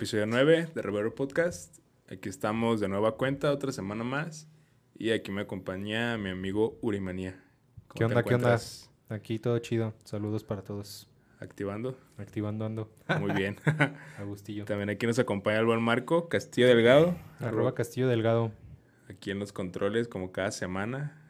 episodio 9 de Rivero Podcast. Aquí estamos de nueva cuenta, otra semana más. Y aquí me acompaña mi amigo Urimanía. ¿Cómo ¿Qué onda? ¿Qué onda? Aquí todo chido. Saludos para todos. Activando. Activando ando. Muy bien. Agustillo. También aquí nos acompaña el buen Marco Castillo Delgado. Arroba Castillo Delgado. Aquí en los controles, como cada semana.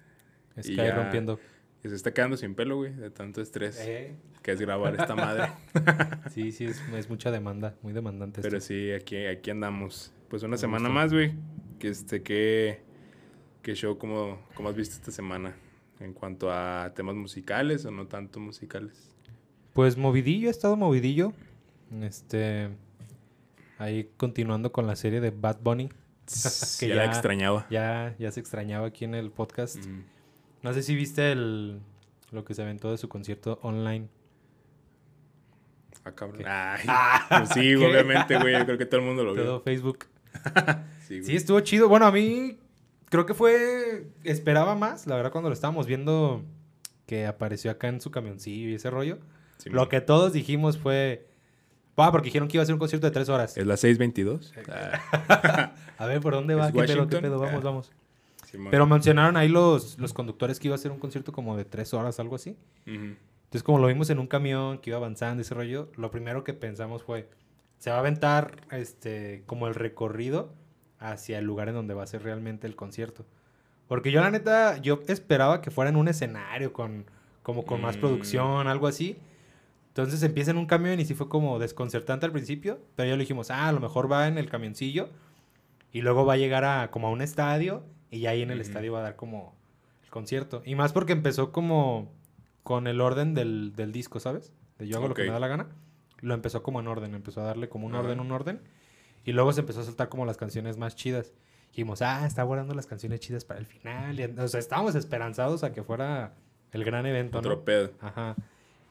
Sky Y ya- rompiendo. Y se está quedando sin pelo, güey, de tanto estrés Eh, que es grabar esta madre. Sí, sí, es, es mucha demanda. Muy demandante Pero esto. sí, aquí, aquí andamos. Pues una Me semana gusta. más, güey. Que este, que, que show, como cómo has visto esta semana? En cuanto a temas musicales o no tanto musicales. Pues movidillo, he estado movidillo. Este. Ahí continuando con la serie de Bad Bunny. que ya, la ya- extrañaba. Ya, ya se extrañaba aquí en el podcast. Mm. No sé si viste el, lo que se aventó de su concierto online. Ah, cabrón. Ay, Ah, pues sí, ¿qué? obviamente, güey. Yo creo que todo el mundo lo vio. Todo Facebook. Sí. Sí, estuvo chido. Bueno, a mí creo que fue. Esperaba más, la verdad, cuando lo estábamos viendo que apareció acá en su camioncillo y ese rollo. Sí, lo man. que todos dijimos fue. Ah, porque dijeron que iba a ser un concierto de tres horas. ¿Es la 622? Ah, A ver, ¿por dónde va? ¿Es ¿Qué pedo? ¿Qué pedo? Vamos, Ah. vamos. sí. Pero mencionaron ahí los, los conductores que iba a ser un concierto como de tres horas, algo así. Ujú. Entonces, como lo vimos en un camión que iba avanzando ese rollo, lo primero que pensamos fue, se va a aventar este como el recorrido hacia el lugar en donde va a ser realmente el concierto. Porque yo la neta, yo esperaba que fuera en un escenario con como con más Mm. producción, algo así. Entonces empieza en un camión y sí fue como desconcertante al principio, pero ya le dijimos, ah, a lo mejor va en el camioncillo y luego va a llegar a como a un estadio y ya ahí en el estadio va a dar como el concierto. Y más porque empezó como con el orden del, del disco, ¿sabes? De yo hago lo que me da la gana. Lo empezó como en orden, empezó a darle como un orden, un orden. Y luego se empezó a soltar como las canciones más chidas. Dijimos, ah, está guardando las canciones chidas para el final. Y, o sea, estábamos esperanzados a que fuera el gran evento, ¿no? Otro pedo. Ajá.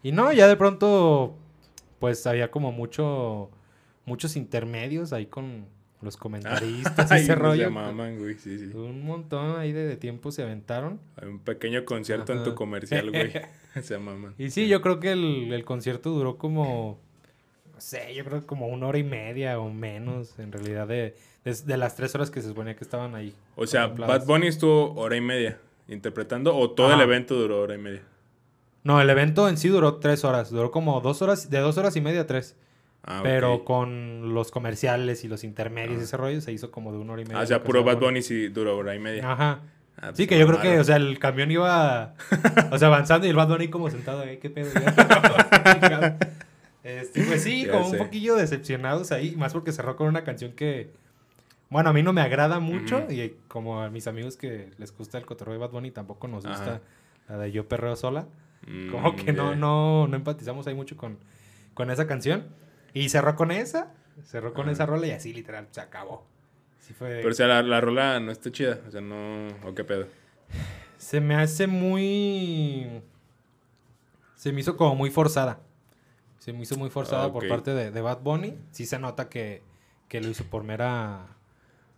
Y no, ya de pronto, pues había como mucho, muchos intermedios ahí con los comentaristas Ay, ese no rollo. Se maman, güey. Sí, sí. Un montón ahí de, de tiempo se aventaron. Hay un pequeño concierto en tu comercial, güey. se maman. Y sí, yo creo que el, el concierto duró como, no sé, yo creo que como una hora y media o menos, en realidad, de, de, de las tres horas que se suponía que estaban ahí. O sea. Bad Bunny estuvo hora y media interpretando o todo el evento duró hora y media. No, el evento en sí duró tres horas, duró como dos horas, de dos horas y media a tres. Ah, Pero con los comerciales y los intermedios y Ah. ese rollo se hizo como de una hora y media. Ah, o sea, puro Bad. Bunny sí duró hora y media. Ajá. Ah, pues Sí, que yo creo que, o sea, el camión iba, o sea, avanzando y el Bad Bunny como sentado ahí, qué pedo. ya? este, pues sí, Ya como sé. un poquillo decepcionados ahí, más porque cerró con una canción que, bueno, a mí no me agrada mucho y como a mis amigos que les gusta el cotorreo de Bad Bunny tampoco nos gusta Ajá. la de Yo Perreo Sola. Mm, Como que no, ya. no, no empatizamos ahí mucho con, con esa canción. Y cerró con esa, cerró con Ajá. esa rola y así literal se acabó. Sí fue... Pero o sea, la, la rola no está chida. O sea, no. ¿O qué pedo? Se me hace muy... Se me hizo como muy forzada. Se me hizo muy forzada Ah, por parte de, de Bad Bunny. Sí se nota que, que lo hizo por mera...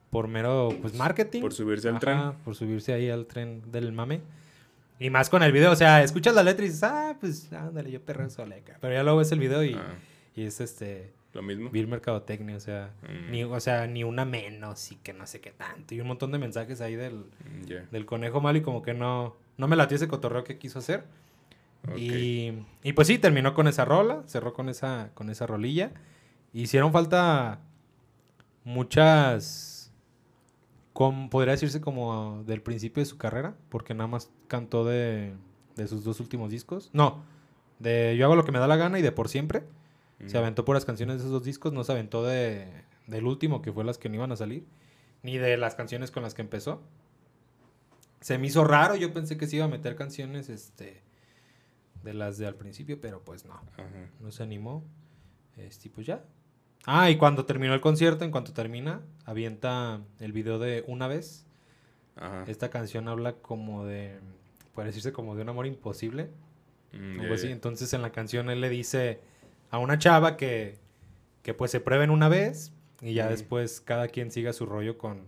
Por mero, pues, marketing. Por subirse al Ajá, tren. Por subirse ahí al tren del mame. Y más con el video. O sea, escuchas la letra y dices, ah, pues, ándale, yo perreo sola acá. Pero ya luego ves el video y, Ah, y es este... lo mismo. Vil mercadotecnia, o sea... Mm, Ni, o sea, ni una menos y que no sé qué tanto. Y un montón de mensajes ahí del, mm, del conejo malo y como que no, no me latió ese cotorreo que quiso hacer. Y, y pues sí, terminó con esa rola, cerró con esa, con esa rolilla. Hicieron falta muchas, com- podría decirse como del principio de su carrera, porque nada más cantó de, de sus dos últimos discos. No, de Yo hago lo que me da la gana y de Por siempre. Se aventó puras canciones de esos dos discos, no se aventó de, del último, que fue las que no iban a salir, ni de las canciones con las que empezó. Se me hizo raro, yo pensé que se iba a meter canciones este, de las de al principio, pero pues no, Ajá. no se animó. Este, pues ya. Ah, y cuando terminó el concierto, en cuanto termina, avienta el video de Una vez. Ajá. Esta canción habla como de, puede decirse como de un amor imposible. Mm, ya. Entonces en la canción él le dice a una chava que, que pues se prueben una vez y ya después cada quien siga su rollo con,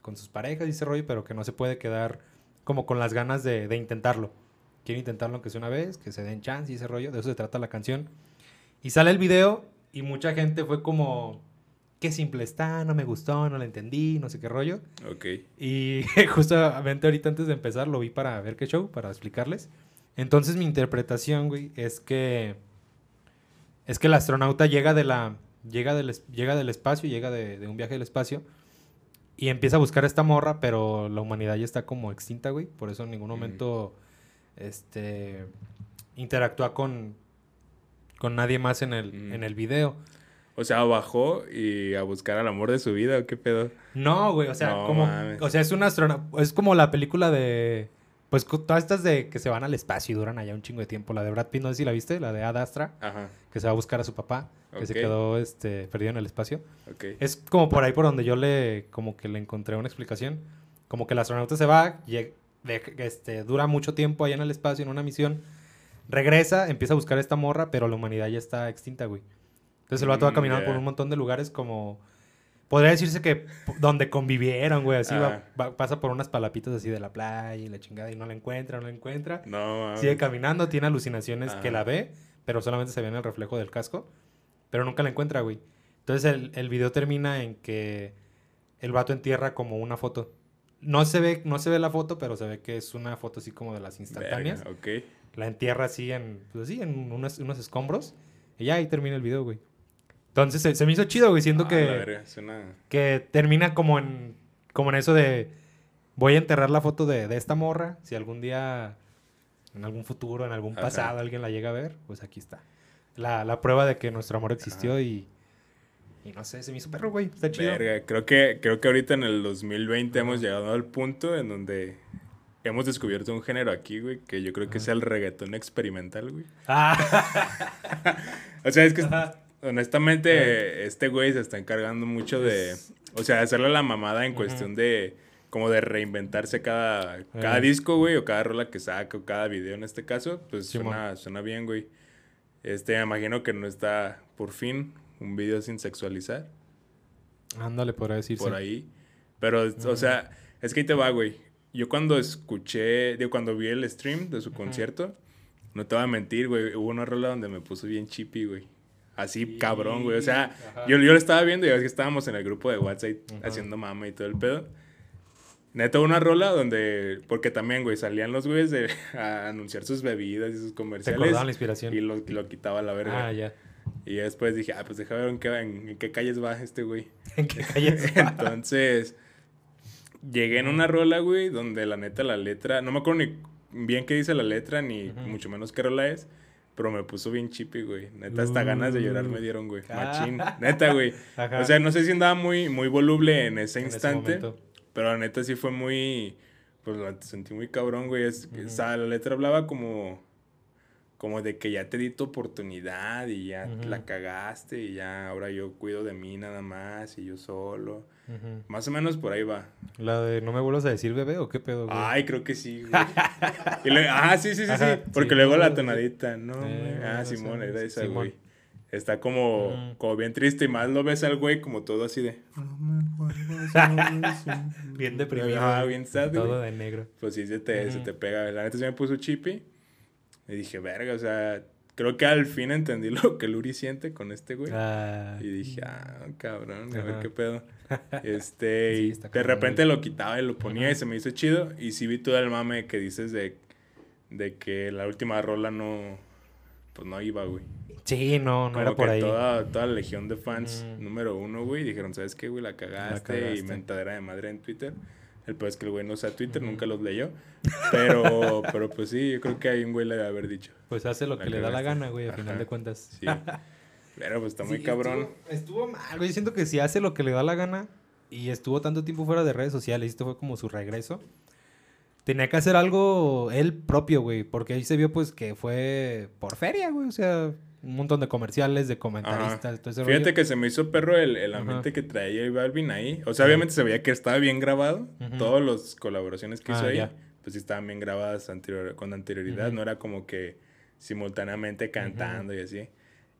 con sus parejas y ese rollo, pero que no se puede quedar como con las ganas de, de intentarlo. Quiere intentarlo aunque sea una vez, que se den chance y ese rollo. De eso se trata la canción. Y sale el video y mucha gente fue como qué simple está, no me gustó, no la entendí, no sé qué rollo. Ok. Y justamente ahorita antes de empezar lo vi para ver qué show, para explicarles. Entonces mi interpretación, güey, es que es que el astronauta llega de la llega del, llega del espacio, llega de, de un viaje del espacio y empieza a buscar a esta morra, pero la humanidad ya está como extinta, güey. Por eso en ningún Mm. momento este interactúa con con nadie más en el, Mm. en el video. O sea, bajó y a buscar al amor de su vida, ¿o qué pedo? No, güey, o sea, No como mames. o sea, es un astronauta, es como la película de pues todas estas de que se van al espacio y duran allá un chingo de tiempo, la de Brad Pitt, no sé si la viste, la de Ad Astra, Ajá. que se va a buscar a su papá, que se quedó este perdido en el espacio. Ok. Es como por ahí por donde yo le como que le encontré una explicación, como que el astronauta se va, lleg- de- este dura mucho tiempo allá en el espacio en una misión, regresa, empieza a buscar a esta morra, pero la humanidad ya está extinta, güey. Entonces el vato va Mm, caminando ya. por un montón de lugares como... Podría decirse que donde convivieron, güey. Así va- pasa por unas palapitas así de la playa y la chingada y no la encuentra, no la encuentra. No, mames. Sigue caminando, tiene alucinaciones que la ve, pero solamente se ve en el reflejo del casco. Pero nunca la encuentra, güey. Entonces el, el video termina en que el vato entierra como una foto. No se ve, no se ve la foto, pero se ve que es una foto así como de las instantáneas. Verga, ok. La entierra así en, pues así, en unos, unos escombros. Y ya ahí termina el video, güey. Entonces se, se me hizo chido, güey. Siento Ah, que, verga, suena... que termina como en, como en eso de... Voy a enterrar la foto de, de esta morra. Si algún día, en algún futuro, en algún Ajá. pasado, alguien la llega a ver, pues aquí está. La, la prueba de que nuestro amor existió y... Y no sé, se me hizo perro, güey. Está chido. Verga, creo que, creo que ahorita en el 2020 hemos llegado al punto en donde hemos descubierto un género aquí, güey, que yo creo que es el reggaetón experimental, güey. Ah, O sea, es que. Honestamente este güey se está encargando mucho de, o sea, de hacerle la mamada en cuestión de como de reinventarse cada, cada Eh. disco, güey, o cada rola que saca, o cada video en este caso, pues suena, suena bien, güey. Este, me imagino que no está por fin un video sin sexualizar. Ándale, podría decirse. por ahí. Pero, o sea, es que ahí te va, güey. Yo cuando escuché, digo, cuando vi el stream de su concierto, no te voy a mentir, güey. Hubo una rola donde me puso bien chippy, güey. Así, Sí, cabrón, güey. O sea, ajá. yo, yo lo estaba viendo y es que estábamos en el grupo de WhatsApp Ajá. haciendo mama y todo el pedo. Neta, una rola donde, porque también, güey, salían los güeyes de, a anunciar sus bebidas y sus Te comerciales. acordaba la inspiración. Y lo, lo quitaba a la verga. Ah, ya. Y después dije, ah, pues deja ver en qué, en, en qué calles va este güey. ¿En qué calle? Entonces, llegué en una rola, güey, donde la neta la letra, no me acuerdo ni bien qué dice la letra, ni Ujú. mucho menos qué rola es, pero me puso bien chippy, güey. Neta, hasta ganas de llorar me Uh. dieron, güey. Ah. Machín. Neta, güey. Ajá. O sea, no sé si andaba muy, muy voluble en ese En instante, pero la neta sí fue muy, pues la sentí muy cabrón, güey. Es. O sea, la letra hablaba como... Como de que ya te di tu oportunidad y ya la cagaste y ya ahora yo cuido de mí nada más y yo solo. Más o menos por ahí va. ¿La de no me vuelvas a decir bebé o qué pedo, güey? Ay, creo que sí, güey. Y le- ah, sí, sí, sí, Ajá, sí. Porque sí. luego la tonadita, no, Eh, güey. Ah, Simón, era esa, Simón. güey. Está como, Mm. como bien triste y más lo ves al güey como todo así de... Bien deprimido. Ah, bien sad, Todo güey. de negro. Pues sí, se te, se Ujú. te pega. La neta se me puso chippy. Y dije, verga, o sea, creo que al fin entendí lo que Luri siente con este güey. Ah, Y dije, ah, cabrón, a ver qué pedo. Este, Sí, y de repente lo quitaba y lo ponía y se me hizo chido. Y sí vi todo el mame que dices de, de que la última rola no, pues no iba, güey. sí, no, no Como era por que ahí. Toda, toda la legión de fans Ujú. número uno, güey, dijeron, ¿sabes qué, güey? La cagaste, y cagaste. mentadera de madre en Twitter. El peor es que el güey no usa Twitter, Ujú. nunca los leyó. Pero, pero pues sí, yo creo que hay un güey le debe haber dicho. Pues hace lo La que le da la gana, güey, a final de cuentas. Sí. Pero pues está muy Sí, cabrón. Estuvo, estuvo mal, güey. Siento que si hace lo que le da la gana y estuvo tanto tiempo fuera de redes sociales, y esto fue como su regreso. Tenía que hacer algo él propio, güey, porque ahí se vio pues que fue por feria, güey, o sea, un montón de comerciales, de comentaristas, todo ese Fíjate rollo. que se me hizo perro el, el Ajá. ambiente que traía Balvin ahí. O sea, obviamente se veía que estaba bien grabado. Ujú. Todas las colaboraciones que hizo Ah, ahí, ya. pues sí estaban bien grabadas anterior, con anterioridad. No era como que simultáneamente cantando y así.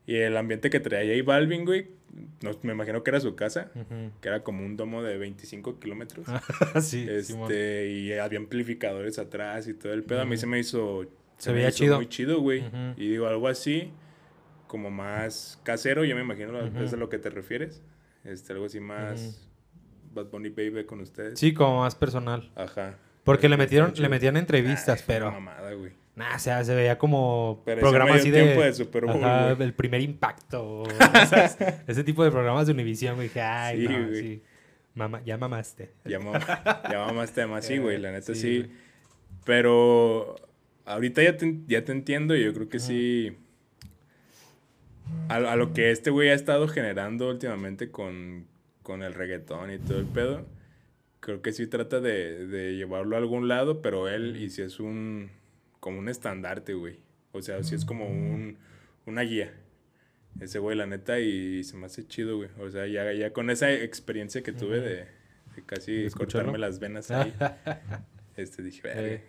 Y el ambiente que traía J Balvin, güey, no, me imagino que era su casa. Que era como un domo de 25 kilómetros. Ah, sí, Simón. este, y había amplificadores atrás y todo el pedo. A mí se me hizo... Se me veía hizo chido. Muy chido, güey. Y digo, algo así, como más casero, yo me imagino es a lo que te refieres. Este, algo así más. Bad Bunny Baby con ustedes. Sí, como más personal. Ajá. Porque le metieron, le metían entrevistas, Ah, pero. mamada, güey. Nah, o sea, se veía como Pero programa así de. de Super Bowl, Ajá, güey. el primer impacto. esas- ese tipo de programas de Univision, güey. Dije, ay, Sí, no, güey. sí. Mama, ya mamaste. Ya, ma- ya mamá temas, sí, güey. La neta Sí. Pero ahorita ya te, ya te entiendo y yo creo que sí. A, a lo que este güey ha estado generando últimamente con, con el reggaetón y todo el pedo. Creo que sí trata de, de llevarlo a algún lado, pero él, y si es un. Como un estandarte, güey. O sea, si es como un, una guía. Ese güey, la neta, y se me hace chido, güey. O sea, ya, ya con esa experiencia que tuve de, de casi cortarme las venas ahí, este dije. Eh,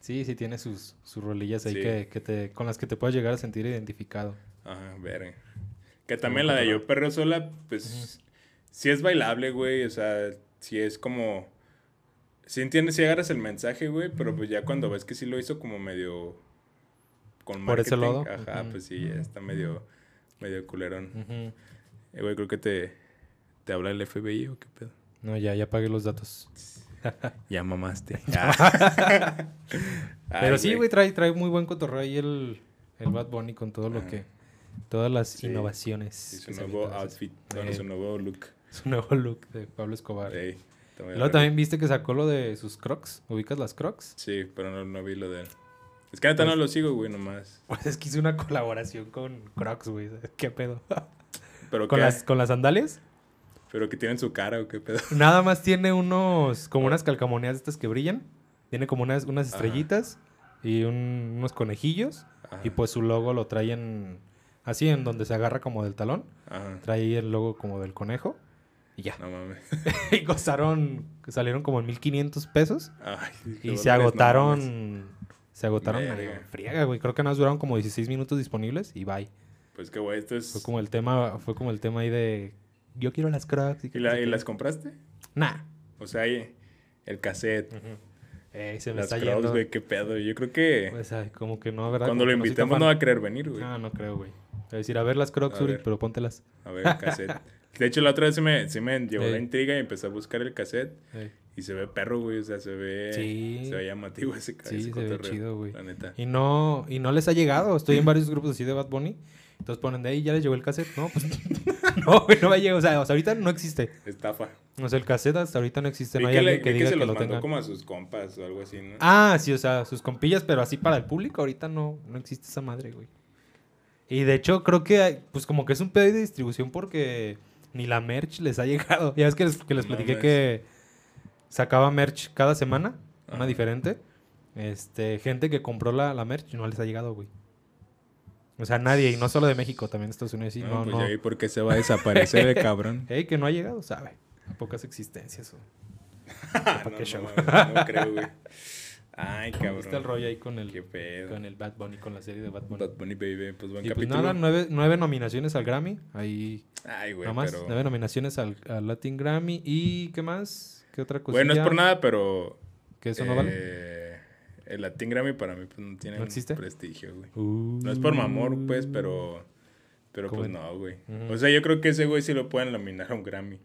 sí, sí tiene sus, sus rolillas ahí Sí. que, que te, con las que te puedes llegar a sentir identificado. Ajá, verga. Que también la de Yo Perreo Sola, pues, sí es bailable, güey. O sea, sí es como... Sí entiendes, sí agarras el mensaje, güey, pero pues ya cuando ves que sí lo hizo como medio... Con Por ese marketing, lado, Ajá, pues sí, ya está medio, medio culerón. Eh, güey, creo que te, te habla el FBI o qué pedo. No, ya, ya pagué los datos. Ya mamaste. Pero Ay, sí, güey, trae, trae muy buen cotorreo ahí el, el Bad Bunny con todo lo que... Todas las Sí. innovaciones. Sí, su nuevo outfit, bueno, Eh, su nuevo look. Su nuevo look de Pablo Escobar. Ey, está muy Y luego también viste que sacó lo de sus crocs. ¿Ubicas las crocs? Sí, pero no, no vi lo de él. Es que neta no Pues- lo sigo, güey, nomás. Pues es que hizo una colaboración con crocs, güey. ¿Qué pedo? Pero ¿Con qué, las, con las sandalias. pero que tienen su cara o qué pedo. Nada más tiene unos, como unas calcamoneas estas que brillan. Tiene como unas, unas Ajá. estrellitas y un- unos conejillos. Ajá, Y pues su logo lo trae en, así en donde se agarra como del talón. Ajá. Trae el logo como del conejo. Y ya. No mames. y costaron, salieron como en 1500 pesos. Ay, Y se no agotaron, se agotaron en friega, güey. Creo que nada más duraron como 16 minutos disponibles y bye. Pues que güey, esto es. Fue como el tema, fue como el tema ahí de yo quiero las crocs. ¿Y, la- y las compraste? Nah. O sea, ahí, el cassette, se me las está crocs, yendo. güey, qué pedo. Yo creo que Pues, ay, como que no, ¿verdad? cuando Como lo que no va a querer venir, güey. No, no creo, güey. Es decir, a ver las crocs, Uri, pero póntelas. A ver, cassette. De hecho, la otra vez se me, se me llevó la Ey. intriga y empecé a buscar el cassette. Eh, Y se ve perro, güey. O sea, se ve. Sí. Se ve llamativo ese, Sí, ese se ve chido, güey. La neta. Y no, y no les ha llegado. Estoy en varios grupos así de Bad Bunny. Entonces ponen de ahí, ya les llegó el cassette. No, pues no, güey, no va a llegar. O sea, sea, ahorita no existe. Estafa. O sea, el cassette hasta ahorita no existe. Vi No hay que, le- alguien que vi que diga se que, los lo mandó tenga. como a sus compas o algo así, ¿no? Ah, sí, o sea, sus compillas, pero así para el público ahorita no, no existe esa madre, güey. Y de hecho creo que, pues como que es un pedo de distribución porque ni la merch les ha llegado. Ya ves que les, que les platiqué que sacaba merch cada semana, una diferente. Este, gente que compró la, la merch no les ha llegado, güey. O sea, nadie, y no solo de México, también de Estados Unidos, sí, no, no, pues no. ya vi por qué se va a desaparecer el cabrón. Ey, que no ha llegado, sabe. A pocas existencias. o- Ah, ¿Pa' no, no creo, güey. Ay, cabrón. ¿Viste el rollo ahí con el, Qué pedo. con el Bad Bunny, con la serie de Bad Bunny? Bad Bunny Baby, pues buen Y pues capítulo. nada, nueve, nueve nominaciones al Grammy. Ahí Ay, güey, nada más. pero... Nueve nominaciones al, al Latin Grammy. ¿Y qué más? ¿Qué otra cosa? Güey, no es por nada, pero... ¿Que eso no vale? eh, El Latin Grammy para mí pues no tiene ¿No existe? prestigio, güey. Uh. No es por mamor, pues, pero... Pero ¿Cómo pues no, güey. O sea, yo creo que ese güey sí lo pueden nominar a un Grammy.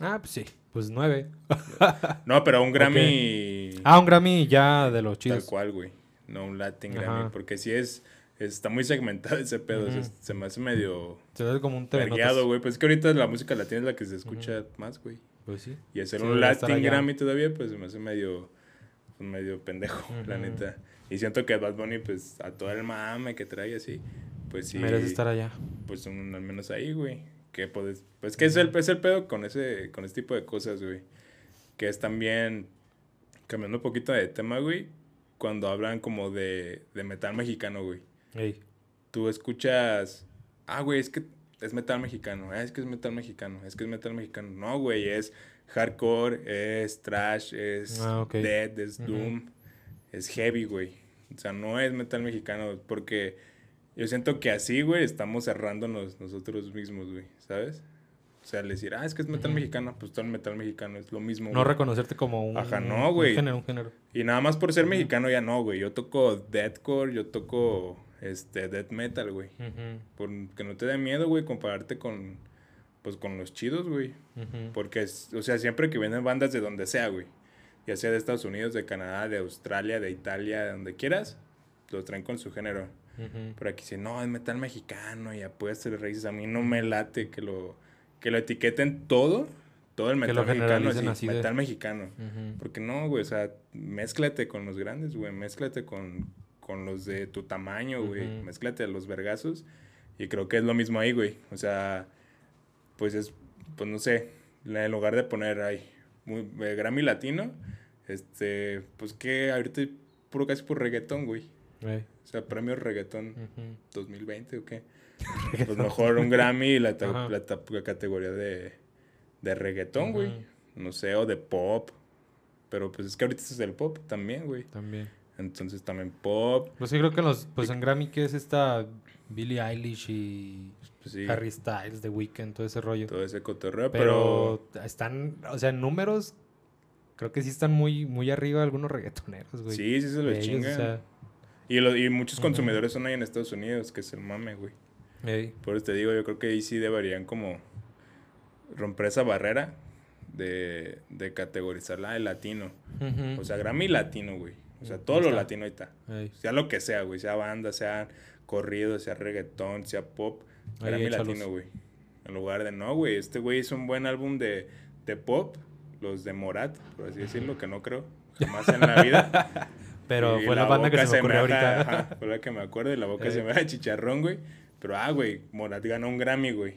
Ah, pues sí. Pues nueve. No, pero a un Grammy... Ah, un Grammy ya de los Tal chidos. cual, güey. No un Latin Ajá. Grammy. Porque sí es... Está muy segmentado ese pedo. Ujú. se me hace medio... Se ve como un vergueado, güey. Pues es que ahorita la música latina es la que se escucha más, güey. Pues sí. Y hacer Sí, un Latin. Grammy todavía, pues se me hace medio, medio pendejo, la Ujú. neta. Y siento que Bad Bunny, pues, a todo el mame que trae así, pues sí, Merece estar allá. pues un- al menos ahí, güey. Que pues, pues que es el, es el pedo con ese, con este tipo de cosas, güey. Que es también, cambiando un poquito de tema, güey, cuando hablan como de, de metal mexicano, güey. Ey. Tú escuchas, ah, güey, es que es metal mexicano, ah, es que es metal mexicano, es que es metal mexicano. No, güey, es hardcore, es trash, es Ah, dead, es doom, es heavy, güey. O sea, no es metal mexicano, porque yo siento que así, güey, estamos cerrándonos nosotros mismos, güey, ¿sabes? O sea, al decir, ah, es que es metal mexicano, pues todo el metal mexicano es lo mismo. No güey. reconocerte como un, Ajá, no, un güey. género, un género. Y nada más por ser mexicano ya no, güey. Yo toco deathcore, yo toco este death metal, güey. Ujú. Por que no te dé miedo, güey, compararte con, pues con los chidos, güey. Porque, es- o sea, siempre que vienen bandas de donde sea, güey. Ya sea de Estados Unidos, de Canadá, de Australia, de Italia, de donde quieras, los traen con su género. Ujú. Pero aquí sí, no, es metal mexicano y apuestas raíces. A mí no me late que lo, que lo etiqueten todo, todo el metal mexicano, así, de- metal mexicano. Porque no, güey, o sea, mézclate con los grandes, güey, mézclate con, con los de tu tamaño, güey, Ujú. mézclate a los vergazos. Y creo que es lo mismo ahí, güey. O sea, pues es, pues no sé, en lugar de poner ahí, muy, eh, Grammy Latino, este, pues que ahorita puro casi por reggaetón, güey. Ey. O sea, premio reggaetón Ujú. 2020 o qué. Pues mejor un Grammy y la, la categoría de, de reggaetón, güey. No sé, o de pop. Pero pues es que ahorita es el pop también, güey. También. Entonces también pop. Pues sí, creo que en los, pues en Grammy que es esta Billie Eilish y Pues sí, Harry Styles, The Weeknd, todo ese rollo. todo ese cotorreo. Pero, Pero están, o sea, en números, creo que sí están muy, muy arriba algunos reggaetoneros, güey. sí, sí se lo De ellos, chingan. o sea, y, lo- y muchos consumidores son ahí en Estados Unidos, que es el mame, güey. ey. Por eso te digo, yo creo que ahí sí deberían como romper esa barrera de, de categorizarla de latino. O sea, Grammy latino, güey. O sea, todo lo latino ahí está. Sea lo que sea, güey. Sea banda, sea corrido, sea reggaetón, sea pop. Grammy échalos. latino, güey. En lugar de, no, güey, este güey hizo un buen álbum de, de pop. Los de Morat, por así decirlo, que no creo jamás en la vida. Pero Y fue la, banda que se me ocurrió ahorita. ajá, fue la que me acuerdo y la boca Eh. se me da chicharrón, güey. Pero, ah, güey, Morat ganó un Grammy, güey.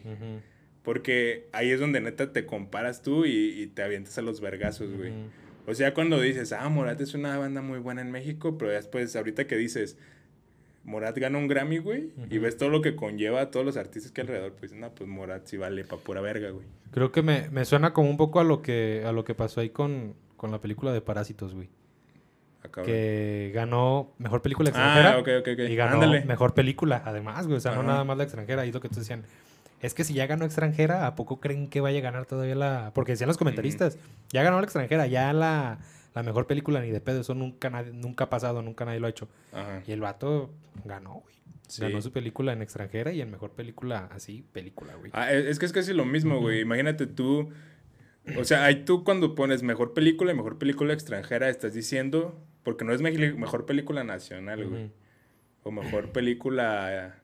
Porque ahí es donde neta te comparas tú y, y te avientas a los vergazos, güey. O sea, cuando dices, ah, Morat es una banda muy buena en México, pero después, ahorita que dices, Morat gana un Grammy, güey, y ves todo lo que conlleva a todos los artistas que hay alrededor, pues, no, pues Morat sí vale pa' pura verga, güey. Creo que me, me suena como un poco a lo que, a lo que pasó ahí con, con la película de Parásitos, güey. Ah. Que ganó mejor película extranjera. Ah, ok, ok, ok. Y ganó Ándale. mejor película, además, güey. O sea, no Ajá. nada más la extranjera. Y es lo que te decían. Es que si ya ganó extranjera, ¿a poco creen que vaya a ganar todavía la...? Porque decían los comentaristas, ya ganó la extranjera, ya la, la mejor película ni de pedo. Eso nunca, nadie- nunca ha pasado, nunca nadie lo ha hecho. Ajá. Y el vato ganó, güey. Sí. Ganó su película en extranjera y en mejor película, así, película, güey. Ah, es es que es casi lo mismo, güey. Imagínate tú. O sea, ahí tú cuando pones mejor película y mejor película extranjera, estás diciendo. Porque no es me- mejor película nacional, güey. O mejor película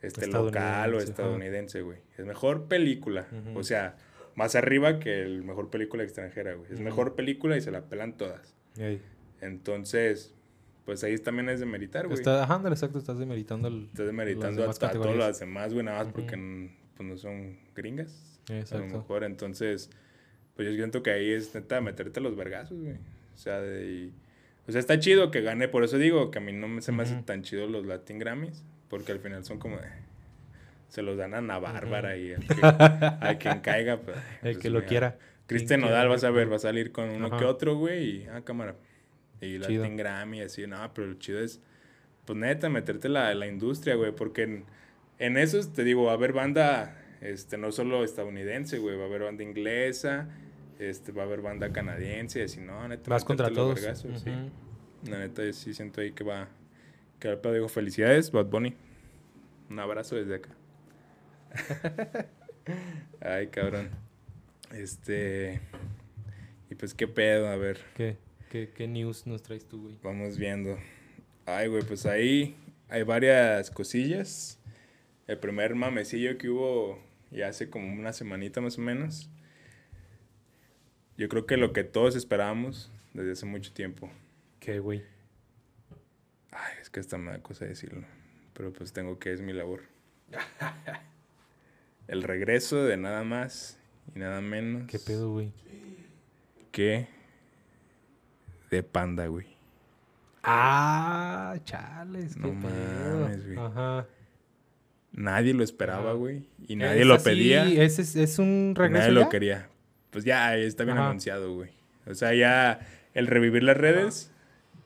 este, local o Estadounidense, güey. Es mejor película. O sea, más arriba que el mejor película extranjera, güey. Es mejor película y se la pelan todas. Ey. Entonces, pues ahí también es de meritar, güey. Está, ajá, exacto, estás demeritando el... Estás demeritando a, a todas las demás, güey, nada más porque pues, no son gringas. A lo Exacto. mejor, entonces, pues yo siento que ahí es neta meterte los vergazos, güey. O sea, de, o sea, está chido que gane, por eso digo que a mí no me, se me hace Ujú. tan chido los Latin Grammys, porque al final son como, de- se los dan a Ana Bárbara y al que, a quien caiga, pues. El pues, que lo quiera. Cristian Nodal, vas a ver, va a salir con uno Ajá. que otro, güey, y, ah, cámara. Y Chido. Latin Grammy, así, no, pero lo chido es, pues neta, meterte la, la industria, güey, porque en, en esos, te digo, va a haber banda, este, no solo estadounidense, güey, va a haber banda inglesa, este, va a haber banda canadiense, así, no, neta. Vas contra todos. sí. La neta, yo sí siento ahí que va, que al pedo digo, felicidades, Bad Bunny. Un abrazo desde acá. Ay, cabrón. Este. Y pues, ¿qué pedo? A ver, ¿Qué, qué, qué news nos traes tú, güey? vamos viendo. Ay, güey, pues ahí hay varias cosillas. El primer mamecillo que hubo ya hace como una semanita más o menos. Yo creo que lo que todos esperábamos desde hace mucho tiempo. ¿Qué, güey? Ay, es que hasta me da cosa decirlo. Pero pues tengo que, es mi labor. El regreso de nada más y nada menos ¿Qué pedo, güey? que de Panda, güey. Ah, chales, qué No pedo. mames, güey. Ajá. Nadie lo esperaba, Ajá. güey. Y nadie Es lo así, pedía. y ¿Es, es, un regreso nadie lo quería. Pues ya está bien Ajá. anunciado, güey. O sea, ya el revivir las redes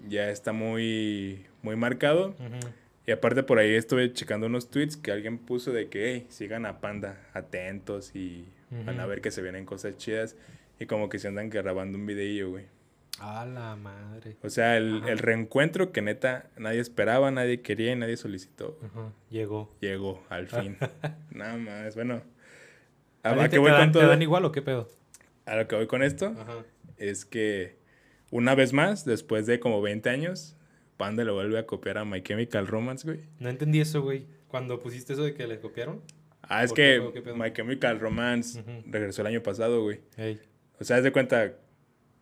ya está muy, muy marcado. Y aparte por ahí estuve checando unos tweets que alguien puso de que, hey, sigan a Panda, atentos y van a ver que se vienen cosas chidas. Y como que se andan grabando un videillo, güey. A la madre. O sea, el, el reencuentro que neta nadie esperaba, nadie quería y nadie solicitó. Llegó. Llegó al fin. Nada más. Bueno, ¿A, ¿A, te, qué voy te con dan, te todo? dan igual o qué pedo? A lo que voy con esto Ajá. es que una vez más, después de como 20 años, Panda le vuelve a copiar a My Chemical Romance, güey. No entendí eso, güey. Cuando pusiste eso de que le copiaron. Ah, es ¿Por qué, que. My Chemical Romance regresó el año pasado, güey. Ey. O sea, haz de cuenta,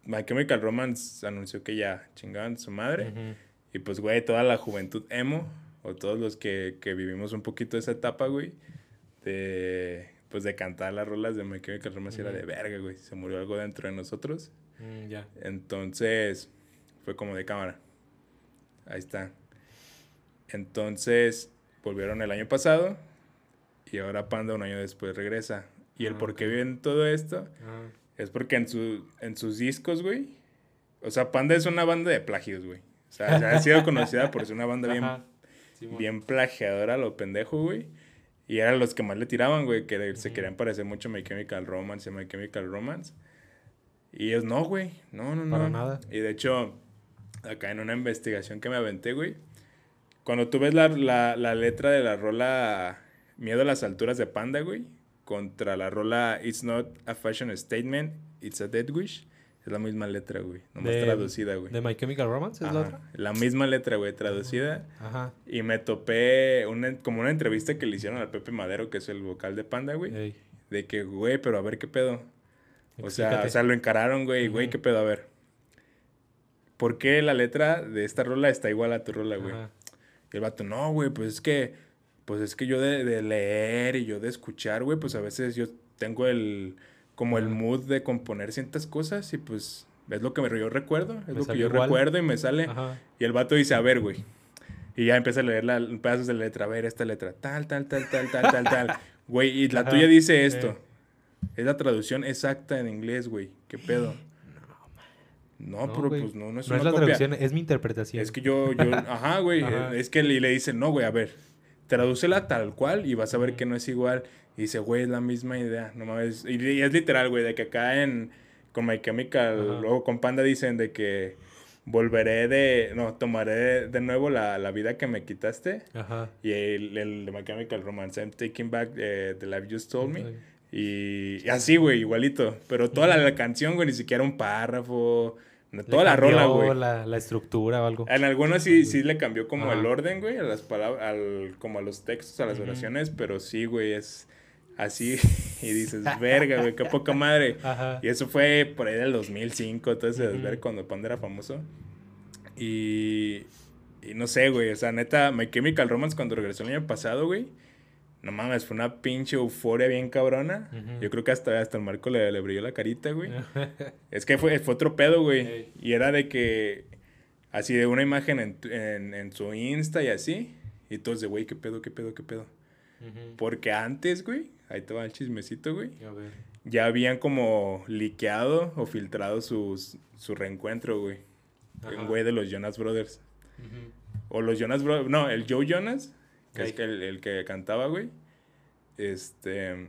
My Chemical Romance anunció que ya chingaban su madre. Y pues, güey, toda la juventud emo, o todos los que, que vivimos un poquito esa etapa, güey, de, pues de cantar las rolas de My Chemical Romance era Ujú. de verga, güey. Se murió algo dentro de nosotros. Mm, ya. Entonces, fue como de cámara. Ahí está. Entonces, volvieron el año pasado y ahora Panda un año después regresa. Y el Ah, por qué ok. viene todo esto Ah, es porque en, su, en sus discos, güey. O sea, Panda es una banda de plagios, güey. O sea, ha sido conocida por ser una banda bien, Ajá. Simón. bien plagiadora, lo pendejo, güey. Y eran los que más le tiraban, güey, que se Ujú. querían parecer mucho a My Chemical Romance y My Chemical Romance. Y ellos no, güey. No, no, no. Para nada. Y de hecho, acá en una investigación que me aventé, güey, cuando tú ves la, la, la letra de la rola Miedo a las alturas de Panda, güey, contra la rola It's not a fashion statement, it's a dead wish, es la misma letra, güey, nomás De- traducida, güey. ¿De My Chemical Romance es la otra? la misma letra, güey, traducida. Ajá. Y me topé una, como una entrevista que le hicieron al Pepe Madero, que es el vocal de Panda, güey. Ey. De que, güey, pero a ver qué pedo. O sea, o sea, lo encararon, güey, güey, qué pedo, a ver. ¿Por qué la letra de esta rola está igual a tu rola, güey? Ajá. Y el vato, no, güey, pues es que, pues es que yo de, de leer y yo de escuchar, güey, pues a veces yo tengo el, como el mood de componer ciertas cosas y pues es lo que yo recuerdo, es Me lo que yo igual. recuerdo y me sale. Ajá. Y el vato dice, a ver, güey. Y ya empieza a leer la, pedazos de la letra. A ver, esta letra. Tal, tal, tal, tal, tal, tal, tal. Güey, y la Ajá, tuya dice esto. eh. Es la traducción exacta en inglés, güey. ¿Qué pedo? No, No, pero güey. pues no, no es No una es la copia. traducción, es mi interpretación. Es que yo, yo, ajá, güey. Ajá. Es que le, le dicen, no, güey, a ver. Tradúcela tal cual y vas a ver que no es igual. Y dice, güey, es la misma idea. No mames. Y, y es literal, güey, de que acá en. Con My Chemical, Ajá. luego con Panda dicen de que volveré de. No, tomaré de nuevo la, la vida que me quitaste. Ajá. Y el, el de My Chemical Romance, I'm taking back eh, the life you stole me. Y, y así, güey, igualito. Pero toda la, la canción, güey, ni siquiera un párrafo. Toda la rola, güey. La, la estructura o algo. En algunos sí, sí le cambió como el orden, güey, a las palabras, al, como a los textos, a las oraciones, pero sí, güey, es así. y dices, verga, güey, qué poca madre. Ajá. Y eso fue por ahí del 2005, entonces, Ujú. ver cuando Panda era famoso. Y, y no sé, güey, o sea, neta, My Chemical Romance cuando regresó el año pasado, güey, no mames, fue una pinche euforia bien cabrona. Yo creo que hasta, hasta el Marco le, le brilló la carita, güey. Es que fue, fue otro pedo, güey. Ey. Y era de que, así de una imagen en, en, en su Insta y así. Y todos de, güey, qué pedo, qué pedo, qué pedo. Porque antes, güey, ahí te va el chismecito, güey. A ver. Ya habían como liqueado o filtrado sus, su reencuentro, güey. Ajá. Un güey de los Jonas Brothers. O los Jonas Brothers. No, el Joe Jonas, que es el, el que cantaba, güey. Este.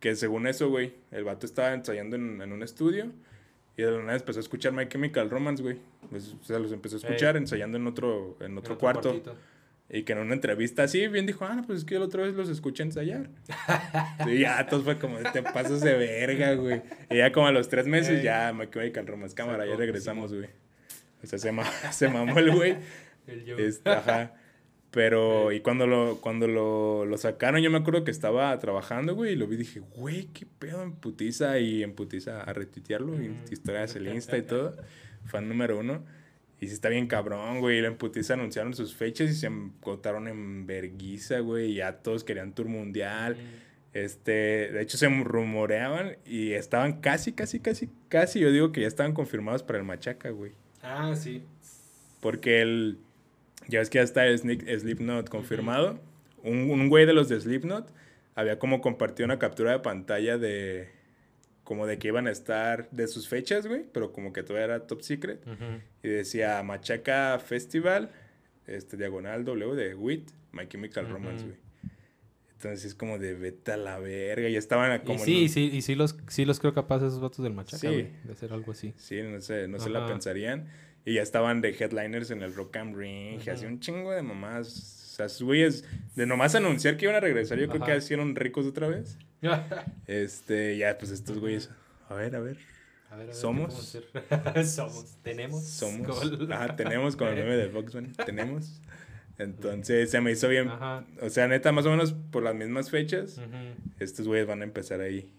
Que según eso, güey, el vato estaba ensayando en, en un estudio. Y de la nada empezó a escuchar My Chemical Romance, güey. Pues, o sea, los empezó a escuchar Ey. ensayando en otro, en otro En cuarto. cuartito. Y que en una entrevista así, bien dijo, ah, no, pues es que la otra vez los escuché ensayar. y ya, todos fue como, te pasas de verga, güey. Y ya como a los tres meses, Ey. ya My Chemical Romance, cámara, ya Sacó, regresamos, güey. O sea, se, ma- se mamó el güey. El Joe. Este, ajá. Pero, y cuando lo, cuando lo, lo sacaron, yo me acuerdo que estaba trabajando, güey, y lo vi y dije, güey, qué pedo en putiza, y en putiza a retuitearlo, y Ujú. historias el Insta y todo, fan número uno. Y sí está bien cabrón, güey, y en putiza anunciaron sus fechas y se encontraron en verguiza, güey, y ya todos querían tour mundial. Este, de hecho se rumoreaban y estaban casi, casi, casi, casi, yo digo que ya estaban confirmados para el Machaca, güey. Ah, sí. Porque el. Ya ves que ya está Sneak- Slipknot confirmado. un, un güey de los de Slipknot había como compartido una captura de pantalla de. Como de que iban a estar de sus fechas, güey. Pero como que todavía era top secret. Y decía Machaca Festival, este diagonal W de WIT, My Chemical Romance, güey. Entonces es como de vete a la verga. Y estaban Y como. en sí, y sí, y sí los, sí los creo capaces esos vatos del Machaca, Sí. güey, de hacer algo así. Sí, no sé, no se la pensarían. Y ya estaban de headliners en el Rock am Ring, y Ujú. así un chingo de mamás O sea, esos güeyes, de nomás anunciar que iban a regresar, yo creo que hicieron ricos otra vez. Este, ya, pues estos güeyes, a ver, a ver, A ver, a ver, ¿qué Somos. Somos. Tenemos. somos, Gol. ajá, tenemos con el meme de Foxman, tenemos. Entonces, se me hizo bien, Ajá. o sea, neta, más o menos por las mismas fechas, estos güeyes van a empezar ahí.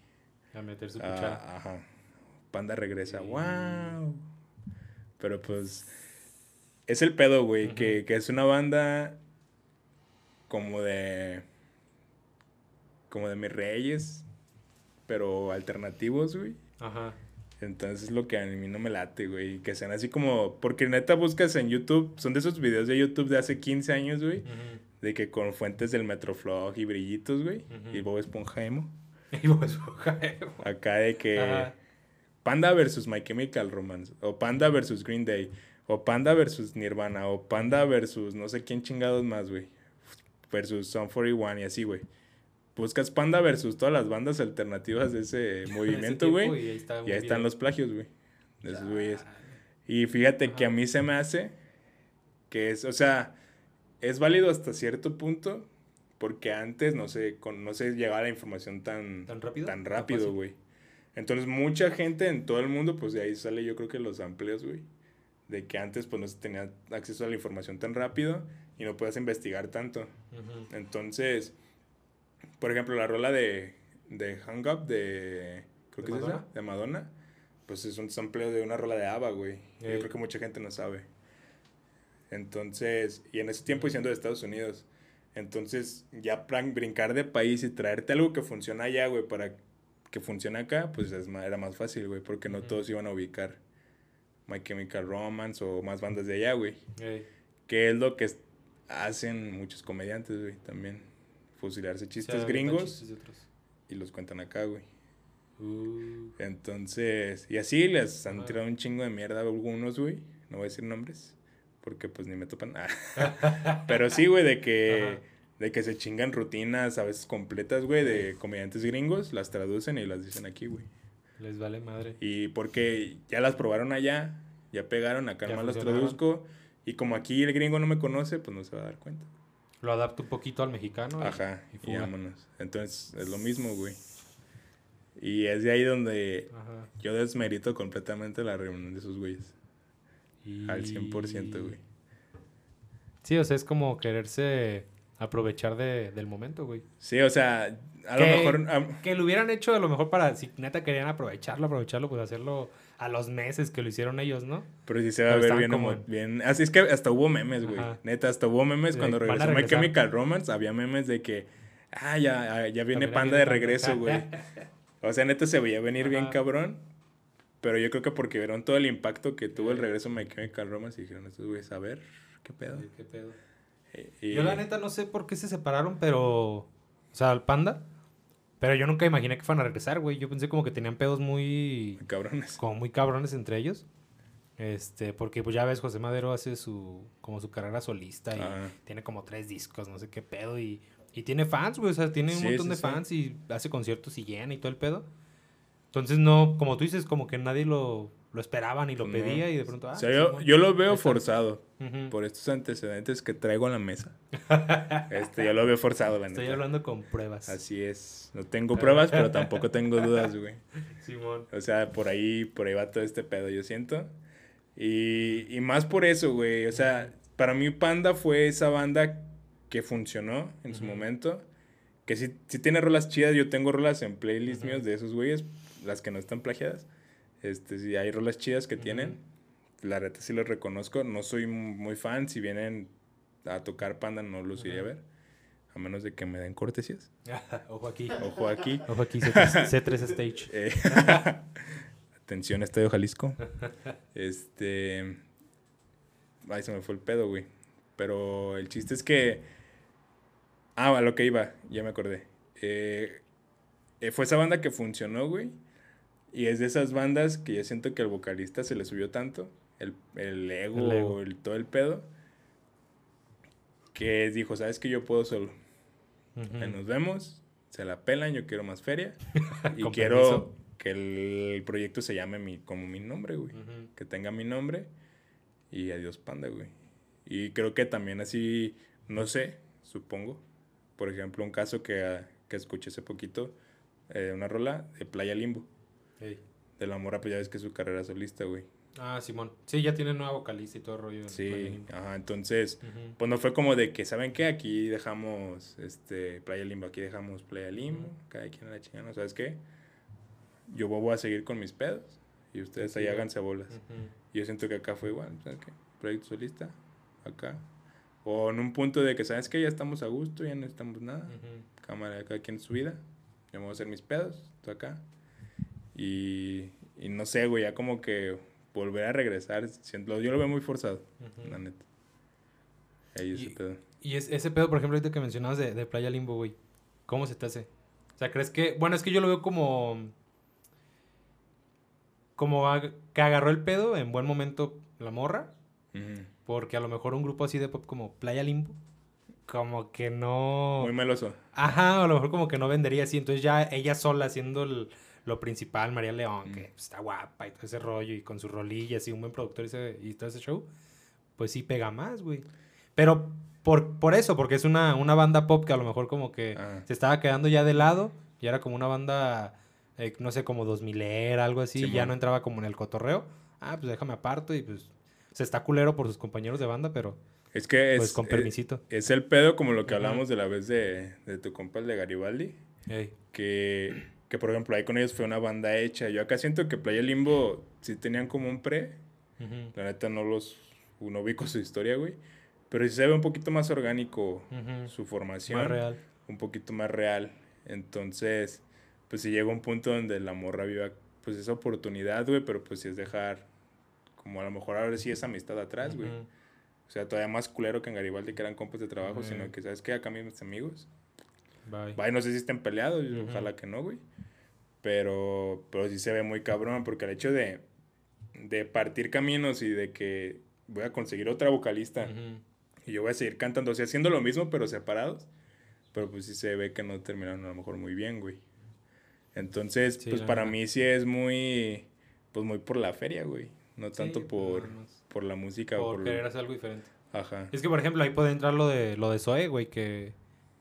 A meter su Ah, cuchara. ajá. Panda regresa. Sí. ¡Wow! Pero pues. Es el pedo, güey. Que, que es una banda. Como de. Como de mis reyes. Pero alternativos, güey. Ajá. Entonces es lo que a mí no me late, güey. Que sean así como. Porque neta buscas en YouTube. Son de esos videos de YouTube de hace 15 años, güey. De que con fuentes del Metroflog y brillitos, güey. Y Bob Esponja emo. Y Bob Esponja, eh, Acá de que. Ajá. Panda versus My Chemical Romance, o Panda versus Green Day, o Panda versus Nirvana, o Panda versus no sé quién chingados más, güey. Versus Sum 41 y así, güey. Buscas Panda versus todas las bandas alternativas de ese movimiento, güey. Y ahí, está un Y ahí están los plagios, güey. De esos güeyes. Y fíjate que a mí se me hace que es, o sea, es válido hasta cierto punto, porque antes no sé, con, no se llegaba la información tan, ¿Tan rápido? tan ¿Tan rápido, güey. Entonces, mucha gente en todo el mundo, pues de ahí sale yo creo que los amplios, güey. De que antes, pues no se tenía acceso a la información tan rápido y no podías investigar tanto. Entonces, por ejemplo, la rola de, de Hang Up de. Creo ¿De que es Madonna? esa, de Madonna. Pues es un sampleo de una rola de ABBA, güey. Yo creo que mucha gente no sabe. Entonces, y en ese tiempo siendo de Estados Unidos. Entonces, ya plan- brincar de país y traerte algo que funciona allá, güey, para que funcione acá, pues es ma- era más fácil, güey, porque no todos iban a ubicar My Chemical Romance o más bandas de allá, güey. Ey. Que es lo que hacen muchos comediantes, güey, también. Fusilarse Se chistes gringos chistes de otros. y los cuentan acá, güey. Uh, Entonces, y así les han Ajá. tirado un chingo de mierda a algunos, güey. No voy a decir nombres, porque pues ni me topan. Ah. Pero sí, güey, de que, Ajá. De que se chingan rutinas a veces completas, güey, de comediantes gringos, las traducen y las dicen aquí, güey. les vale madre. Y porque ya las probaron allá, ya pegaron, acá nomás las traduzco. Y como aquí el gringo no me conoce, pues no se va a dar cuenta. Lo adapto un poquito al mexicano. Ajá, y y, vámonos. Entonces es lo mismo, güey. Y es de ahí donde Ajá. yo desmerito completamente la reunión de esos güeyes. Y- Al 100%, güey. Sí, o sea, es como quererse aprovechar de, del momento, güey. Sí, o sea, a lo mejor... Que lo hubieran hecho a lo mejor para, si neta querían aprovecharlo, aprovecharlo, pues hacerlo a los meses que lo hicieron ellos, ¿no? pero sí se va a ver bien, como bien... Así es que hasta hubo memes, güey. Ajá. Neta, hasta hubo memes cuando regresó My. Chemical Romance. Había memes de que... Ah, ya, ya viene También Panda de regreso, güey. O sea, neta se veía venir bien cabrón. Pero yo creo que porque vieron todo el impacto que tuvo el regreso de My Chemical Romance y dijeron, estos güeyes, a ver, ¿qué pedo? Sí, qué pedo. Y- Yo la neta no sé por qué se separaron, pero... O sea, al panda. Pero yo nunca imaginé que fueran a regresar, güey. Yo pensé como que tenían pedos muy... Cabrones. Como muy cabrones entre ellos. Este, porque pues ya ves, José Madero hace su... Como su carrera solista y tiene como tres discos, no sé qué pedo. Y, y tiene fans, güey. O sea, tiene un Sí, montón sí, de sí. fans y hace conciertos y llena y todo el pedo. Entonces no, como tú dices, como que nadie lo, lo esperaba ni lo Pues no. pedía y de pronto... Ah, o sea, yo, yo lo veo forzado Ujú. por estos antecedentes que traigo a la mesa. Este, yo lo veo forzado, la Estoy neta. hablando con pruebas. Así es. No tengo pruebas, pero tampoco tengo dudas, güey. Simón. O sea, por ahí, por ahí va todo este pedo, yo siento. Y, y más por eso, güey. O sea, para mí Panda fue esa banda que funcionó en su Ujú. momento. Que sí, sí tiene rolas chidas. Yo tengo rolas en playlists Ujú. míos de esos güeyes, las que no están plagiadas. Este, sí, hay rolas chidas que tienen. La neta sí los reconozco. No soy muy fan. Si vienen a tocar Panda, no los iré a ver. A menos de que me den cortesías. Ojo aquí. Ojo aquí. Ojo aquí, C3, C3 Stage. Eh, Atención, Estadio Jalisco. Este. Ay, se me fue el pedo, güey. Pero el chiste es que. Ah, a lo que iba, ya me acordé. Eh, eh, fue esa banda que funcionó, güey. Y es de esas bandas que yo siento que al vocalista se le subió tanto. El, el ego, El ego. el- todo el pedo. Que dijo, ¿sabes que Yo puedo solo. Nos vemos, se la pelan, yo quiero más feria. y quiero permiso. que el proyecto se llame mi, como mi nombre, güey. Que tenga mi nombre. Y adiós, panda, güey. Y creo que también así, no sé, supongo. Por ejemplo, un caso que, ah, que escuché hace poquito, eh, una rola de Playa Limbo. Ey. De la morra, pues ya ves que es su carrera solista, güey. Ah, Simón. Sí, ya tiene nueva vocalista y todo el rollo. Sí, ajá, entonces, Ujú. pues no fue como de que, ¿saben qué? Aquí dejamos este, Playa Limbo, aquí dejamos Playa Limbo, Ujú. cada quien a la chingada. ¿sabes qué? Yo voy a seguir con mis pedos y ustedes Sí, ahí güey. háganse bolas. Ujú. Y yo siento que acá fue igual, ¿sabes qué? Proyecto solista, acá. O en un punto de que, ¿sabes qué? Ya estamos a gusto, ya no necesitamos nada. Cámara, cada quien en su vida. Yo me voy a hacer mis pedos, tú acá. Y, y no sé, güey, ya como que volver a regresar, siento, yo lo veo muy forzado, la neta. Ahí ese Y- pedo. Y es, ese pedo, por ejemplo, ahorita que mencionabas de, de Playa Limbo, güey. ¿Cómo se te hace? O sea, ¿crees que...? Bueno, es que yo lo veo como... Como que agarró el pedo en buen momento la morra. Porque a lo mejor un grupo así de pop como Playa Limbo... Como que no... Muy meloso. Ajá, a lo mejor como que no vendería así. Entonces ya ella sola haciendo el- lo principal, María León, que Mm. está guapa y todo ese rollo, y con sus rolillas y un buen productor y, ese- y todo ese show, pues sí pega más, güey. Pero por, por eso, porque es una, una banda pop que a lo mejor como que Ajá. se estaba quedando ya de lado, y era como una banda, eh, no sé, como 2000 era, algo así, y ya no entraba como en el cotorreo. Ah, pues déjame aparto y pues se está culero por sus compañeros de banda, pero Es que es, pues con es, permisito. es el pedo como lo que hablamos de la vez de, de tu compa el de Garibaldi. Ey. Que, que, por ejemplo, ahí con ellos fue una banda hecha. Yo acá siento que Playa Limbo sí tenían como un pre. Ujú, La neta no los... No ubico su historia, güey. Pero sí se ve un poquito más orgánico ujú. su formación. Más real. un poquito más real. Entonces, pues si llega un punto donde la morra viva pues esa oportunidad, güey, pero pues si es dejar como a lo mejor ahora sí esa amistad atrás, güey. Ujú. O sea, todavía más culero que en Garibaldi que eran compas de trabajo, sino que sabes que acá mis amigos. Bye. Vaya, no sé si estén peleados, Ujú. ojalá que no, güey. Pero pero sí se ve muy cabrón porque el hecho de de partir caminos y de que voy a conseguir otra vocalista Ujú. y yo voy a seguir cantando, o sea, haciendo lo mismo, pero separados. Pero pues sí se ve que no terminaron a lo mejor muy bien, güey. Entonces, Sí, pues para neta. mí sí es muy, pues muy por la feria, güey. No Sí, tanto por, por la música o Por por... querer hacer algo diferente. Ajá. Es que, por ejemplo, ahí puede entrar lo de lo de Zoe, güey, que,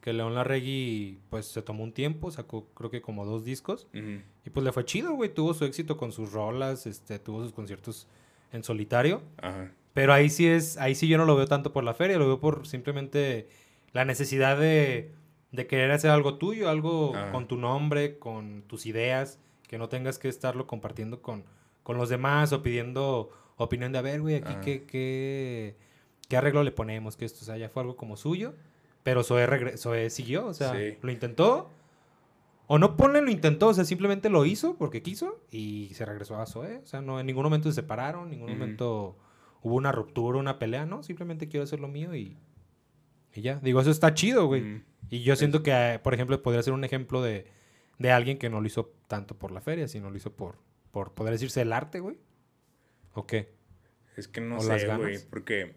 que León Larregui, pues, se tomó un tiempo, sacó creo que como dos discos, y pues le fue chido, güey, tuvo su éxito con sus rolas, este, tuvo sus conciertos en solitario, Ajá. pero ahí sí es, ahí sí yo no lo veo tanto por la feria, lo veo por simplemente la necesidad de, de querer hacer algo tuyo, algo con tu nombre, con tus ideas, que no tengas que estarlo compartiendo con, con los demás o pidiendo opinión de, a ver, güey, aquí qué, qué, qué arreglo le ponemos, que esto, o sea, ya fue algo como suyo, pero Zoe, regre- Zoe siguió, o sea, Sí. lo intentó, o no ponle lo intentó, o sea, simplemente lo hizo porque quiso y se regresó a Zoe, o sea, no, en ningún momento se separaron, en ningún Ujú. momento hubo una ruptura, una pelea, no, simplemente quiero hacer lo mío y, y ya, digo, eso está chido, güey. Ujú. Y yo siento que, por ejemplo, podría ser un ejemplo de, de alguien que no lo hizo tanto por la feria, sino lo hizo por, por poder decirse el arte, güey. ¿O qué? Es que no O las sé, güey, porque...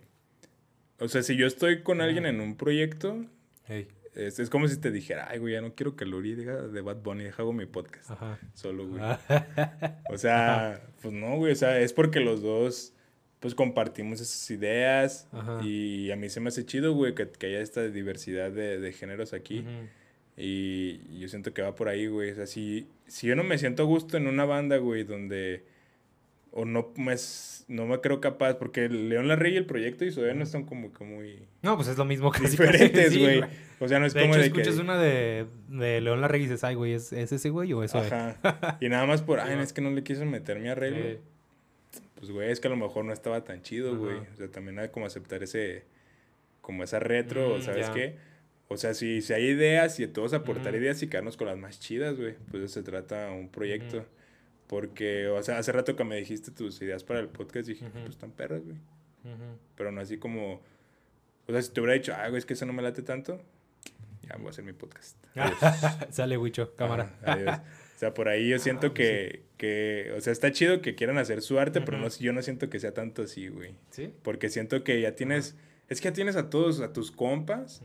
O sea, si yo estoy con alguien en un proyecto, Ey, es, es como si te dijera, ay, güey, ya no quiero que Luri diga de Bad Bunny, deja hago mi podcast. ajá. Solo, güey. Ah, O sea, pues no, güey, o sea, es porque los dos, pues compartimos esas ideas y a mí se me hace chido, güey, que, que haya esta diversidad de, de géneros aquí y yo siento que va por ahí, güey, o sea, si, si yo no me siento a gusto en una banda, güey, donde, o no me, no me creo capaz, porque León Larrey y el proyecto y Zoe no están como que muy No, pues es lo mismo casi. diferentes, sí, güey. o sea, no es De como hecho, de que... escuchas una de, de León Larregui y dices, ay, güey, ¿es, ¿es ese güey o eso? es?" Ajá. Y nada más por, ay, es que no le quiso meter mi arreglo. Pues, güey, es que a lo mejor no estaba tan chido, güey. O sea, también hay como aceptar ese, como esa retro, Mm, ¿sabes ya. qué? O sea, si, si hay ideas y todos aportar ideas y quedarnos con las más chidas, güey. Pues eso se trata un proyecto. Porque, o sea, hace rato que me dijiste tus ideas para el podcast, dije, pues están perras, güey. Pero no así como, o sea, si te hubiera dicho, ah, güey, es que eso no me late tanto, ya voy a hacer mi podcast. Sale, Wicho, cámara. Adiós. O sea, por ahí yo siento Ah, que, que, o sea, está chido que quieran hacer su arte, pero no, yo no siento que sea tanto así, güey. ¿Sí? Porque siento que ya tienes, es que ya tienes a todos, a tus compas,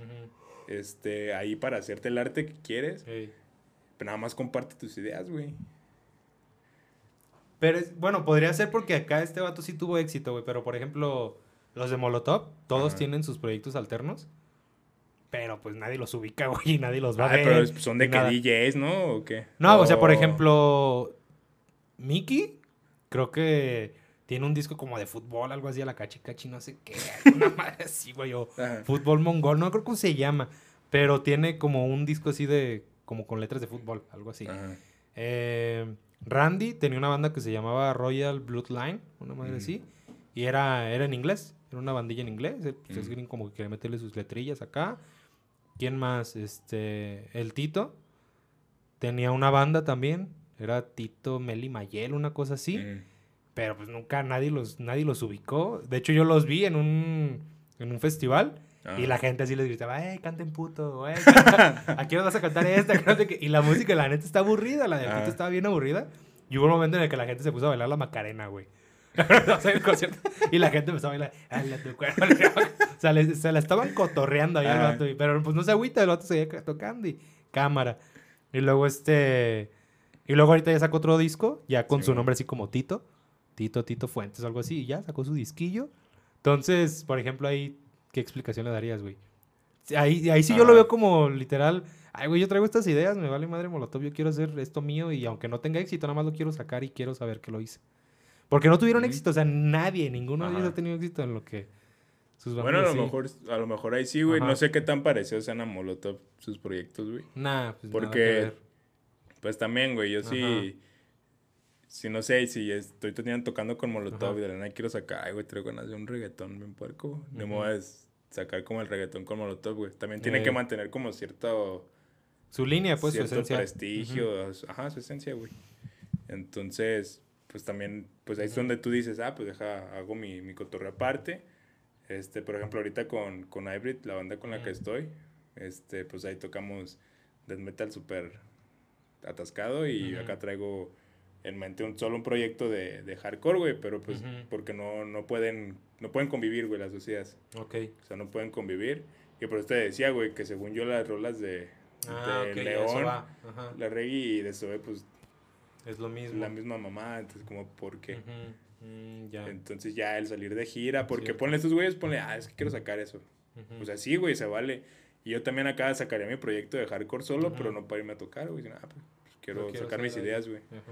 este, ahí para hacerte el arte que quieres, Ey. pero nada más comparte tus ideas, güey. Pero es- bueno, podría ser porque acá este vato sí tuvo éxito, güey. Pero por ejemplo, los de Molotov, todos Ajá. tienen sus proyectos alternos. pero pues nadie los ubica, güey, y nadie los va a ver. pero son de que nada. DJs, ¿no? ¿O qué? No, o sea, por O- ejemplo, Mickey, creo que tiene un disco como de fútbol, algo así, a la cachi cachi, no sé qué, una madre así, güey, o Ajá. fútbol mongol, no creo cómo se llama, pero tiene como un disco así de, como con letras de fútbol, algo así. Ajá. Eh, Randy tenía una banda que se llamaba Royal Bloodline, una madre Mm. así, y era, era en inglés, era una bandilla en inglés, él, pues, es Mm. gringo, como que quería meterle sus letrillas acá. ¿Quién más? Este, el Tito tenía una banda también, era Tito Meli Mayel, una cosa así, Mm. pero pues nunca nadie los, nadie los ubicó. De hecho, yo los vi en un, en un festival. Y la gente así les gritaba, ¡eh, canten puto! ¡eh! canta- ¿A qué vas a cantar esta? que no sé qué". Y la música, la neta, está aburrida. La Ajá. Tito estaba bien aburrida. Y hubo un momento en el que la gente se puso a bailar la Macarena, güey. Y la gente empezó a bailar, ¡Hala tu cuerpo! o sea, les- se la estaban cotorreando ahí al Ajá. vato. Pero pues no se agüita, el vato seguía ca- tocando y cámara. Y luego este... Y luego ahorita ya sacó otro disco, ya con Sí, su nombre así como Tito. Tito, Tito Fuentes, algo así. Y ya sacó su disquillo. Entonces, por ejemplo, ahí, ¿qué explicación le darías, güey? Ahí, ahí sí yo lo Ajá. veo como literal. Ay, güey, yo traigo estas ideas, me vale madre Molotov, yo quiero hacer esto mío y aunque no tenga éxito, nada más lo quiero sacar y quiero saber que lo hice. Porque no tuvieron éxito, o sea, nadie, ninguno de ellos ha tenido éxito en lo que sus Bueno, a lo sí. mejor, a lo mejor ahí sí, güey. Ajá. No sé qué tan parecidos sean a Molotov sus proyectos, güey. Nah, pues nada Porque- que ver. Pues también, güey, yo Ajá. sí. Si no sé, si estoy tocando con Molotov Ajá. y de la nada quiero sacar, ay, güey, traigo ganas de un reggaetón bien puerco. No me voy a sacar como el reggaetón con Molotov, güey. También tiene Eh. que mantener como cierto, Su línea, pues, su esencia. prestigio. Ajá, su esencia, güey. Entonces, pues también, pues ahí es donde tú dices, ah, pues deja, hago mi, mi cotorreo aparte. Este, por ejemplo, ahorita con, con Hybrid, la banda con la que estoy, este, pues ahí tocamos death metal súper atascado y acá traigo en mente un, solo un proyecto de, de hardcore, güey, pero pues Ujú. porque no, no pueden, no pueden convivir, güey, las dos ideas. Ok. O sea, no pueden convivir. Y por eso te decía, güey, que según yo las rolas de, Ah, de ok, ya eso León, la reggae y de Zoe, pues Es lo mismo. la misma mamá, entonces como, ¿por qué? Ujú. Mm, ya. Entonces ya el salir de gira, porque Cierto. ponle a estos güeyes, ponle, ah, es que quiero sacar eso. Ujú. O sea, sí, güey, se vale. Y yo también acá sacaría mi proyecto de hardcore solo, Ujú. pero no para irme a tocar, güey. sino, ah, pues, pues, quiero, quiero sacar mis ideas, güey. Ajá.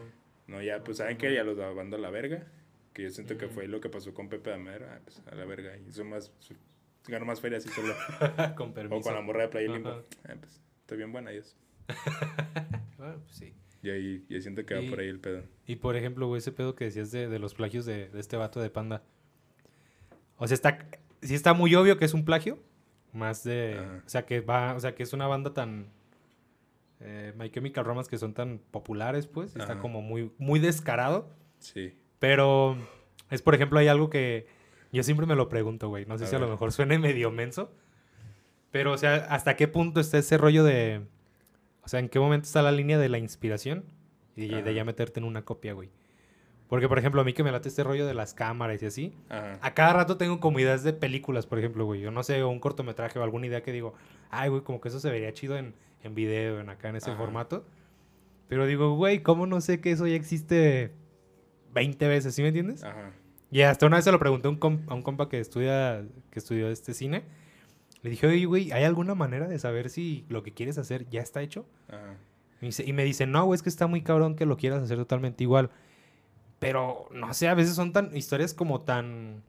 No, ya, pues, ¿saben qué? Ya los mando a la verga. Que yo siento que fue lo que pasó con Pepe Damer, ah, pues, a la verga. Y eso más, gano más feria así solo. con permiso. o con la morra de Playa Limbo. Ah, pues, estoy bien buena, Dios. Bueno, pues sí. Y ahí, yo siento que va Y- por ahí el pedo. Y por ejemplo, güey, ese pedo que decías de, de los plagios de, de este vato de panda. O sea, está, sí está muy obvio que es un plagio. Más de. Ajá. O sea, que va. O sea, que es una banda tan. Eh, My Chemical Romance que son tan populares, pues. Está como muy, muy descarado. Sí. Pero es, por ejemplo, hay algo que yo siempre me lo pregunto, güey. No sé A si a lo mejor suene medio menso. Pero, o sea, ¿hasta qué punto está ese rollo de... O sea, ¿en qué momento está la línea de la inspiración y de, Ajá. ya meterte en una copia, güey? Porque, por ejemplo, a mí que me late este rollo de las cámaras y así, Ajá. a cada rato tengo como ideas de películas, por ejemplo, güey. Yo no sé, o un cortometraje o alguna idea que digo, ay, güey, como que eso se vería chido en, en video, en acá, en ese Ajá. formato. Pero digo, güey, ¿cómo no sé que eso ya existe 20 veces, ¿sí me entiendes? Ajá. Y hasta una vez se lo pregunté a un, com- a un compa que estudia, que estudió este cine. Le dije, oye, güey, ¿hay alguna manera de saber si lo que quieres hacer ya está hecho? Ajá. Y, dice- y me dice, no, güey, es que está muy cabrón que lo quieras hacer totalmente igual. Pero, no sé, a veces son tan historias como tan,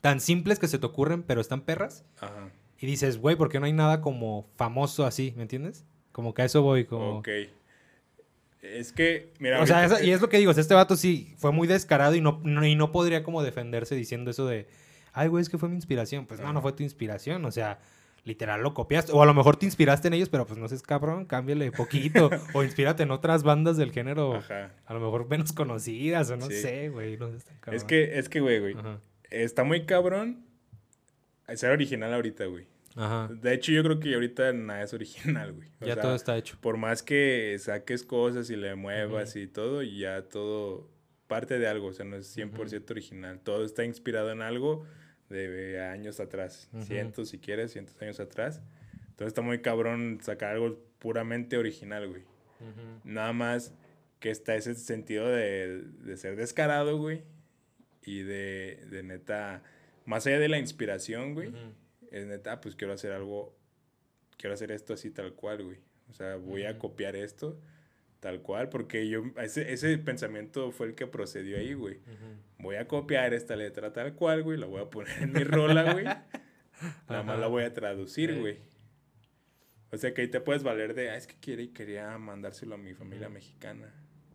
tan simples que se te ocurren, pero están perras. Ajá. Y dices, güey, ¿por qué no hay nada como famoso así? ¿Me entiendes? Como que a eso voy, como... Ok. Es que, mira. O sea, y es lo que digo, este vato sí fue muy descarado y no, no- y no podría como defenderse diciendo eso de, ay, güey, es que fue mi inspiración. Pues no, no fue tu inspiración, o sea, literal lo copiaste. O a lo mejor te inspiraste en ellos, pero pues no seas cabrón, cámbiale poquito. o inspírate en otras bandas del género, Ajá. a lo mejor menos conocidas, o no Sí. sé, güey, no sé. Es que, es que, güey, güey. Está muy cabrón ser original ahorita, güey. Ajá. De hecho, yo creo que ahorita nada es original, güey. O Ya sea, todo está hecho. Por más que saques cosas y le muevas y todo, ya todo parte de algo. O sea, no es 100% original. Todo está inspirado en algo de años atrás. Cientos, si quieres, cientos años atrás. Entonces está muy cabrón sacar algo puramente original, güey. Nada más que está ese sentido de, de ser descarado, güey. Y de, de neta, más allá de la inspiración, güey, Ujú. es neta, pues quiero hacer algo quiero hacer esto así tal cual, güey. O sea, voy a copiar esto tal cual, porque yo, ese, ese pensamiento fue el que procedió ahí, güey. Voy a copiar esta letra tal cual, güey, la voy a poner en mi rola, güey. Nada más la voy a traducir, güey. O sea, que ahí te puedes valer de, ah, es que quiere y quería mandárselo a mi familia mexicana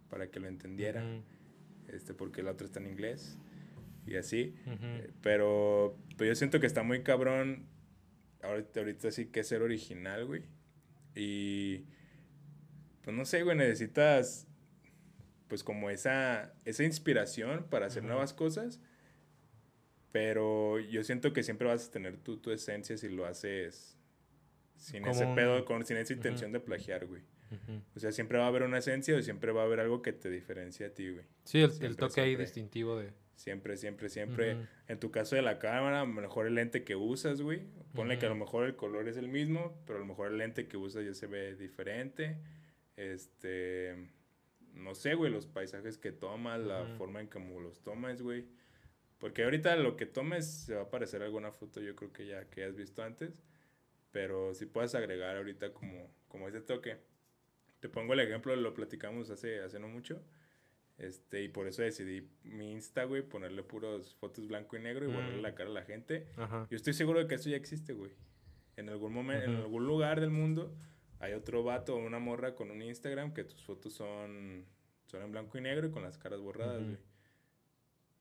para que lo entendiera. Este, porque el otro está en inglés y así. Eh, pero, pero yo siento que está muy cabrón ahorita, ahorita sí que ser original, güey. Y pues no sé, güey, necesitas pues como esa, esa inspiración para hacer nuevas cosas. Pero yo siento que siempre vas a tener tú tu esencia si lo haces sin ese pedo, con, sin esa intención de plagiar, güey. O sea, siempre va a haber una esencia o siempre va a haber algo que te diferencia a ti, güey. Sí, el, toque ahí distintivo de... Siempre, siempre, siempre. En tu caso de la cámara, a lo mejor el lente que usas, güey. Ponle que a lo mejor el color es el mismo, pero a lo mejor el lente que usas ya se ve diferente. Este, no sé, güey, los paisajes que tomas, la forma en cómo los tomas, güey. Porque ahorita lo que tomes se va a parecer alguna foto, yo creo que ya que has visto antes. Pero si puedes agregar ahorita como, como ese toque. Te pongo el ejemplo, lo platicamos hace, hace no mucho. Este, y por eso decidí mi Insta, güey, ponerle puros fotos blanco y negro y borrarle la cara a la gente. Yo estoy seguro de que eso ya existe, güey. En algún momento, en algún lugar del mundo hay otro vato o una morra con un Instagram que tus fotos son, son en blanco y negro y con las caras borradas, güey.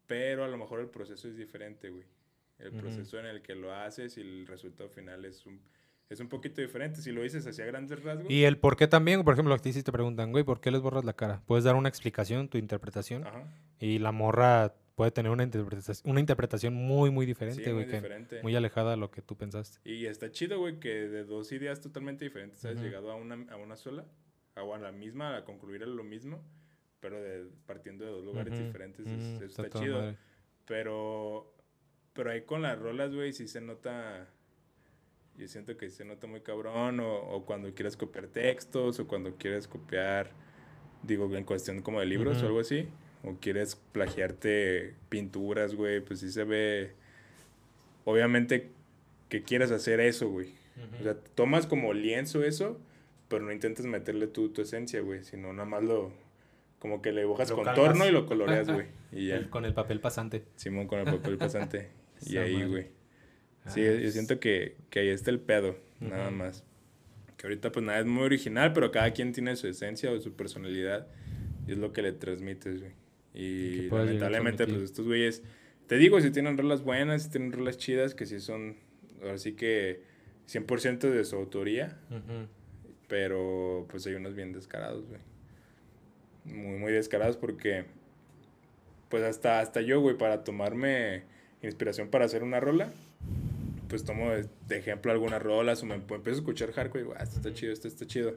Pero a lo mejor el proceso es diferente, güey. El proceso en el que lo haces y el resultado final es un, es un poquito diferente. Si lo dices hacia grandes rasgos. Y el por qué también, por ejemplo, a ti si te preguntan, güey, ¿por qué les borras la cara? Puedes dar una explicación, tu interpretación. Ajá. Y la morra puede tener una interpretación, una interpretación muy, muy diferente, güey. Muy, muy alejada de lo que tú pensaste. Y está chido, güey, que de dos ideas totalmente diferentes has llegado a una, a una sola, o a la misma, a concluir lo mismo, pero de, partiendo de dos lugares diferentes. está, chido. Pero, pero ahí con las rolas, güey, sí se nota. Yo siento que se nota muy cabrón, o, o cuando quieres copiar textos, o cuando quieres copiar, digo, en cuestión como de libros o algo así o quieres plagiarte pinturas, güey, pues sí se ve. Obviamente que quieres hacer eso, güey. O sea, tomas como lienzo eso, pero no intentes meterle tu, tu esencia, güey, sino nada más lo. Como que le dibujas contorno y lo coloreas, güey. Y ya. con el papel pasante. Simón, con el papel pasante. y ahí, güey. Sí, yo ah, siento que, que ahí está el pedo, nada más. Que ahorita pues nada es muy original, pero cada quien tiene su esencia o su personalidad. Y es lo que le transmites, güey. Y lamentablemente, pues estos güeyes, te digo, si tienen rolas buenas, si tienen rolas chidas, que sí son, ahora sí que 100% de su autoría. Pero pues hay unos bien descarados, güey. Muy, muy descarados porque, pues hasta, hasta yo, güey, para tomarme inspiración para hacer una rola, pues tomo de, ejemplo algunas rolas o me empiezo a escuchar hardcore y digo, ah, esto está chido, esto está chido.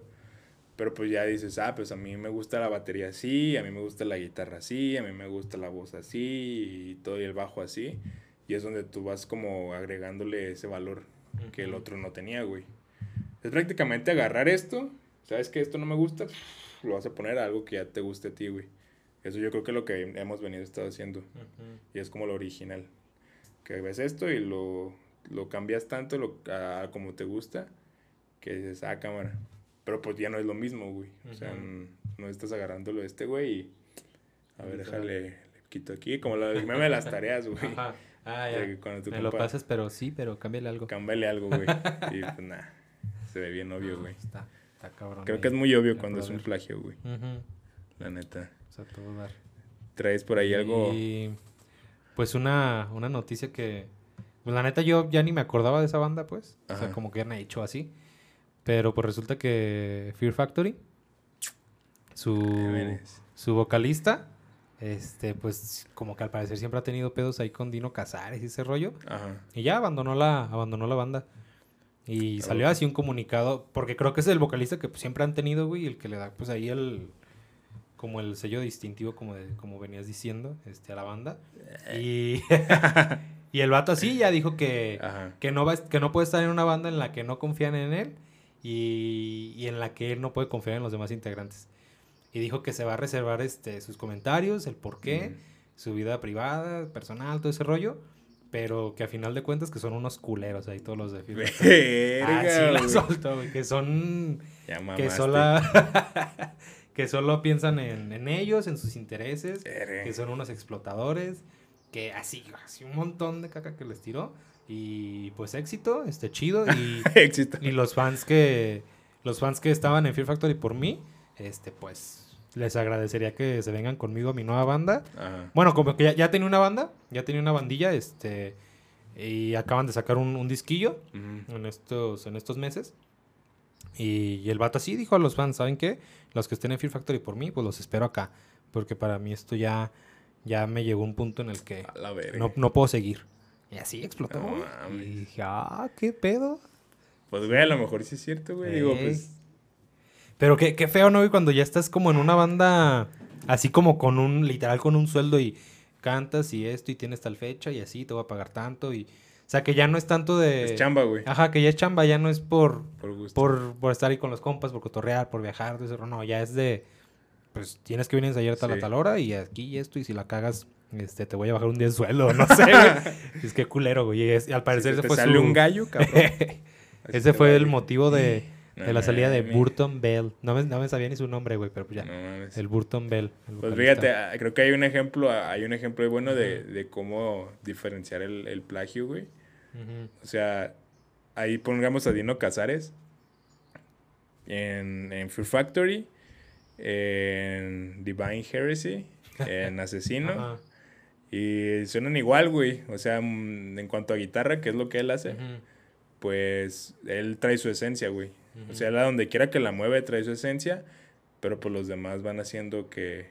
Pero pues ya dices, ah, pues a mí me gusta la batería así, a mí me gusta la guitarra así, a mí me gusta la voz así y todo y el bajo así. Y es donde tú vas como agregándole ese valor que el otro no tenía, güey. Es prácticamente agarrar esto, sabes que esto no me gusta, lo vas a poner a algo que ya te guste a ti, güey. Eso yo creo que es lo que hemos venido estado haciendo. Y es como lo original. Que ves esto y lo, lo cambias tanto lo, a, como te gusta, que dices, ah, cámara pero pues ya no es lo mismo, güey. O sea, no estás agarrándolo de este güey y... A ver, déjale, le quito aquí. Como lo meme de las tareas, güey. Ajá. Ah, ya. Me lo pasas, pero sí, pero cámbiale algo. Cámbiale algo, güey. y pues nada, se ve bien obvio, güey. está, está cabrón. Creo que es muy obvio cuando es un plagio, güey. La neta. O sea, todo dar. ¿Traes por ahí algo? Y pues una, una noticia que... Pues la neta yo ya ni me acordaba de esa banda, pues. O sea, como que han hecho así. Pero pues resulta que Fear Factory, su, su vocalista, este, pues como que al parecer siempre ha tenido pedos ahí con Dino Casares y ese rollo. Y ya abandonó la, abandonó la banda. Y salió así un comunicado, porque creo que es el vocalista que pues, siempre han tenido, güey, el que le da pues ahí el como el sello distintivo como de, como venías diciendo, este a la banda. Y y el vato así ya dijo que, que no va que no puede estar en una banda en la que no confían en él y, y, en la que él no puede confiar en los demás integrantes. Y dijo que se va a reservar este, sus comentarios, el por qué, su vida privada, personal, todo ese rollo, pero que a final de cuentas que son unos culeros ahí todos los de Verga, Así la güey. soltó, güey, que son Ya que mamaste. sola que solo piensan en, en ellos, en sus intereses, que son unos explotadores, que así, así un montón de caca que les tiró y pues éxito, este chido y, Éxito. y los fans que los fans que estaban en Fear Factory por mí, este pues les agradecería que se vengan conmigo a mi nueva banda. Ajá. Bueno, como que ya, ya tenía una banda, ya tenía una bandilla, este y acaban de sacar un, un disquillo Ujú. en estos, en estos meses. Y, y el vato así dijo a los fans, ¿saben qué? Los que estén en Fear Factory por mí, pues los espero acá. Porque para mí esto ya, ya me llegó un punto en el que la no, no puedo seguir. Y así explotó. No y dije, ah, qué pedo. Pues, güey, a lo mejor sí es cierto, güey. Digo, pues. Pero qué, qué feo, ¿no? güey? Cuando ya estás como en una banda, así como con un, literal, con un sueldo y cantas y esto y tienes tal fecha y así, te voy a pagar tanto y... O sea, que ya no es tanto de... Es chamba, güey. Ajá, que ya es chamba, ya no es por, Por gusto. por, por estar ahí con los compas, por cotorrear, por viajar, todo eso. No, ya es de, pues tienes que venir a ensayar tal, a Sí. tal hora y aquí y esto, y si la cagas, este, te voy a bajar un día de sueldo, no sé, es que culero, güey. Y, es- al parecer Si ese te fue sale su... un gallo, cabrón. Ese fue el motivo de, No de la salida de. Burton Bell. No me, no me sabía ni su nombre, güey, pero pues ya. No. El Burton Bell. el Pues fíjate, ah, creo que hay un ejemplo, ah, hay un ejemplo bueno de, de cómo diferenciar el, el plagio, güey. O sea, ahí pongamos a Dino Cazares en, en Fear Factory, en Divine Heresy, en Asesino. Y suenan igual, güey. O sea, mm, en cuanto a guitarra, que es lo que él hace, pues él trae su esencia, güey. O sea, la donde quiera que la mueve trae su esencia, pero pues los demás van haciendo que,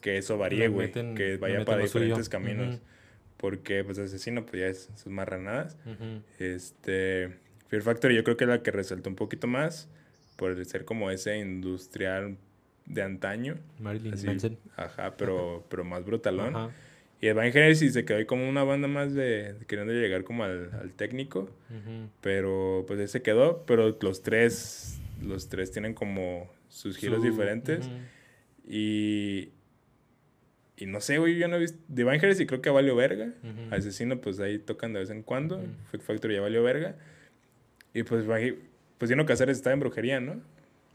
que eso varíe, güey. Que vaya para suyo. diferentes caminos. Porque pues Asesino pues ya es sus marranadas. Ujú. Este, Fear Factory yo creo que es la que resaltó un poquito más por ser como ese industrial de antaño. Marilyn así, Manson. ajá, pero, pero más brutalón. Ajá. Y Divine Heresy se quedó ahí como una banda más de queriendo llegar como al, al técnico. Pero pues ese quedó. Pero los tres, los tres tienen como sus giros Su- diferentes. Y, y no sé, güey, yo no he visto. Divine Heresy creo que valió verga. Asesino, pues ahí tocan de vez en cuando. Ujú. Fear Factory ya valió verga. Y pues, pues Dino Casares estaba en brujería, ¿no?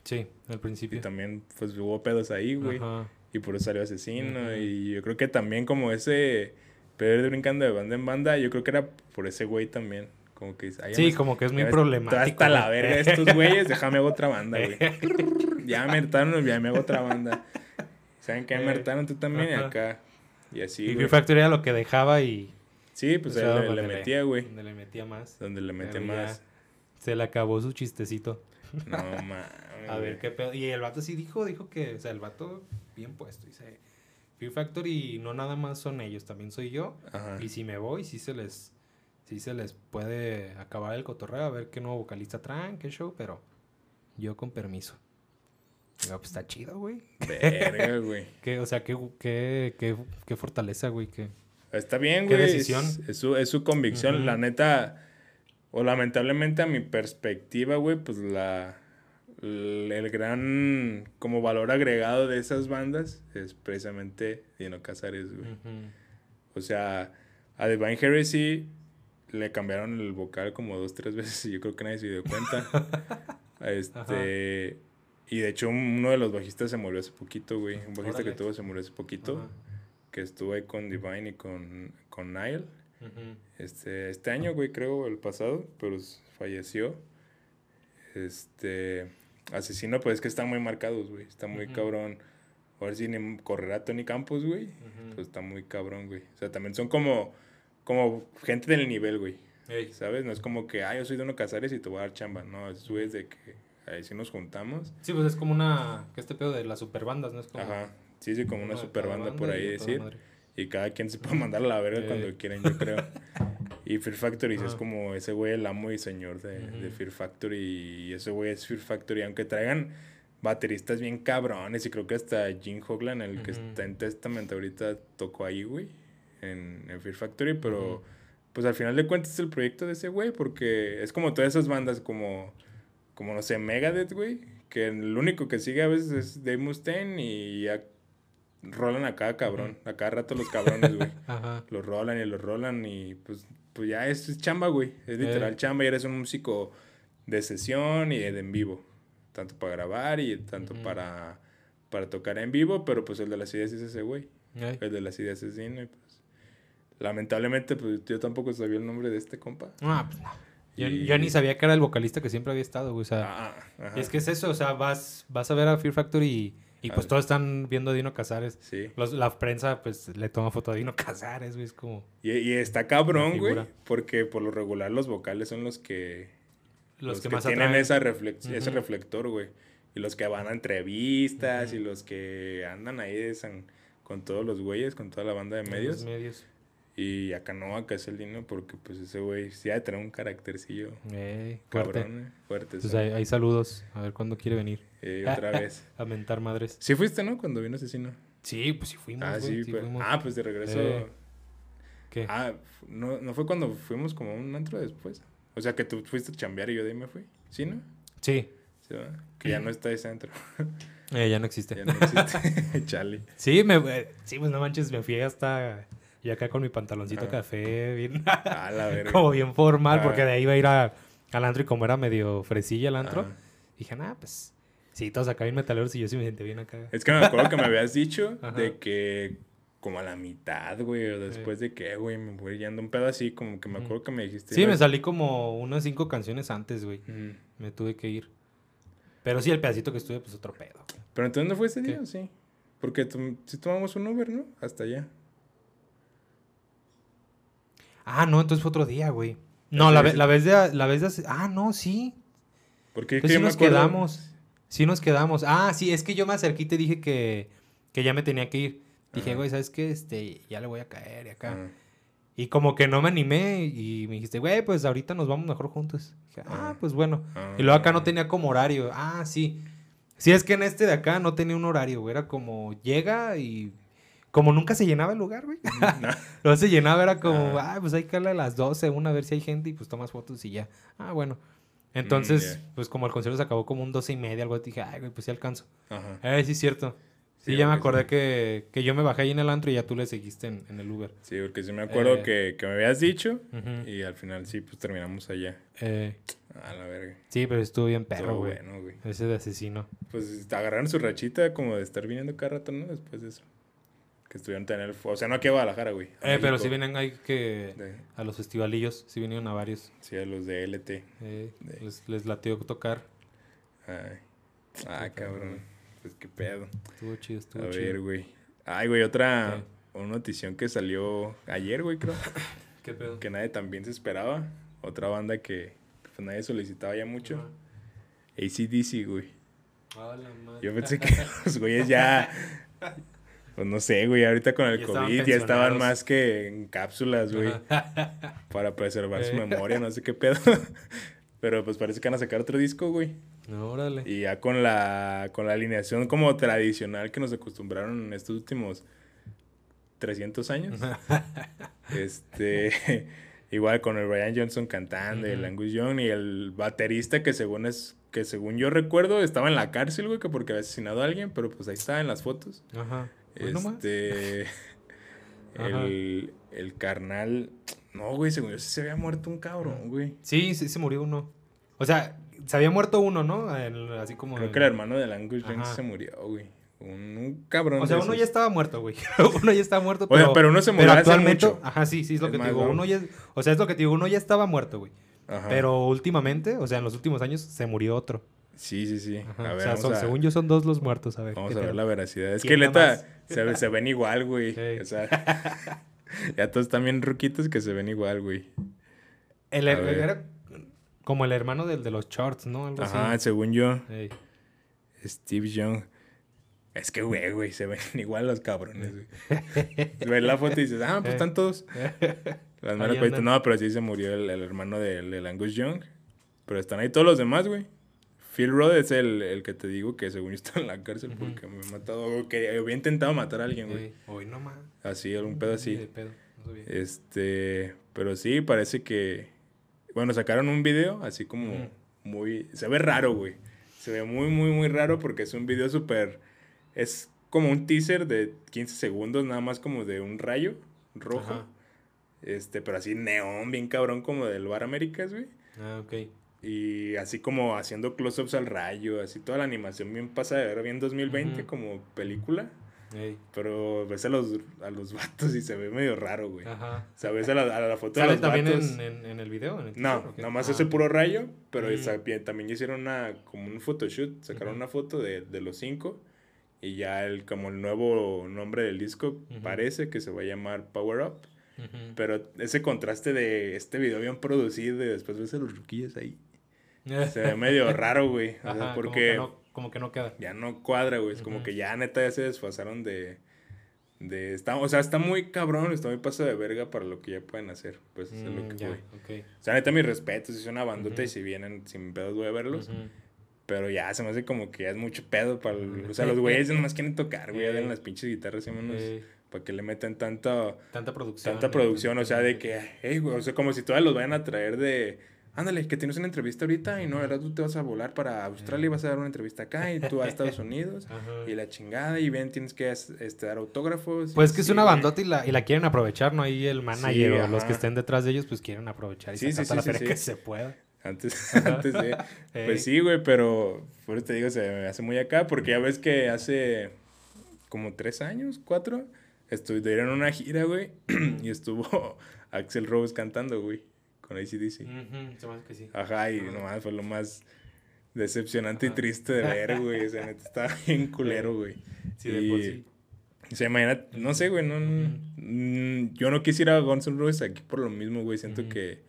Sí, al Y principio. también, pues hubo pedos ahí, güey. Ajá. Y por eso salió Asesino. Y yo creo que también, como ese. Pero de brincando de banda en banda, yo creo que era por ese güey también. Como que. "Ay, ya Sí, como que es muy problemático. Hasta la verga estos güeyes, déjame hago otra banda, güey. ya me hartaron, ya me hago otra banda. ¿Saben qué? Eh, hartaron tú también ajá. acá. Y así, Y. Fear Factory era lo que dejaba y... Sí, pues ahí le, donde le metía, güey. Donde le metía más. Donde le metía Pero más. Se le acabó su chistecito. No mames. A ver qué pedo. Y el vato sí dijo, dijo que, o sea, el vato bien puesto. Dice, Fear Factory no nada más son ellos, también soy yo. Ajá. Y si me voy, sí se les, sí se les puede acabar el cotorreo, a ver qué nuevo vocalista traen, qué show, pero yo con permiso. Pues está chido, güey. Verga, güey. Qué, o sea, qué, qué, qué, qué fortaleza, güey. Que... Está bien, ¿Qué güey. decisión? Es, es su, es su convicción. La neta, o lamentablemente a mi perspectiva, güey, pues la el, el gran como valor agregado de esas bandas es precisamente Dino Casares, güey. O sea, a Divine Heresy le cambiaron el vocal como dos, tres veces y yo creo que nadie se dio cuenta. este, y de hecho uno de los bajistas se murió hace poquito, güey. Un bajista Órale. que tuvo se murió hace poquito, Ajá. que estuvo ahí con Divine y con, con Nile. Este, este año, güey, creo, el pasado, pero falleció. Este, Asesino, pues es que están muy marcados, güey. Está muy cabrón. A ver si ni correrá Tony Campos, güey. Ujú. Pues está muy cabrón, güey. O sea, también son como, como gente del nivel, güey. Ey. ¿Sabes? No es como que, ah, yo soy de uno Casares y te voy a dar chamba. No, es güey de que ahí sí nos juntamos. Sí, pues es como una. que este pedo de las superbandas, ¿no? Es como. Ajá. Sí, sí, como una uno de super cada banda banda por ahí decir. Y cada quien se puede mandar a la verga Eh. cuando quieran, yo creo. Y Fear Factory es Ajá. como ese güey, el amo y señor de, de. Fear Factory. Y ese güey es Fear Factory, aunque traigan bateristas bien cabrones. Y creo que hasta Jim Hoglan, el que está en Testament ahorita, tocó ahí, güey, en, en Fear Factory. Pero pues al final de cuentas es el proyecto de ese güey, porque es como todas esas bandas como, como no sé, Megadeth, güey. Que el único que sigue a veces es Dave Mustaine y ya rolan a cada cabrón. A cada rato los cabrones, güey. Ajá. Los rolan y los rolan y pues, pues ya es, es chamba, güey. Es literal Eh. chamba y eres un músico de sesión y de en vivo. Tanto para grabar y tanto para, para tocar en vivo, pero pues el de las ideas es ese güey. Ey. El de las ideas es Dino y pues... Lamentablemente, pues yo tampoco sabía el nombre de este compa. Ah, pues no. Yo, Y- yo ni sabía que era el vocalista que siempre había estado, güey. O sea, Ah, y es que es eso, o sea, vas, vas a ver a Fear Factory y, y pues Ah. todos están viendo a Dino Casares. Sí. Los- la prensa, pues, le toma foto a Dino Casares, güey. Es como Y, y está cabrón, güey. Porque por lo regular los vocales son los que... los, que, que, más tienen atraen. esa reflex- ese reflector, güey. Y los que van a entrevistas y los que andan ahí de san- con todos los güeyes, con toda la banda de En medios. los medios. Y acá no, acá es el Dino porque pues ese güey sí tener un caractercillo Ey, fuerte. cabrón, eh, fuerte. Sí. hay, hay saludos. A ver cuándo quiere venir. Eh, otra vez. A mentar madres. Sí fuiste, ¿no? Cuando vino Asesino. Sí, pues sí fuimos, Ah, sí, pues. fuimos. Ah, pues de regreso. Eh. ¿Qué? Ah, no, no fue cuando fuimos como a un antro después. O sea que tú fuiste a chambear y yo de ahí me fui. ¿Sí, no? Sí. Que ya no está ese antro. Eh, ya no existe. ya no existe. Chale. Sí, me, eh, sí, pues no manches, me fui hasta... Y acá con mi pantaloncito Ah. café, bien... A la verga. como bien formal, Ah. porque de ahí iba a ir a, al antro y como era medio fresilla el antro, Ajá. dije, nah, pues... Sí, todos acá bien metaleros y yo sí me senté bien acá. Es que me acuerdo que me habías dicho Ajá. de que como a la mitad, güey, o después de que, güey, me voy yendo un pedo así, como que me acuerdo que me dijiste. Sí, me salí como unas cinco canciones antes, güey. Me tuve que ir. Pero sí, el pedacito que estuve, pues otro pedo. Pero entonces no fue ese ¿Qué? día, ¿o sí. Porque sí tomamos un Uber, ¿no? Hasta allá. Ah, no, entonces fue otro día, güey. No, la, la vez de... La vez de Ah, no, sí. Porque es Pues que sí nos acuerdo- quedamos. Sí nos quedamos. Ah, sí, es que yo me acerqué y te dije que, que ya me tenía que ir. Dije, Ajá. güey, ¿sabes qué? Este, ya le voy a caer y acá. Y como que no me animé y me dijiste, güey, pues ahorita nos vamos mejor juntos. Dije, ah, Ah. pues bueno. ah, Y luego acá no tenía como horario. Ah, sí. Sí, es que en este de acá no tenía un horario, güey. Era como llega y... Como nunca se llenaba el lugar, güey. No. Luego se llenaba, era como, Ah. pues hay que darle a las 12, una, a ver si hay gente y pues tomas fotos y ya. Ah, bueno. Entonces, ya. pues como el concierto se acabó como un 12 y media, algo, dije, ay, güey, pues sí alcanzo. Ajá. Eh, sí, es cierto. Sí, Sí, ya me acordé sí. que, que yo me bajé ahí en el antro y ya tú le seguiste en, en el Uber. Sí, porque sí me acuerdo Eh. que, que me habías dicho y al final sí, pues terminamos allá. Eh, A la verga. sí, pero estuvo bien perro, güey. bueno, güey. Ese de asesino. Pues agarraron su rachita como de estar viniendo cada rato, ¿no? Después de eso. Que estuvieron tener... O sea, no aquí a Guadalajara, güey. a Eh, pero sí vienen ahí que... De- A los festivalillos, sí vinieron a varios. sí, a los de LT. Eh, De- les, les latió tocar. Ay. Ah, cabrón. Pues qué pedo. Estuvo chido, A estuvo ver, chido. güey. Ay, güey, otra... Una notición que salió ayer, güey, creo. ¿Qué pedo? que nadie también se esperaba. Otra banda que pues, nadie solicitaba ya mucho. ACDC, güey. A la madre. Yo pensé que los güeyes ya... Pues no sé, güey, ahorita con el Ya estaban COVID ya estaban más que en cápsulas, güey. Ajá. Para preservar su Eh. memoria, no sé qué pedo. Pero pues parece que van a sacar otro disco, güey. No, órale. Y ya con la, con la alineación como tradicional que nos acostumbraron en estos últimos 300 años. este, igual con el Brian Johnson cantando, el. Angus Young y el baterista que según es que según yo recuerdo estaba en la cárcel, güey, que porque había asesinado a alguien, pero pues ahí está en las fotos. Ajá. Este el, el carnal no, güey, según yo sí se había muerto un cabrón, güey. Sí, sí, se murió uno. O sea, se había muerto uno, ¿no? El- así como. Creo el- que el hermano del Angus Ajá. se murió, güey. Un, un cabrón. O sea, de uno esos. ya estaba muerto, güey. uno ya estaba muerto, O pero. sea, pero uno se murió hace actualmente. mucho. Ajá, sí, sí, es lo Es que te digo. ¿no? Uno ya. O sea, es lo que te digo. Uno ya estaba muerto, güey. Ajá. Pero últimamente, o sea, en los últimos años, se murió otro. Sí, sí, sí. A ver, o sea, vamos son- a, según yo, son dos los muertos. A ver. vamos ¿qué a ver la veracidad. Es que ¿Quién da neta, se, se ven igual, güey. Sí. O sea, ya todos bien ruquitos que se ven igual, güey. El, era como el hermano del de los shorts, ¿no? Algo Ajá, así. según yo. Steve Young. Es que, güey, güey, se ven igual los cabrones, güey. Ves la foto y dices, ah, pues están todos. Las andan. No, pero sí se murió el, el hermano del, del Angus Young. Pero están ahí todos los demás, güey. Phil Roth es el, el que te digo que según está en la cárcel porque me ha matado, o que había intentado matar a alguien, güey. Ey. Hoy no más. Así, un pedo así. de pedo, no. Este, pero sí, parece que, bueno, sacaron un video así como muy, se ve raro, güey. Se ve muy, muy, muy raro porque es un video súper, es como un teaser de 15 segundos, nada más como de un rayo rojo. Ajá. Este, pero así neón, bien cabrón, como del Bar Américas, güey. Ah, ok. Y así como haciendo close-ups al rayo, así toda la animación bien pasa de ver, bien 2020 Ujú. como película. Ey. Pero ves a los, a los vatos y se ve medio raro, güey. Ajá. O sea, ves a la, a la foto de ¿Sale los también vatos. en, en, en el video? en el No, teaser, o qué? nomás Ah, ese puro rayo, pero Mm. también hicieron una, como un photoshoot, sacaron Ujú. una foto de, de los cinco y ya el, como el nuevo nombre del disco Ujú. parece que se va a llamar Power Up, Ujú. pero ese contraste de este video bien producido y después ves a los ruquillos ahí, se ve medio raro, güey, o sea, Ajá, como porque que no- como que no queda. ya no cuadra, güey, es como Ujú. que ya neta ya se desfasaron de... De, está, o sea, está muy cabrón, está muy paso de verga para lo que ya pueden hacer. Pues eso es lo Mm, que ya, voy. ok. O sea, neta, mis respetos, es una bandota y Ujú. si vienen sin pedos voy a verlos. Ujú. Pero ya se me hace como que ya es mucho pedo para... el-. O sea, los güeyes nomás quieren tocar, güey. Ya den las pinches guitarras y. Eh, Para que le metan tanta, tanta producción. tanta eh, producción. O sea, de que... Hey, güey, o sea, como si todas los vayan a traer de... Ándale, que tienes una entrevista ahorita y no, ¿verdad? Tú te vas a volar para Australia y vas a dar una entrevista acá y tú a Estados Unidos y la chingada y ven, tienes que este, dar autógrafos. Pues que es una bandota y la, y la quieren aprovechar, ¿no? Ahí el manager o los que estén detrás de ellos, pues quieren aprovechar y Sí, sí, sacar toda sí, la feria que se pueda. Antes, antes de... Pues sí, güey, pero por eso te digo, se me hace muy acá, porque ya ves que hace como tres años, cuatro, estuvieron en una gira, güey, y estuvo Axel Rose cantando, güey, con ACDC. Se me hace que sí. Ajá, y Ajá. nomás fue lo más decepcionante y triste de ver, güey, o sea, neta, estaba bien culero, güey. Sí, de por sí. O sea, imagínate, no sé, güey, no, mm, yo no quisiera a Guns N' Roses aquí por lo mismo, güey, siento que,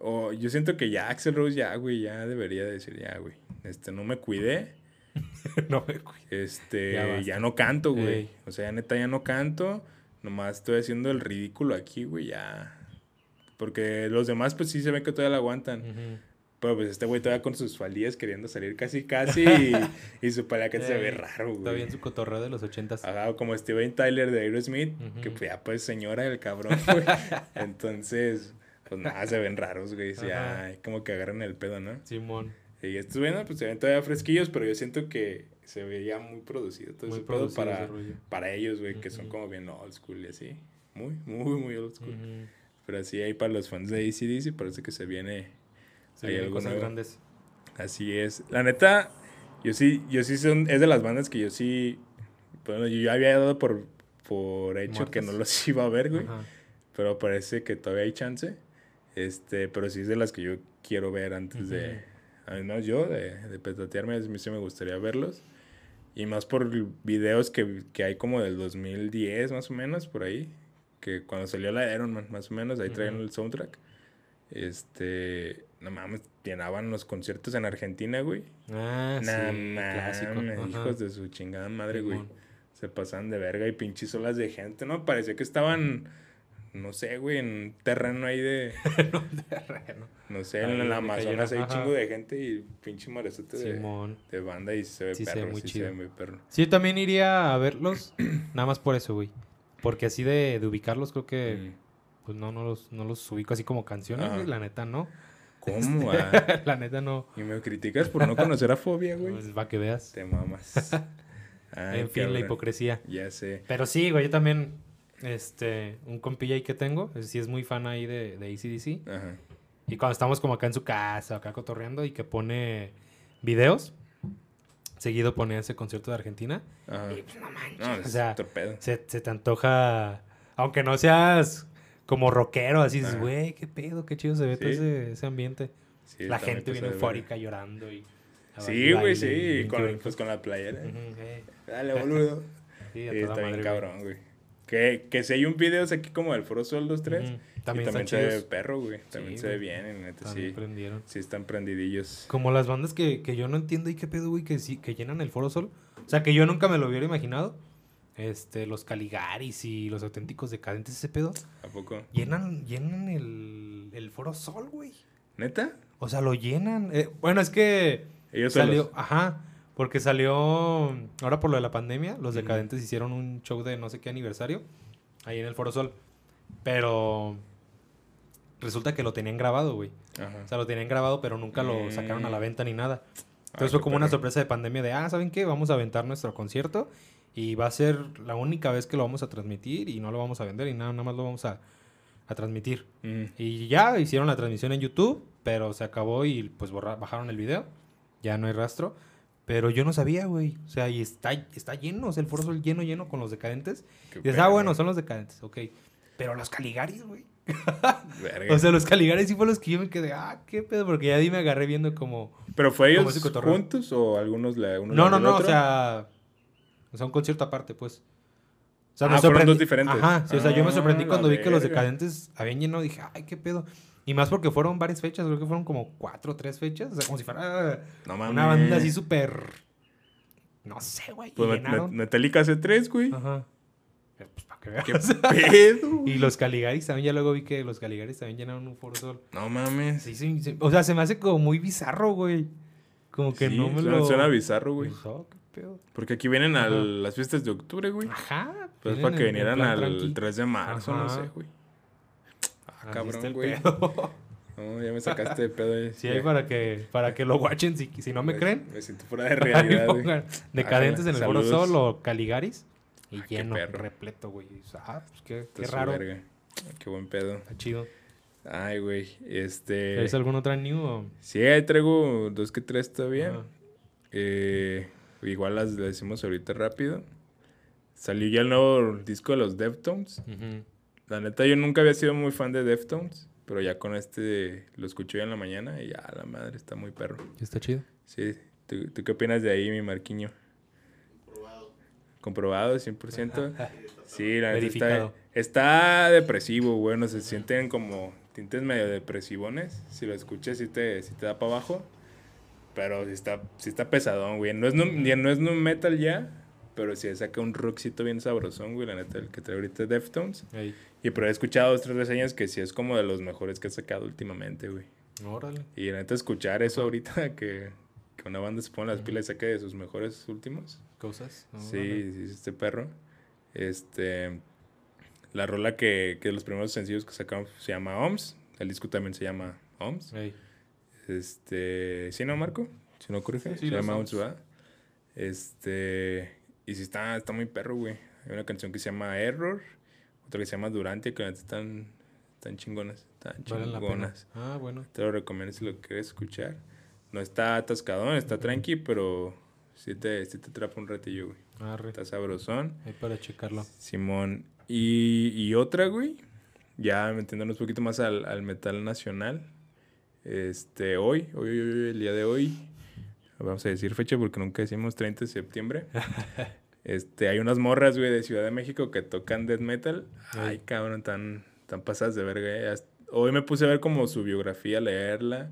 o yo siento que ya Axel Rose ya, güey, ya debería decir, ya, güey, este, no me cuidé, no me cuido. este, Ya no canto, güey, Ey. o sea, ya neta ya no canto, nomás estoy haciendo el ridículo aquí, güey, ya, porque los demás, pues sí se ven que todavía la aguantan, pero pues este güey todavía con sus faldillas queriendo salir casi, casi, y, y su palaca se ve raro, güey. Está bien su cotorreo de los ochentas. Ajá, como Steven Tyler de Aerosmith, que Ujú. pues ya pues señora el cabrón, güey. Entonces, pues nada, se ven raros, güey. Ajá. Ya como que agarran el pedo, ¿no? Simón. Y estos güey, no, pues se ven todavía fresquillos, pero yo siento que se veía muy producido todo Muy ese pedo producido para, ese rollo. para ellos, güey, que son como bien old school y así. Muy, muy, muy old school. Pero así ahí para los fans de ACDC parece que se viene Se Hay vienen algo cosas nuevo. grandes. Así es. La neta, yo sí, yo sí son, es de las bandas que yo sí, bueno, yo había dado por, por hecho que no los iba a ver, güey. Ajá. Pero parece que todavía hay chance. Este, pero sí es de las que yo quiero ver antes de, Ujú. al menos yo, de, de petatearme, a mí sí me gustaría verlos. Y más por videos que, que hay como del 2010 más o menos, por ahí. Que cuando salió la Iron Man, más o menos, ahí traían Ujú. el soundtrack. Este, no mames, llenaban los conciertos en Argentina, güey. Ah, No sí, clásico. hijos de su chingada madre, güey. Se pasan de verga y pinches olas de gente, ¿no? Parecía que estaban, no sé, güey, en un terreno ahí de, Terreno. no sé, Ahí en el Amazonas hay chingo de gente y pinche marezote de, de banda y se ve Sí se ve perro, muy sí chido. se ve muy perro. Sí, yo también iría a verlos, nada más por eso, güey. Porque así de, de ubicarlos, creo que, Mm. pues no, no los, no los ubico así como canciones, Ajá. güey. La neta no. ¿Cómo? ah? la neta no. Y me criticas por no conocer a Fobia, güey. Pues, va que veas. Te mamas. Ay, en fin, la hipocresía. Ya sé. Pero sí, güey, yo también, este, un compilla ahí que tengo, sí es muy fan ahí de, de ACDC. Ajá. Y cuando estamos como acá en su casa, acá cotorreando, y que pone videos, seguido pone ese concierto de Argentina. Ajá. Y pues no manches. No, o es sea, otro pedo. se, se te antoja, aunque no seas como rockero, así dices, güey, qué pedo, qué chido se ve todo Sí. ese, ese ambiente. Sí, la gente viene de eufórica llorando y... Sí, güey, sí. y Con, pues con la playera. brinque. Ujú, eh, Dale, boludo. Sí, a toda está bien madre, güey. cabrón, güey. Que, que si hay un video aquí como del Foro Sol 2, 3. Ujú, y También, también están se ve chidos. perro, güey. También Sí, se ve bien, neta, sí. prendieron. Sí están prendidillos. Como las bandas que, que yo no entiendo y qué pedo, güey, que sí, que llenan el Foro Sol. O sea, que yo nunca me lo hubiera imaginado. Este, los Caligaris y los auténticos decadentes, ese pedo. ¿A poco? Llenan, llenan el, el Foro Sol, güey. ¿Neta? O sea, lo llenan. Eh, bueno, es que Ellos salió, ajá, porque salió ahora por lo de la pandemia, los decadentes hicieron un show de no sé qué aniversario ahí en el Foro Sol. Pero resulta que lo tenían grabado, güey. Ajá. O sea, lo tenían grabado, pero nunca lo sacaron a la Mm. venta ni nada. Entonces qué fue como una sorpresa de pandemia de, ah, ¿saben qué? Vamos a aventar nuestro concierto Y va a ser la única vez que lo vamos a transmitir y no lo vamos a vender y nada, nada más lo vamos a, a transmitir. Mm. Y ya hicieron la transmisión en YouTube, pero se acabó y pues borra- bajaron el video. Ya no hay rastro. Pero yo no sabía, güey. O sea, y está, está lleno, o sea, el foro lleno, lleno con los decadentes. Qué Y pedo, ah, bueno, son los decadentes, ok. Pero los Caligaris, güey. O sea, los Caligaris sí fueron los que yo me quedé, ah, qué pedo, porque ya di me agarré viendo como... ¿Pero fue ellos juntos o algunos la uno No, no, no, o sea... O sea, un concierto aparte, pues. O sea, Ah, fueron dos diferentes. Ajá, sí, o sea, yo me Ah, sorprendí cuando vi que los decadentes habían llenado, dije, ay, qué pedo. Y más porque fueron varias fechas, creo que fueron como cuatro o tres fechas. O sea, como si fuera No una banda así súper... No sé, güey. Pues Metallica hace tres, güey. Ajá. Pero, Pues que. ¿Qué pedo? Y los Caligaris también, ya luego vi que los Caligaris también llenaron un foro sol. No mames. Sí, sí, sí. O sea, se me hace como muy bizarro, güey. Como que no me suena, lo... suena bizarro, güey. Oh, qué pedo. Porque aquí vienen a las fiestas de octubre, güey. Ajá. Pues para que vinieran al tranqui. 3 de marzo, no sé, güey. Ah, cabrón, el güey. pedo. No, ya me sacaste de pedo. eh. Sí, ahí para que, para que lo watchen. Si, si no me creen, Me siento fuera de realidad, güey. Decadentes en el Foro. Sol o Caligaris. Y Ah, qué lleno, perro. repleto, güey. Ah, pues qué, qué raro. verga. Qué buen pedo. Está chido. Ay, güey. Este. ¿Traes alguna otra new? o? Sí, ahí traigo dos que tres todavía. Eh, igual las decimos ahorita rápido. Salió ya el nuevo disco de los Deftones. La neta, yo nunca había sido muy fan de Deftones. Pero ya con este lo escuché ya en la mañana y ya, la madre, está muy perro. Está chido. Sí, ¿tú, tú qué opinas de ahí, mi Marquiño? Probado. ¿Comprobado 100%? Sí, la neta está, Verificado. está depresivo, bueno, se sienten como tintes medio depresivones. Si lo escuchas, sí te, sí te da para abajo. Pero sí está, sí está pesadón, güey. No es, ya no es nu metal ya, pero sí saca un rockcito bien sabrosón, güey. La neta, el que trae ahorita es Deftones. Ahí. Y pero he escuchado dos, tres reseñas que sí es como de los mejores que ha sacado últimamente, güey. Órale. Y la neta, escuchar eso ahorita, que, que una banda se pone las pilas y saque de sus mejores últimos. ¿Cosas? Órale. Sí, sí, este perro. Este. La rola que, que los primeros sencillos que sacamos se llama OMS. El disco también se llama OMS. Ahí. Este. ¿Sí, no, Marco? Si no corrige. Sí, se llama OMS. ¿verdad? Este. Y sí, está, está muy perro, güey. Hay una canción que se llama Error. Otra que se llama Durante, que están, están chingonas. Están chingonas. Ah, bueno. Te lo recomiendo si lo quieres escuchar. No está atascadón, está tranqui, pero sí te, sí te atrapa un ratillo, güey. Arre. Está sabrosón. Ahí para checarlo. Simón. Y, y otra, güey. Ya metiéndonos un poquito más al, al metal nacional. Este, hoy, hoy, hoy, hoy, el día de hoy. Vamos a decir fecha porque nunca decimos 30 de septiembre. Este, hay unas morras, güey, de Ciudad de México que tocan death metal. Ay, cabrón, tan, tan pasadas de verga. eh. Hoy me puse a ver como su biografía, leerla.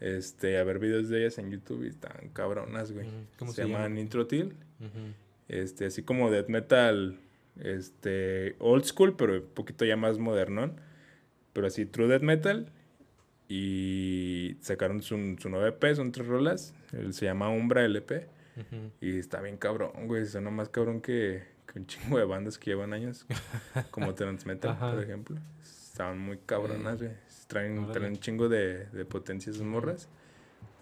Este, a ver videos de ellas en YouTube y están cabronas, güey. ¿Cómo se, se llaman? Introtil. Este, así como death metal, este, old school, pero un poquito ya más modernón. Pero así, true death metal. Y sacaron su, su nuevo EP, son tres rolas. Él se llama Umbra LP. Y está bien cabrón, güey. Suena más cabrón que, que un chingo de bandas que llevan años. como Transmetal, por ejemplo. Estaban muy cabronas, güey. Traen, Órale. traen un chingo de, de potencia esas morras.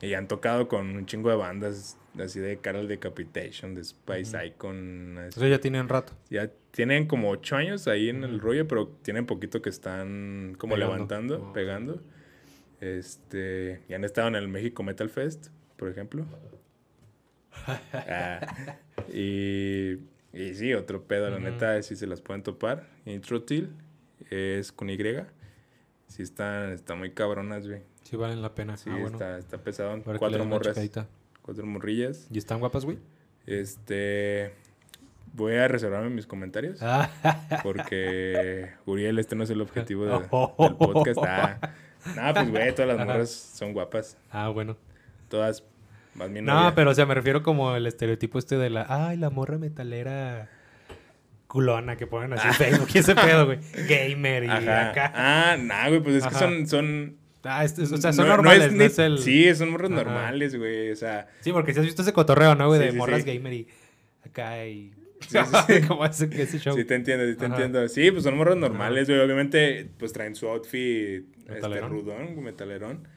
Y han tocado con un chingo de bandas así de Carol Decapitation, de Spice. Icon. así. Eso ya tienen rato. Ya tienen como ocho años ahí en el rollo, pero tienen poquito que están como Pegando. levantando, Oh. pegando. Este, ya han estado en el México Metal Fest, por ejemplo. Ah, y, y sí, otro pedo, la neta, si se las pueden topar. Introtil es con Y. Sí, están, están muy cabronas, güey. Sí valen la pena. Sí, ah, bueno. está, está pesado. Cuatro morras, cuatro morrillas. ¿Y están guapas, güey? Este, voy a reservarme mis comentarios. Ah, Porque Uriel, este no es el objetivo de- Oh. del podcast. Ah, nada, pues güey, todas las morras son guapas. ah, bueno. Todas, más mi No, novia. pero o sea, me refiero como el estereotipo este de la, ay, la morra metalera culona que ponen así en Facebook y ese pedo, güey. Gamer y Ajá. acá. Ah, nah, güey, pues es que son... son Ah, este- o sea, son no- no normales, es no es el... Sí, son morras Ajá. normales, güey. O sea, Sí, porque si has visto ese cotorreo, ¿no, güey? Sí, de sí, morras sí. gamer y acá y... Sí, sí, sí. como ese, ese show. sí te entiendo, sí te Ajá. entiendo. Sí, pues son morras normales, güey. Obviamente, pues traen su outfit este, Metalerón. rudón, metalerón.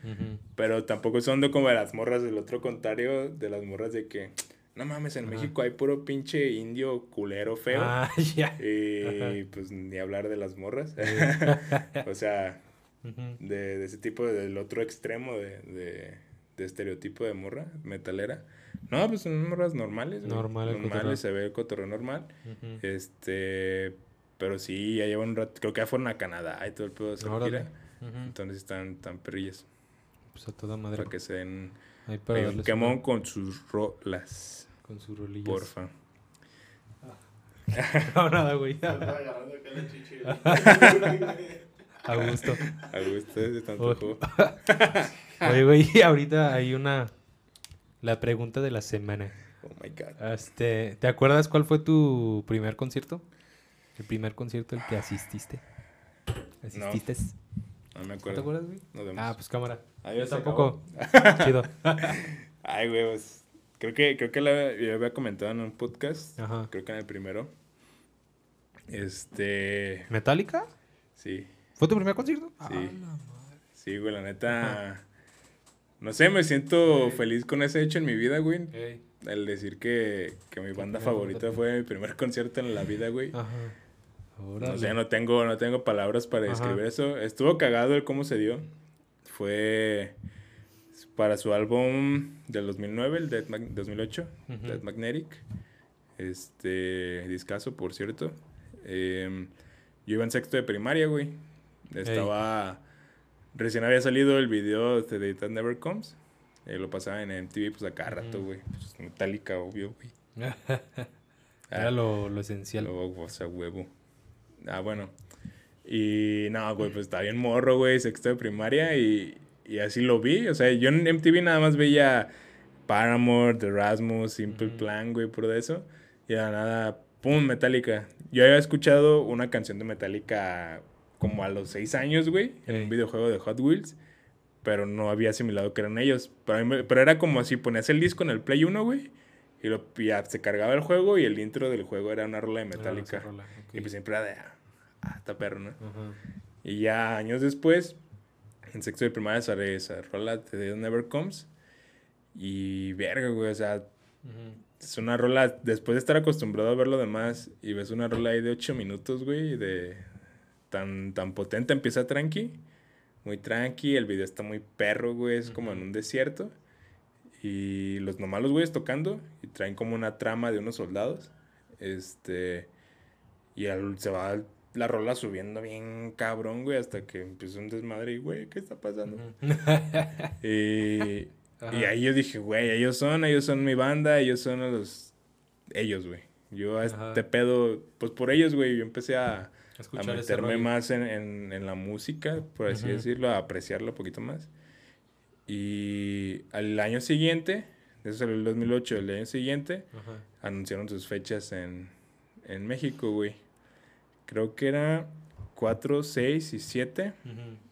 Pero tampoco son de como de las morras del otro contrario, de las morras de que, no mames, en México hay puro pinche indio culero feo. Ah, ya. Y pues ni hablar de las morras. o sea, de, de, ese tipo, del otro extremo de, de, de, estereotipo de morra metalera. No, pues son morras normales. Normales. Normales, se ve el cotorreo normal. Este, pero sí, ya llevan un rato, creo que ya fueron a Canadá y todo el pedo de esa gira. Entonces están tan perrillas. Pues a toda madre. Para que se den hay un quemón con sus rolas. Con sus rolillas. Porfa. no, nada, güey. A gusto. A gusto, de tanto juego. Oye, güey, ahorita hay una. La pregunta de la semana. Oh my god. Este, ¿Te acuerdas cuál fue tu primer concierto? El primer concierto al que asististe. ¿Asististe? No, me acuerdo. ¿No te acuerdas, güey? Nos vemos. Ah, pues cámara. Adiós. Yo tampoco. Chido. Ay, güey, pues, Creo que, creo que la, yo había comentado en un podcast. Ajá. Creo que en el primero. Este. ¿Metallica? Sí. ¿Fue tu primer concierto? Sí. Sí, güey, la neta. No sé, me siento feliz con ese hecho en mi vida, güey. El decir que, que mi banda favorita fue mi primer concierto en la vida, güey. Ajá. O sea, no tengo, no tengo palabras para describir eso. Estuvo cagado el cómo se dio. Fue para su álbum del 2009, el Dead 2008, Dead Magnetic. Este, discaso, por cierto. Em, yo iba en sexto de primaria, güey. Estaba... Recién había salido el video de The Dead Never Comes. Eh, lo pasaba en MTV, pues a cada rato, güey. Pues, metálica, obvio, güey. Era lo, lo esencial. Lo, o sea, huevo. Ah, bueno. Y no, güey, pues estaba bien morro, güey, sexto de primaria y, y así lo vi. O sea, yo en MTV nada más veía Paramore, The Rasmus, Simple Plan, güey, por eso. Y a nada, pum, Metallica. Yo había escuchado una canción de Metallica como a los seis años, güey, en un videojuego de Hot Wheels. Pero no había asimilado que eran ellos. Pero, pero era como si ponías el disco en el Play 1, güey. Y, lo, ya se cargaba el juego y el intro del juego era una rola de Metallica. Y pues siempre era de, ah, está perro, ¿no? Y ya años después, en sexto de primaria sale esa rola de Never Comes. Y verga, güey, o sea, es una rola, después de estar acostumbrado a ver lo demás y ves una rola ahí de 8 minutos, güey, de tan, tan potente, empieza tranqui, muy tranqui, el video está muy perro, güey, es como en un desierto. Y los nomás los güeyes tocando y traen como una trama de unos soldados. Este. Y se va la rola subiendo bien cabrón, güey, hasta que empieza un desmadre y, güey, ¿qué está pasando? y, y, ahí yo dije, güey, ellos son, ellos son mi banda, ellos son los... Ellos, güey. Yo a este pedo, pues por ellos, güey, yo empecé a, a meterme más en, en, en, la música, por así decirlo, a apreciarlo un poquito más. Y al año siguiente, eso salió el 2008, el año siguiente, anunciaron sus fechas en, en México, güey. Creo que era 4, 6 y 7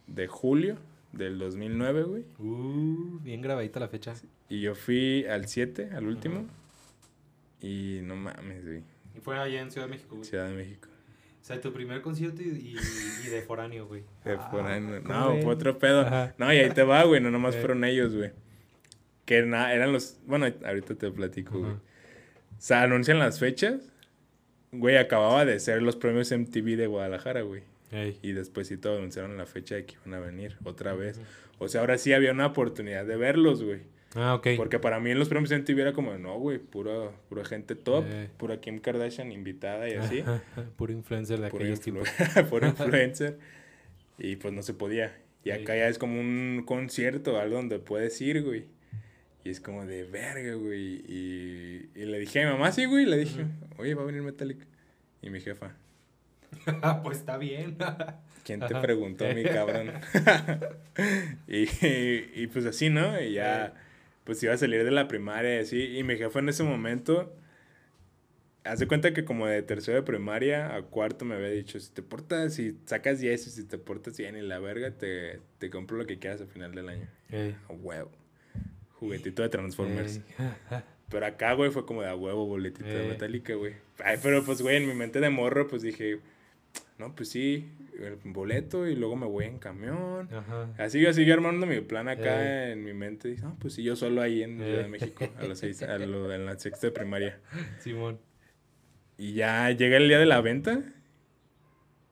de julio del 2009, güey. Uh, bien grabadita la fecha. Y yo fui al 7, al último. Y no mames, güey. Y fue allá en Ciudad de México, güey. Ciudad de México. O sea, tu primer concierto y, y, de foráneo, güey. De ah, foráneo. No, fue otro pedo. No, y ahí te va, güey. No nomás fueron ellos, güey. Que nada, eran los. Bueno, ahorita te platico, güey. O sea, anuncian las fechas Güey, acababa de ser los premios MTV de Guadalajara, güey. Y después sí todo anunciaron la fecha de que iban a venir otra vez. O sea, ahora sí había una oportunidad de verlos, güey. Ah, ok. Porque para mí en los premios MTV era como, no, güey, pura, pura gente top, pura Kim Kardashian invitada y así. puro influencer de aquellos influ puro influencer. y pues no se podía. Y acá ya es como un concierto, algo donde puedes ir, güey. Y es como de verga, güey. Y, y le dije a mi mamá, sí, güey. Le dije, oye, va a venir Metallica. Y mi jefa. pues está bien. ¿Quién te preguntó, mi cabrón? y, y, pues así, ¿no? Y ya, pues iba a salir de la primaria y así. Y mi jefa en ese momento, hace cuenta que como de tercero de primaria a cuarto me había dicho, si te portas, si sacas 10 y si te portas bien y la verga, te, te compro lo que quieras al final del año. A huevo juguetito de Transformers. Pero acá, güey, fue como de a huevo, boletito de Metallica, güey. Ay, pero pues, güey, en mi mente de morro, pues dije, no, pues sí. el boleto y luego me voy en camión. Ajá. Así yo seguí armando mi plan acá Eh. en mi mente. Y, no, pues sí, yo solo ahí en Ciudad de Eh. México, a los seis, a lo- en la sexta de primaria. Simón. Y ya llega el día de la venta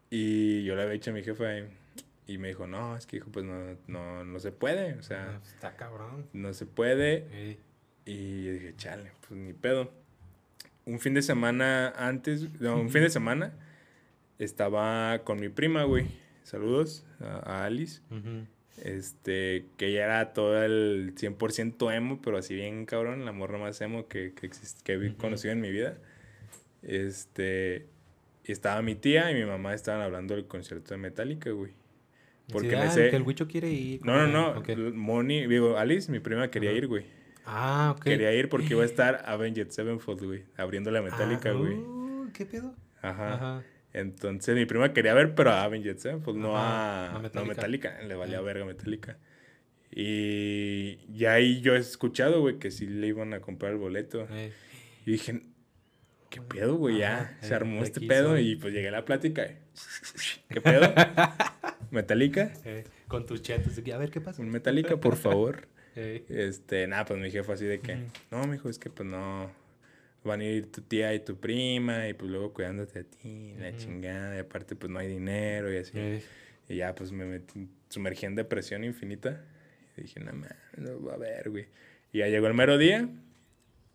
y yo le había dicho a mi jefa y, me dijo, no, es que hijo, pues no, no, no se puede, o Ah, sea, Está cabrón. no se puede. Y yo dije, chale, pues ni pedo. Un fin de semana antes, no, un fin de semana estaba con mi prima, güey. Saludos a, a Alice. Este, que ella era todo el 100% emo, pero así bien cabrón, la morra más emo que, que, exist- que he conocido en mi vida. Este, y estaba mi tía y mi mamá estaban hablando del concierto de Metallica, güey. Porque Sí, ah, que el Huicho quiere ir. No, no, no. Ok. Moni, digo, Alice, mi prima, quería ir, güey. Ah, ok. Quería ir porque iba a estar Avenged Sevenfold, güey. Abriendo la Metallica, Ah, güey. uh, ¿Qué pedo? Ajá. Ajá. Entonces mi prima quería ver, pero a Avenged Sevenfold, no a... no a No, Metallica. Metallica. Le valía Ah. verga Metallica. Y ya ahí yo he escuchado, güey, que sí le iban a comprar el boleto. Ey. Y dije, ¿qué pedo, güey? Ya se eh, armó de este pedo soy. y pues llegué a la plática. y, ¿Qué pedo? ¿Metallica? Ey, Con tus que, A ver, ¿qué pasa? Un Metallica, por favor. Este, nada, pues mi jefe así de que, Ujú. no, mijo, es que pues no, van a ir tu tía y tu prima y pues luego cuidándote a ti, la chingada, y aparte pues no hay dinero y así. Ey. Y ya pues me metí, sumergí en depresión infinita y dije, no, man, no va a ver, güey. Y ya llegó el mero día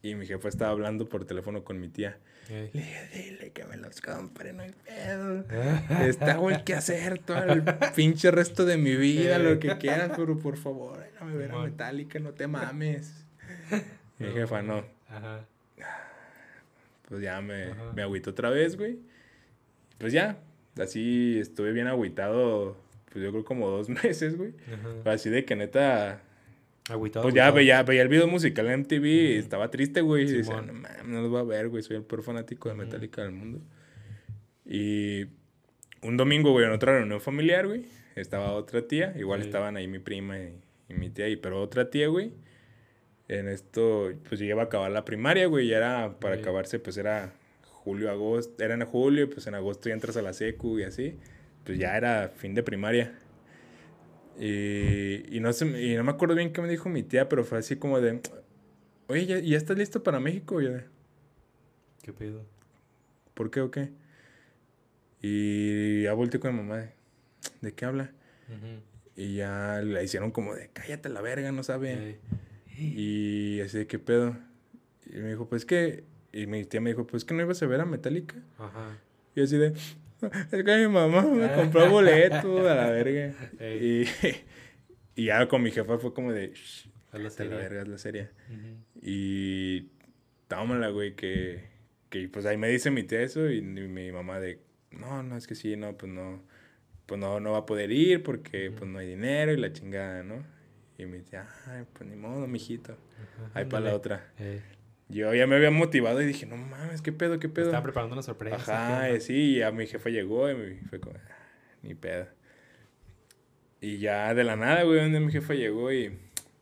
y mi jefe estaba hablando por teléfono con mi tía. Le dije, dile que me los compre, no hay pedo. Está güey que hacer todo el pinche resto de mi vida, lo que quieras, pero por favor, déjame ver a Simón. Metallica, no te mames. Mi jefa, no. Ajá. Pues ya me, Ajá. me agüitó otra vez, güey. Pues ya, así estuve bien agüitado, pues yo creo como dos meses, güey. Ajá. Así de que neta, Agüitado. pues ya veía, veía el video musical en MTV y estaba triste, güey. Y decía, no mames, no los voy a ver, güey. Soy el peor fanático de. Metallica del mundo. Y un domingo, güey, en otra reunión familiar, güey, estaba otra tía. Igual Sí. estaban ahí mi prima y, y mi tía, y, pero otra tía, güey. En esto, pues yo iba a acabar la primaria, güey. Y era, para Sí. acabarse, pues era julio, agosto. Era en julio, pues en agosto ya entras a la secu y así. Pues ya era fin de primaria. Y, y no sé, y no me acuerdo bien qué me dijo mi tía, pero fue así como de, oye, ¿ya, ya estás listo para México? Y yo de, ¿Qué pedo? ¿por qué o qué? Y ya volteé con mi mamá, de, ¿de qué habla? Y ya la hicieron como de, cállate la verga, no sabe. Y así de, ¿qué pedo? Y me dijo, pues que, y mi tía me dijo, pues que no ibas a ver a Metallica. Ajá. Y así de, es que mi mamá me compró boleto a la verga. Y, y ya con mi jefa fue como de, "Shh, A la serie. verga, es la serie. Y tómala, güey, que, que pues ahí me dice mi tía eso y mi, mi mamá de, no, no, es que sí, no, pues no, pues no, no va a poder ir porque pues no hay dinero y la chingada, ¿no? Y mi tía, ay, pues ni modo, mijito, ahí para la otra. Yo ya me había motivado y dije, no mames, ¿qué pedo, qué pedo? Estaba preparando una sorpresa. Ajá, ¿qué sí, y a mi jefe llegó y me fue como, "Ah, ni pedo. Y ya de la nada, güey, donde mi jefe llegó y,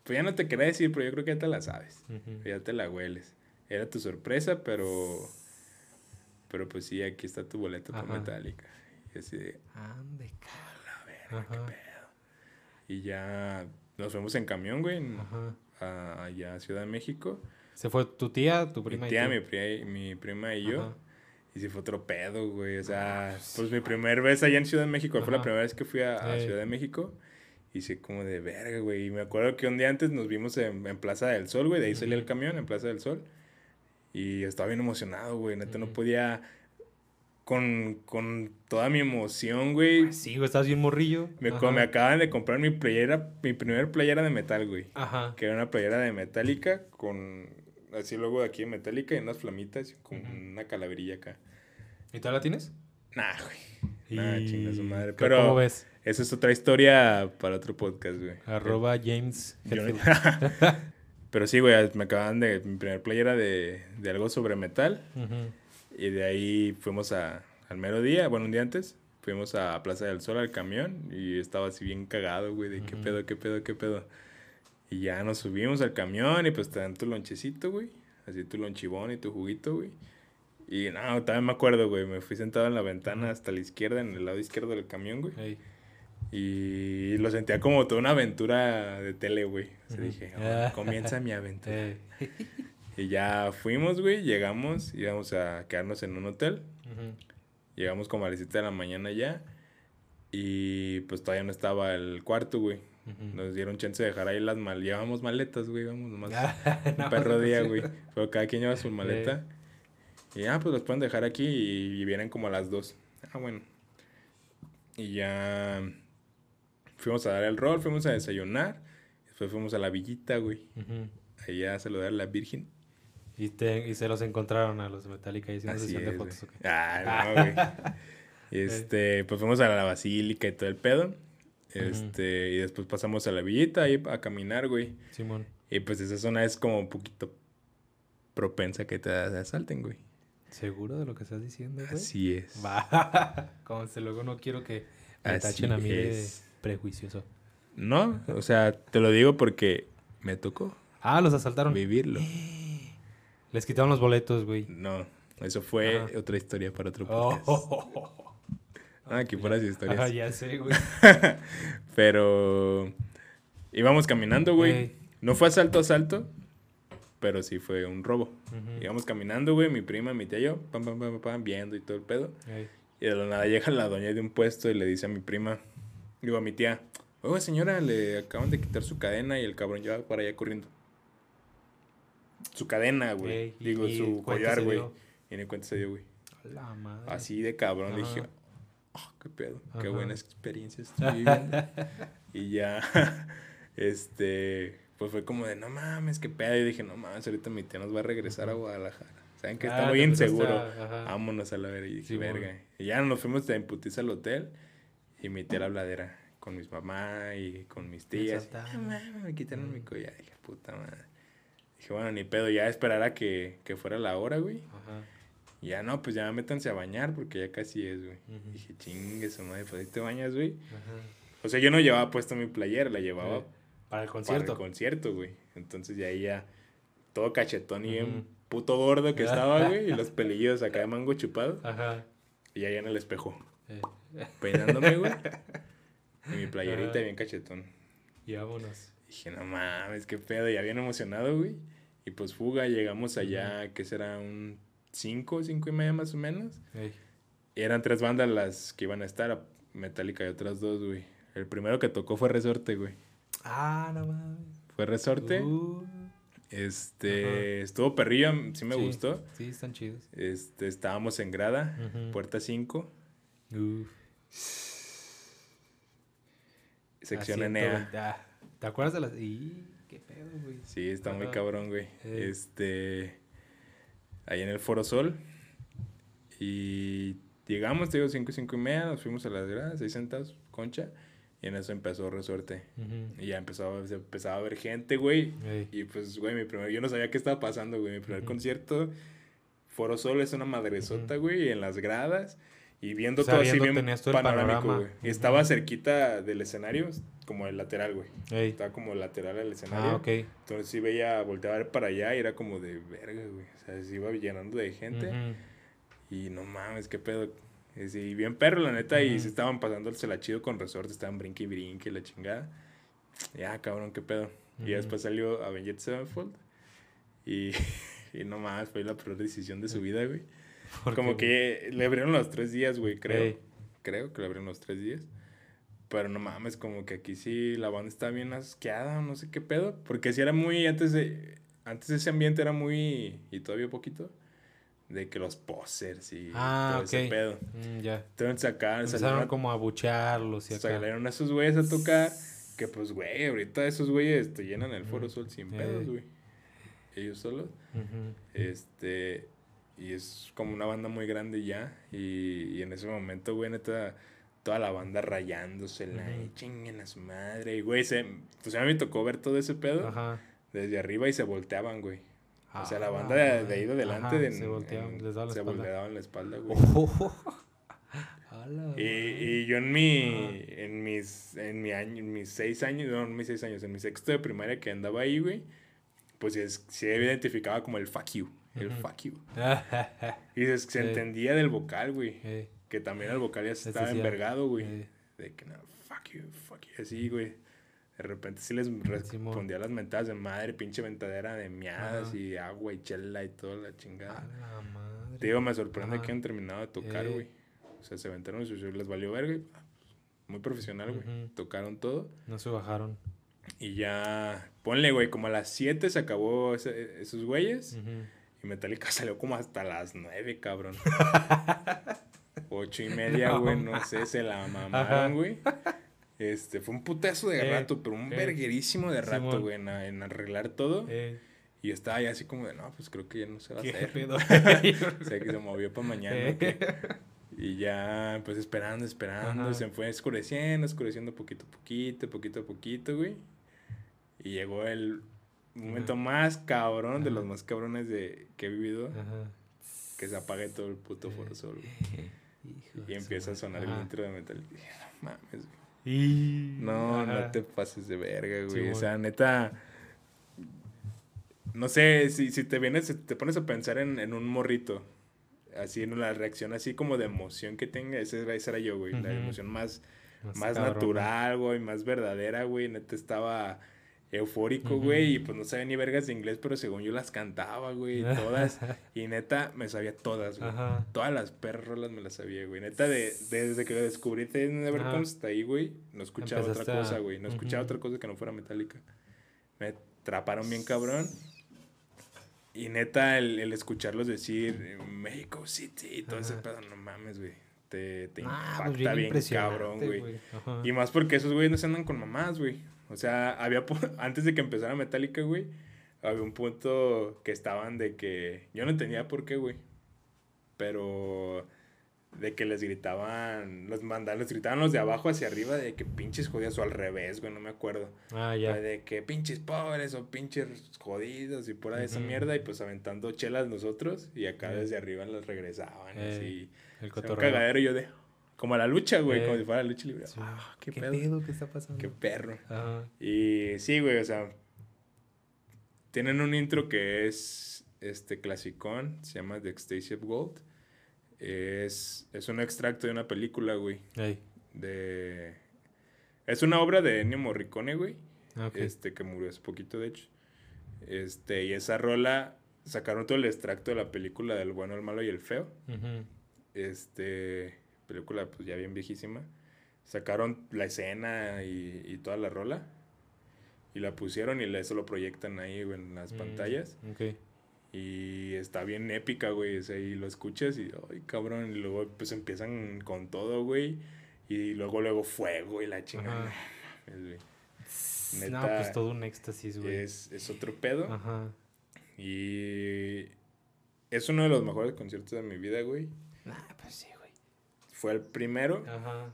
pues ya no te quería decir, pero yo creo que ya te la sabes. Ya te la hueles. Era tu sorpresa, pero. Pero pues sí, aquí está tu boleto Ajá. Metallica. Y así de. Ande, A ver, Ajá. qué pedo. Y ya nos fuimos en camión, güey, en- a- allá a Ciudad de México. ¿Se fue tu tía, tu prima mi y tía, tú? mi, pri- mi prima y yo. Ajá. Y sí fue otro pedo, güey. O sea, pues mi primer vez allá en Ciudad de México. Fue la primera vez que fui a. Ciudad de México. Y sí, como de verga, güey. Y me acuerdo que un día antes nos vimos en, en Plaza del Sol, güey. De ahí salía el camión, en Plaza del Sol. Y estaba bien emocionado, güey. Neta, no podía... Con, con toda mi emoción, güey. Pues sí, güey, estás bien morrillo. Me, me acaban de comprar mi playera, mi primer playera de metal, güey. Ajá. Que era una playera de Metallica con así luego de aquí de Metallica y unas flamitas con una calaverilla acá. ¿Y la tienes? Nah, güey. Nah, Y- chinga su madre. ¿Cómo Pero ves? esa es otra historia para otro podcast, güey. Arroba James Yo- Hetfield. Pero sí, güey, me acaban de mi primer playera de, de algo sobre metal. Y de ahí fuimos a, al mero día, bueno, un día antes, fuimos a Plaza del Sol al camión y estaba así bien cagado, güey, de qué pedo, qué pedo, qué pedo. Y ya nos subimos al camión y pues te dan tu lonchecito, güey. Así tu lonchibón y tu juguito, güey. Y no, también me acuerdo, güey. Me fui sentado en la ventana hasta la izquierda, en el lado izquierdo del camión, güey. Ey. Y lo sentía como toda una aventura de tele, güey. O sea, dije, Ah. "Oh, comienza mi aventura. Ey. Y ya fuimos, güey, llegamos, íbamos a quedarnos en un hotel. Llegamos como a las 7 de la mañana ya. Y pues todavía no estaba el cuarto, güey. Nos dieron chance de dejar ahí las maletas. Llevábamos maletas, güey, íbamos nomás. Ah, un perro día, güey. Pero cada quien lleva su maleta. Y ya, pues los pueden dejar aquí y, y vienen como a las 2. Ah, bueno. Y ya fuimos a dar el rol, fuimos a desayunar. Después fuimos a la villita, güey. Ujú. Ahí a saludar a la Virgen. Y, te, y se los encontraron a los Metallica y haciendo sesión de fotos. güey. ¿o qué? Ah, no, güey. Este, pues fuimos a la basílica y todo el pedo. Este, y después pasamos a la villita ahí a caminar, güey. Simón. Y pues esa zona es como un poquito propensa que te asalten, güey. ¿Seguro de lo que estás diciendo, güey? Así es. Va. Como se luego no quiero que me Así tachen a mí es. de prejuicioso. No, o sea, te lo digo porque me tocó Ah, los asaltaron. vivirlo. Les quitaron los boletos, güey. No, eso fue otra historia para otro Oh, podcast. Ah, aquí fueras historias. Ajá, ya sé, güey. Pero íbamos caminando, güey. Ey. No fue asalto, asalto, pero sí fue un robo. Íbamos caminando, güey, mi prima, mi tía y yo, pam, pam, pam, pam, viendo y todo el pedo. Y de la nada llega la doña de un puesto y le dice a mi prima, digo a mi tía, oiga señora, le acaban de quitar su cadena y el cabrón ya va para allá corriendo. Su cadena, güey. Digo, su collar, güey. Y ni cuenta se dio, güey. A La madre. Así de cabrón. Le Ajá. dije, oh, qué pedo, qué buenas experiencias estoy viviendo. y ya, este, pues fue como de, no mames, qué pedo. Y dije, no mames, ahorita mi tía nos va a regresar a Guadalajara. Saben que está Ah, muy te empezaste inseguro. Vámonos a la verga. Y dije, Sí, bueno. verga. Y ya nos fuimos de imputiza al hotel. Y mi tía la habladera con mis mamás y con mis tías. mames, me quitaron mi collar. Dije, puta madre. Dije, bueno, ni pedo, ya esperar a que, que fuera la hora, güey. Ajá. Y ya no, pues ya métanse a bañar porque ya casi es, güey. Dije, chingue su madre, pues ahí te bañas, güey. Ajá. O sea, yo no llevaba puesto mi playera, la llevaba Para el para concierto. el concierto, güey. Entonces ya ahí ya todo cachetón y bien puto gordo que estaba, güey. Y los pelillos acá de mango chupado. Ajá. Y ahí en el espejo, Eh, peinándome, güey. Y mi playerita bien cachetón. y vámonos. Dije, no mames, qué pedo. Ya bien emocionado, güey. Y pues fuga, llegamos allá, que será un 5, 5 y media más o menos. Ey. Eran tres bandas las que iban a estar, Metallica y otras dos, güey. El primero que tocó fue Resorte, güey. Ah, no mames. Fue Resorte. Uh, Este, estuvo perrillo, sí me Sí. gustó. sí, están chidos. Este, estábamos en grada, puerta 5, Uf. sección NA. ah, ¿Te acuerdas de las.? ¡Y qué pedo, güey! Sí, está muy cabrón, güey. Ey. Este, ahí en el Foro Sol. Y llegamos, te digo, 5 y 5 y media, nos fuimos a las gradas, ahí sentados, concha. Y en eso empezó Resorte. Y ya empezó, se empezaba a ver gente, güey. Ey. Y pues, güey, mi primer, yo no sabía qué estaba pasando, güey. Mi primer concierto, Foro Sol es una madresota, güey, y en las gradas. Y viendo O sea, todo así bien panorámico, panorama. güey. Estaba cerquita del escenario, como el lateral, güey. Ey. Estaba como lateral al escenario. Ah, ok. Entonces sí veía, volteaba a ver para allá y era como de verga, güey. O sea, se iba llenando de gente. Ujú. Y no mames, qué pedo. Y bien perro, la neta. Y Ujú. se estaban pasándosela chido con resorte. Estaban brinque y brinque y la chingada. Ya, cabrón, qué pedo. Y Ujú. ya después salió Avenged Sevenfold. Y, y no mames, fue la peor decisión de su vida, güey. ¿Por Como qué, que le abrieron los tres días, güey, creo. Ey. Creo que le abrieron los tres días. Pero no mames, como que aquí sí la banda está bien asqueada, no sé qué pedo. Porque sí era muy, antes de, antes ese ambiente era muy, y todavía poquito, de que los posers y Ah, todo ok. ese pedo. Mm, ya. Entonces acá Empezaron salieron, como a buchearlos y acá. salieron a esos güeyes a tocar. Que pues, güey, ahorita esos güeyes te llenan el Foro Ujú. Sol sin pedos, güey. Ellos solos. Este, y es como una banda muy grande ya. Y, y en ese momento, güey, neta, toda la banda rayándosela y Ujú. chinguen a su madre. Y, güey, se, pues a mí me tocó ver todo ese pedo Ajá. desde arriba y se volteaban, güey. O sea, la Ah, banda de, de ahí de adelante de- se volteaban, en- les daban la se espalda. volteaban la espalda, güey. Y, y yo en mi, Ajá. en mis, en mi año, en mis seis años, no, en mis seis años, en mi sexto de primaria que andaba ahí, güey, pues es, sí identificaba como el fuck you. El fuck you. Y se, se entendía del vocal, güey. Eh, Que también el vocal ya estaba envergado, güey. eh, De que no, fuck you, fuck you. Así, güey. De repente sí les respondía las mentadas de madre, pinche ventadera de miadas y agua y chela y toda la chingada. a la madre. Te digo, me sorprende que han terminado de tocar, Eh. güey. O sea, se aventaron y les valió verga. y, ah, Muy profesional, güey. Tocaron todo. No se bajaron. Y ya, ponle, güey, como a las 7 se acabó ese- esos güeyes. Y Metallica salió como hasta las 9, cabrón. Ocho y media, No güey, no sé, se la mamaron, güey. Este, fue un putazo de Eh, rato, pero un eh. verguerísimo de rato, güey, en, en arreglar todo. Eh, Y estaba ya así como de, no, pues creo que ya no se va a ¿Qué hacer. pedo? o sea, que se movió para mañana. Eh. ¿o qué? Y ya, pues esperando, esperando, Ajá. se fue oscureciendo, oscureciendo poquito a poquito, poquito a poquito, güey. Y llegó el momento Ajá. más cabrón, de los más cabrones de, que he vivido, que se apague todo el puto foro sol. güey. Hijo Y empieza a madre. sonar el intro de metal. Y dije, no mames, güey. Y... No, no te pases de verga, güey. O sea, neta. No sé, si, si te vienes, te pones a pensar en, en un morrito. Así, en la reacción así como de emoción que tenga. Ese era, ese era yo, güey. La emoción más, más cabrón, natural, güey. Más verdadera, güey. Neta estaba eufórico, güey. Y pues no sabía ni vergas de inglés, pero según yo las cantaba, güey. Todas. y neta, me sabía todas, güey. Ajá. Todas las perras rolas me las sabía, güey. Neta, de, desde que descubrí Ten Never Ajá. Comes hasta ahí, güey, no escuchaba otra a- cosa, güey. No escuchaba otra cosa que no fuera metálica. Me atraparon bien cabrón. Y neta, el, el escucharlos decir México City y todo ese pedo, no mames, güey. Te, te Ah, impacta pues bien bien impresionante, cabrón, güey. Y más porque esos güeyes no se andan con mamás, güey. O sea, había antes de que empezara Metallica, güey, había un punto que estaban de que yo no entendía por qué, güey. Pero de que les gritaban, los mandaban, les gritaban los de abajo hacia arriba de que pinches jodidos o al revés, güey, no me acuerdo. Ah, ya. De que pinches pobres o pinches jodidos y por de esa mierda y pues aventando chelas nosotros y acá Eh. desde arriba las regresaban Eh, así. El un cotorreo. cagadero y yo de como a la lucha, güey, Eh. como si fuera la lucha libre. Sí. Ah, qué, ¿Qué pedo. pedo? ¿Qué está pasando? Qué perro. Ajá. Y sí, güey, o sea, tienen un intro que es este clasicón, se llama The Ecstasy of Gold. Es, es un extracto de una película, güey, Ey. de... Es una obra de Ennio Morricone, güey, Ah, este que murió hace poquito, de hecho. Este, y esa rola sacaron todo el extracto de la película del bueno, el malo y el feo. Este, película pues ya bien viejísima. Sacaron la escena y, y toda la rola. Y la pusieron y eso lo proyectan ahí güey, en las Mm, pantallas. Ok. Y está bien épica, güey. O sea, y lo escuchas y, ay, cabrón. Y luego pues empiezan con todo, güey. Y luego, luego fuego y la chingada. Ajá. No Neta, pues todo un éxtasis, güey. Es, es otro pedo. Ajá. Y es uno de los mejores conciertos de mi vida, güey. Ah. Fue el primero. Ajá.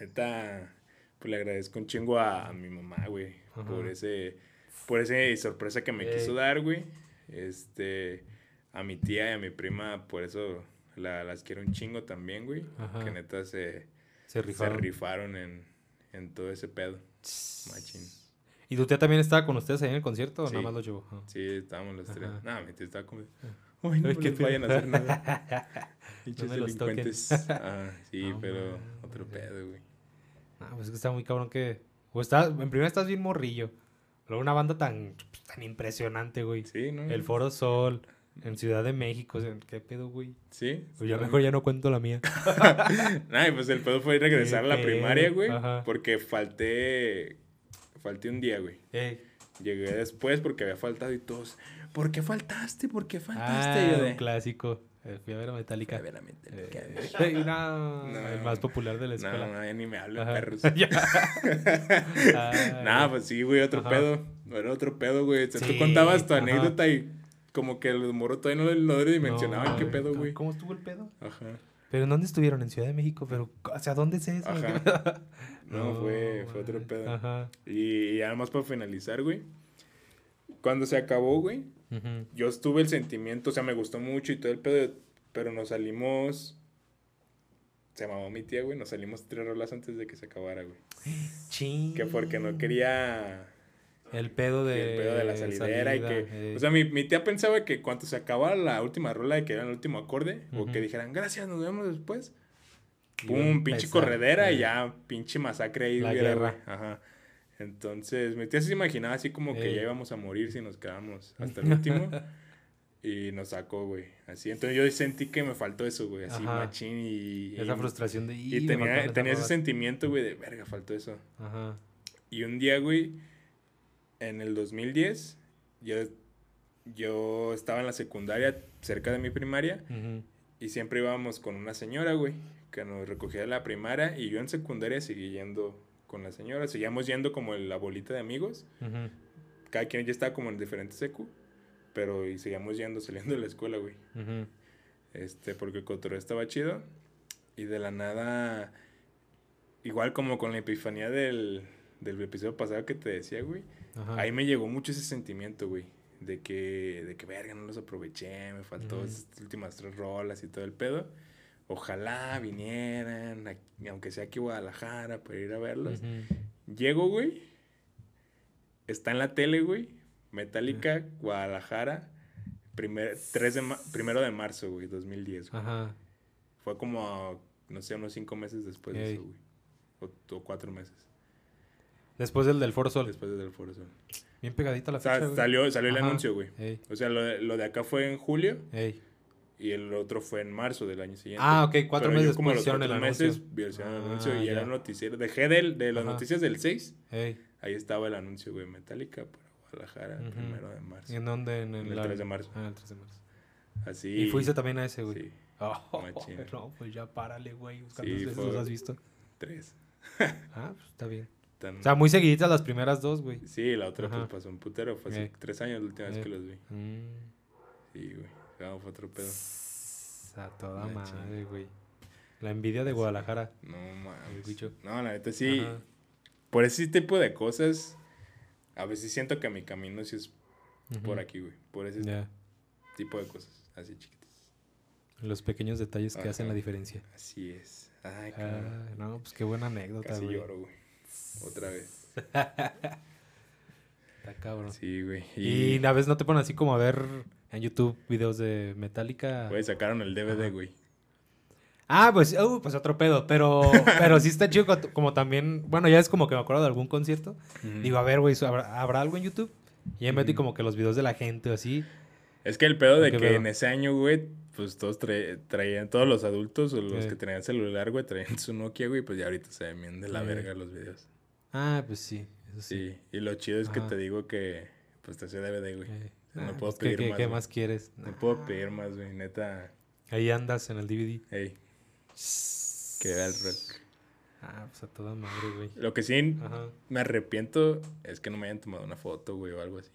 Neta, pues le agradezco un chingo a, a mi mamá, güey, Ajá. por ese, por ese sorpresa que me Ey. quiso dar, güey. Este, a mi tía y a mi prima, por eso la- las quiero un chingo también, güey. Ajá. Que neta se, Se se rifaron. rifaron en, en todo ese pedo. Machín. ¿Y tu tía también estaba con ustedes ahí en el concierto o Sí. nada más lo llevó? Ah. Sí, estábamos los tres. No, mi tía estaba como, ay, no Ay, les vayan a hacer nada. Pinches toquen. delincuentes. Ah, sí, No pero otro pedo, güey. Ah, pues es que está muy cabrón que... O está... En primera estás bien morrillo. Luego una banda tan, pues, tan impresionante, güey. Sí, ¿no? El Foro Sol, en Ciudad de México. ¿Qué pedo, güey? Sí. Pues ya mejor ya no cuento la mía. Ay, pues el pedo fue regresar a la primaria, güey. ajá. Porque falté. Falté un día, güey. Ey. Llegué después porque había faltado y todos. ¿Por qué faltaste? ¿Por qué faltaste? Ah, yo un de. clásico. Eh, Fui a ver a Metallica. A ver, a Metallica. Eh, no, No. el más popular de la No, escuela. no, ya ni me hablo, perros. Ay, Nah, pues sí, güey, otro Ajá. pedo. Era otro pedo, güey. O sea, Sí, tú contabas tu ajá. anécdota y como que los moros todavía no, no lo dimensionaban. no, ¿Qué pedo, güey? ¿Cómo estuvo el pedo? Ajá. ¿Pero en dónde estuvieron? ¿En Ciudad de México? ¿Pero hacia dónde es eso? Ajá. No, fue, fue otro pedo. Ajá. Y, y además para finalizar, güey. Cuando se acabó, güey, Yo estuve el sentimiento, o sea, me gustó mucho y todo el pedo, pero nos salimos. Se mamó mi tía, güey. Nos salimos tres rolas antes de que se acabara, güey. Que porque no quería El pedo de, el pedo de la salidera y salida, que... eh. O sea, mi, mi tía pensaba que cuando se acababa la última rola que era el último acorde, o que dijeran, gracias, nos vemos después. Pum, pinche corredera y eh. ya, pinche masacre ahí. La guerra. Ajá. Entonces, mi tía se imaginaba así como que ya íbamos a morir si nos quedamos hasta el último. y nos sacó, güey. Así. Entonces yo sentí que me faltó eso, güey. Así, Ajá. machín y... Esa y- frustración de... Y "Y, tenía, tenía ese esas rolas". sentimiento, güey, de verga, faltó eso. Ajá. Y un día, güey, en el 2010, yo, yo estaba en la secundaria cerca de mi primaria y siempre íbamos con una señora, güey, que nos recogía de la primaria y yo en secundaria seguí yendo con la señora. Seguíamos yendo como en la bolita de amigos. Cada quien ya estaba como en diferentes secu, pero y seguíamos yendo, saliendo de la escuela, güey. Este, porque el cotorreo estaba chido. Y de la nada, igual como con la epifanía del, del episodio pasado que te decía, güey. Ahí me llegó mucho ese sentimiento, güey. De que, de que, verga, no los aproveché, me faltó esas últimas tres rolas y todo el pedo. Ojalá vinieran, aquí- aunque sea aquí a Guadalajara, para ir a verlos. Llego, güey. Está en la tele, güey. Metallica, Guadalajara. Primer, 3 de primero de marzo, güey, 2010. güey. Ajá. Fue como, no sé, unos cinco meses después de eso, güey. O, o cuatro meses. Después del del Foro Sol. Después del Foro Sol. Bien pegadita la O sea, fecha, güey. salió, salió el Ajá. anuncio, güey. Ey, O sea, lo de, lo de acá fue en julio ey. Y el otro fue en marzo del año siguiente. Ah, ok, cuatro Pero meses después hicieron el anuncio. meses vi- el Ah, anuncio y era el noticiero. Dejé del, de las Ajá. noticias del 6. Ey. Ahí estaba el anuncio, güey. Metallica para Guadalajara, Ujú. primero de marzo. ¿Y en dónde? En el la- 3 de marzo. Ah, el 3 de marzo. Así. Y fuiste también a ese, güey. Sí, Oh, no, pues ya párale, güey. ¿Cuántas Sí, veces los has visto? tres. Ah, pues está bien. Tan- O sea, muy seguiditas las primeras dos, güey. Sí, la otra Ajá. pues pasó un putero. Fue hace Eh. tres años la última vez Eh. que los vi. Mm. Sí, güey. Fue otro pedo. A toda Machín. madre, güey. La envidia de Guadalajara. No mames. No, la neta sí. Ajá. Por ese tipo de cosas, a veces siento que mi camino sí es por aquí, güey. Por ese tipo de cosas, así chiquitas. Los pequeños detalles que hacen la diferencia. Así es. Ay, cabrón. Ah, no, pues qué buena anécdota, Casi güey. lloro, güey. Otra vez. Está cabrón. Sí, güey. Y Y, a veces no te ponen así como a ver en YouTube videos de Metallica. güey, sacaron el DVD, güey. Ah, pues, uh, pues otro pedo, pero, pero sí está chido co- como también, bueno, ya es como que me acuerdo de algún concierto. Digo, a ver, güey, ¿habrá, habrá algo en YouTube? Y ya me metí Ujú. como que los videos de la gente o así. Es que el pedo de ¿Qué que pedo? en ese año, güey, pues todos traían, todos los adultos o los que tenían celular, güey, traían su Nokia, güey, pues ya ahorita se ven bien de la verga los videos. Ah, pues sí, eso sí. Sí, y lo chido es que te digo que, pues te hace DVD, güey. No ah, puedo pues, ¿qué- pedir qué, más, qué güey. más quieres? No puedo pedir más, güey, neta. Ahí andas en el DVD. Ey, que vea el rock. Ah, pues a toda madre, güey. Lo que sí Ajá. me arrepiento es que no me hayan tomado una foto, güey, o algo así.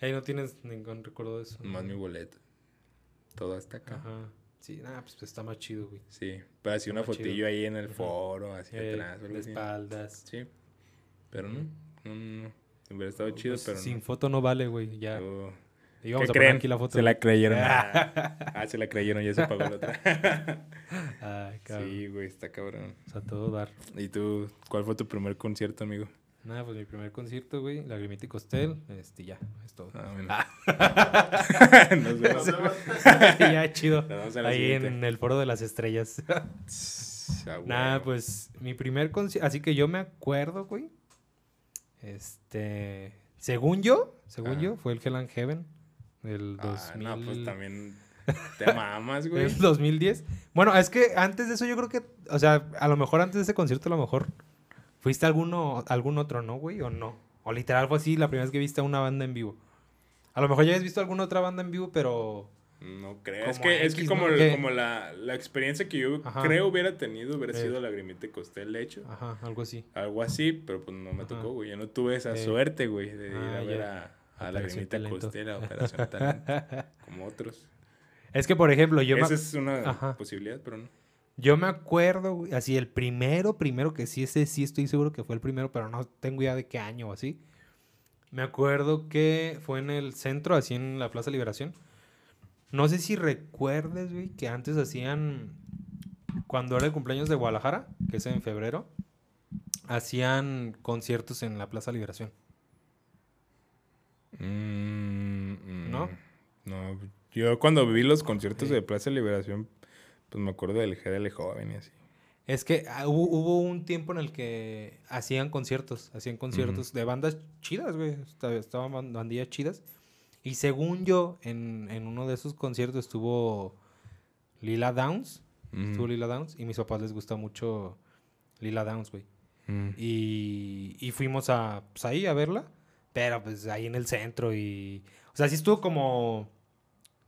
Ahí no tienes ningún recuerdo de eso. Más mi boleto. Todo hasta acá. Ajá. Sí, nada, pues está más chido, güey. Sí, pero así una Está fotillo chido. ahí en el foro, así Eh, atrás, de así. espaldas. Sí, pero no, no, no. Hubiera estado chido, Pues, pero sin no. foto no vale, güey. Ya. Oh. Íbamos ¿Qué a poner creen? aquí la foto. Se la creyeron. ah, se la creyeron, ya se pagó la otra. Ay, cabrón. sí, güey, está cabrón. O sea, todo dar. ¿Y tú, cuál fue tu primer concierto, amigo? Nada, pues mi primer concierto, güey. Lagrimita y Costel. Este, ya. Es todo. Ah, bueno. Nos vemos. ya, chido. Nos vemos Ahí siguiente. en el foro de las estrellas. Ah, Nada, pues mi primer concierto. Así que yo me acuerdo, güey. Este. Según yo, según yo, fue el Hell and Heaven. Del Ah, 2000. no, pues también te mamas, güey. del 2010. Bueno, es que antes de eso yo creo que. O sea, a lo mejor antes de ese concierto, a lo mejor. ¿Fuiste a alguno, algún otro, no, güey? ¿O no? O literal fue así la primera vez que viste a una banda en vivo. A lo mejor ya habías visto alguna otra banda en vivo, pero. No creo. Es que, es que como, como la, la experiencia que yo Ajá. creo hubiera tenido hubiera Eh. sido Lagrimita Costel, de hecho. Ajá, algo así. Algo así, pero pues no me Ajá. tocó, güey. Yo no tuve esa Eh. suerte, güey, de ir Ah, a ver a, a Operación Lagrimita Talento. Costel, a Operación Talento, como otros. Es que, por ejemplo, yo me, Esa es una Ajá. posibilidad, pero no. yo me acuerdo, así el primero, primero que sí, ese sí estoy seguro que fue el primero, pero no tengo idea de qué año o así. Me acuerdo que fue en el centro, así en la Plaza Liberación. No sé si recuerdes, güey, que antes hacían, cuando era el cumpleaños de Guadalajara, que es en febrero, hacían conciertos en la Plaza Liberación. Mm, mm, ¿No? No, yo cuando vi los conciertos de Plaza de Liberación, pues me acuerdo del GDL joven y así. Es que ah, hubo, hubo un tiempo en el que hacían conciertos, hacían conciertos de bandas chidas, güey. Esta- Estaban ban- bandillas chidas. Y según yo, en, en uno de esos conciertos estuvo Lila Downs. Estuvo. Lila Downs. Y a mis papás les gusta mucho Lila Downs, güey. Y, y fuimos a, pues, ahí a verla. Pero pues ahí en el centro y... O sea, sí estuvo como...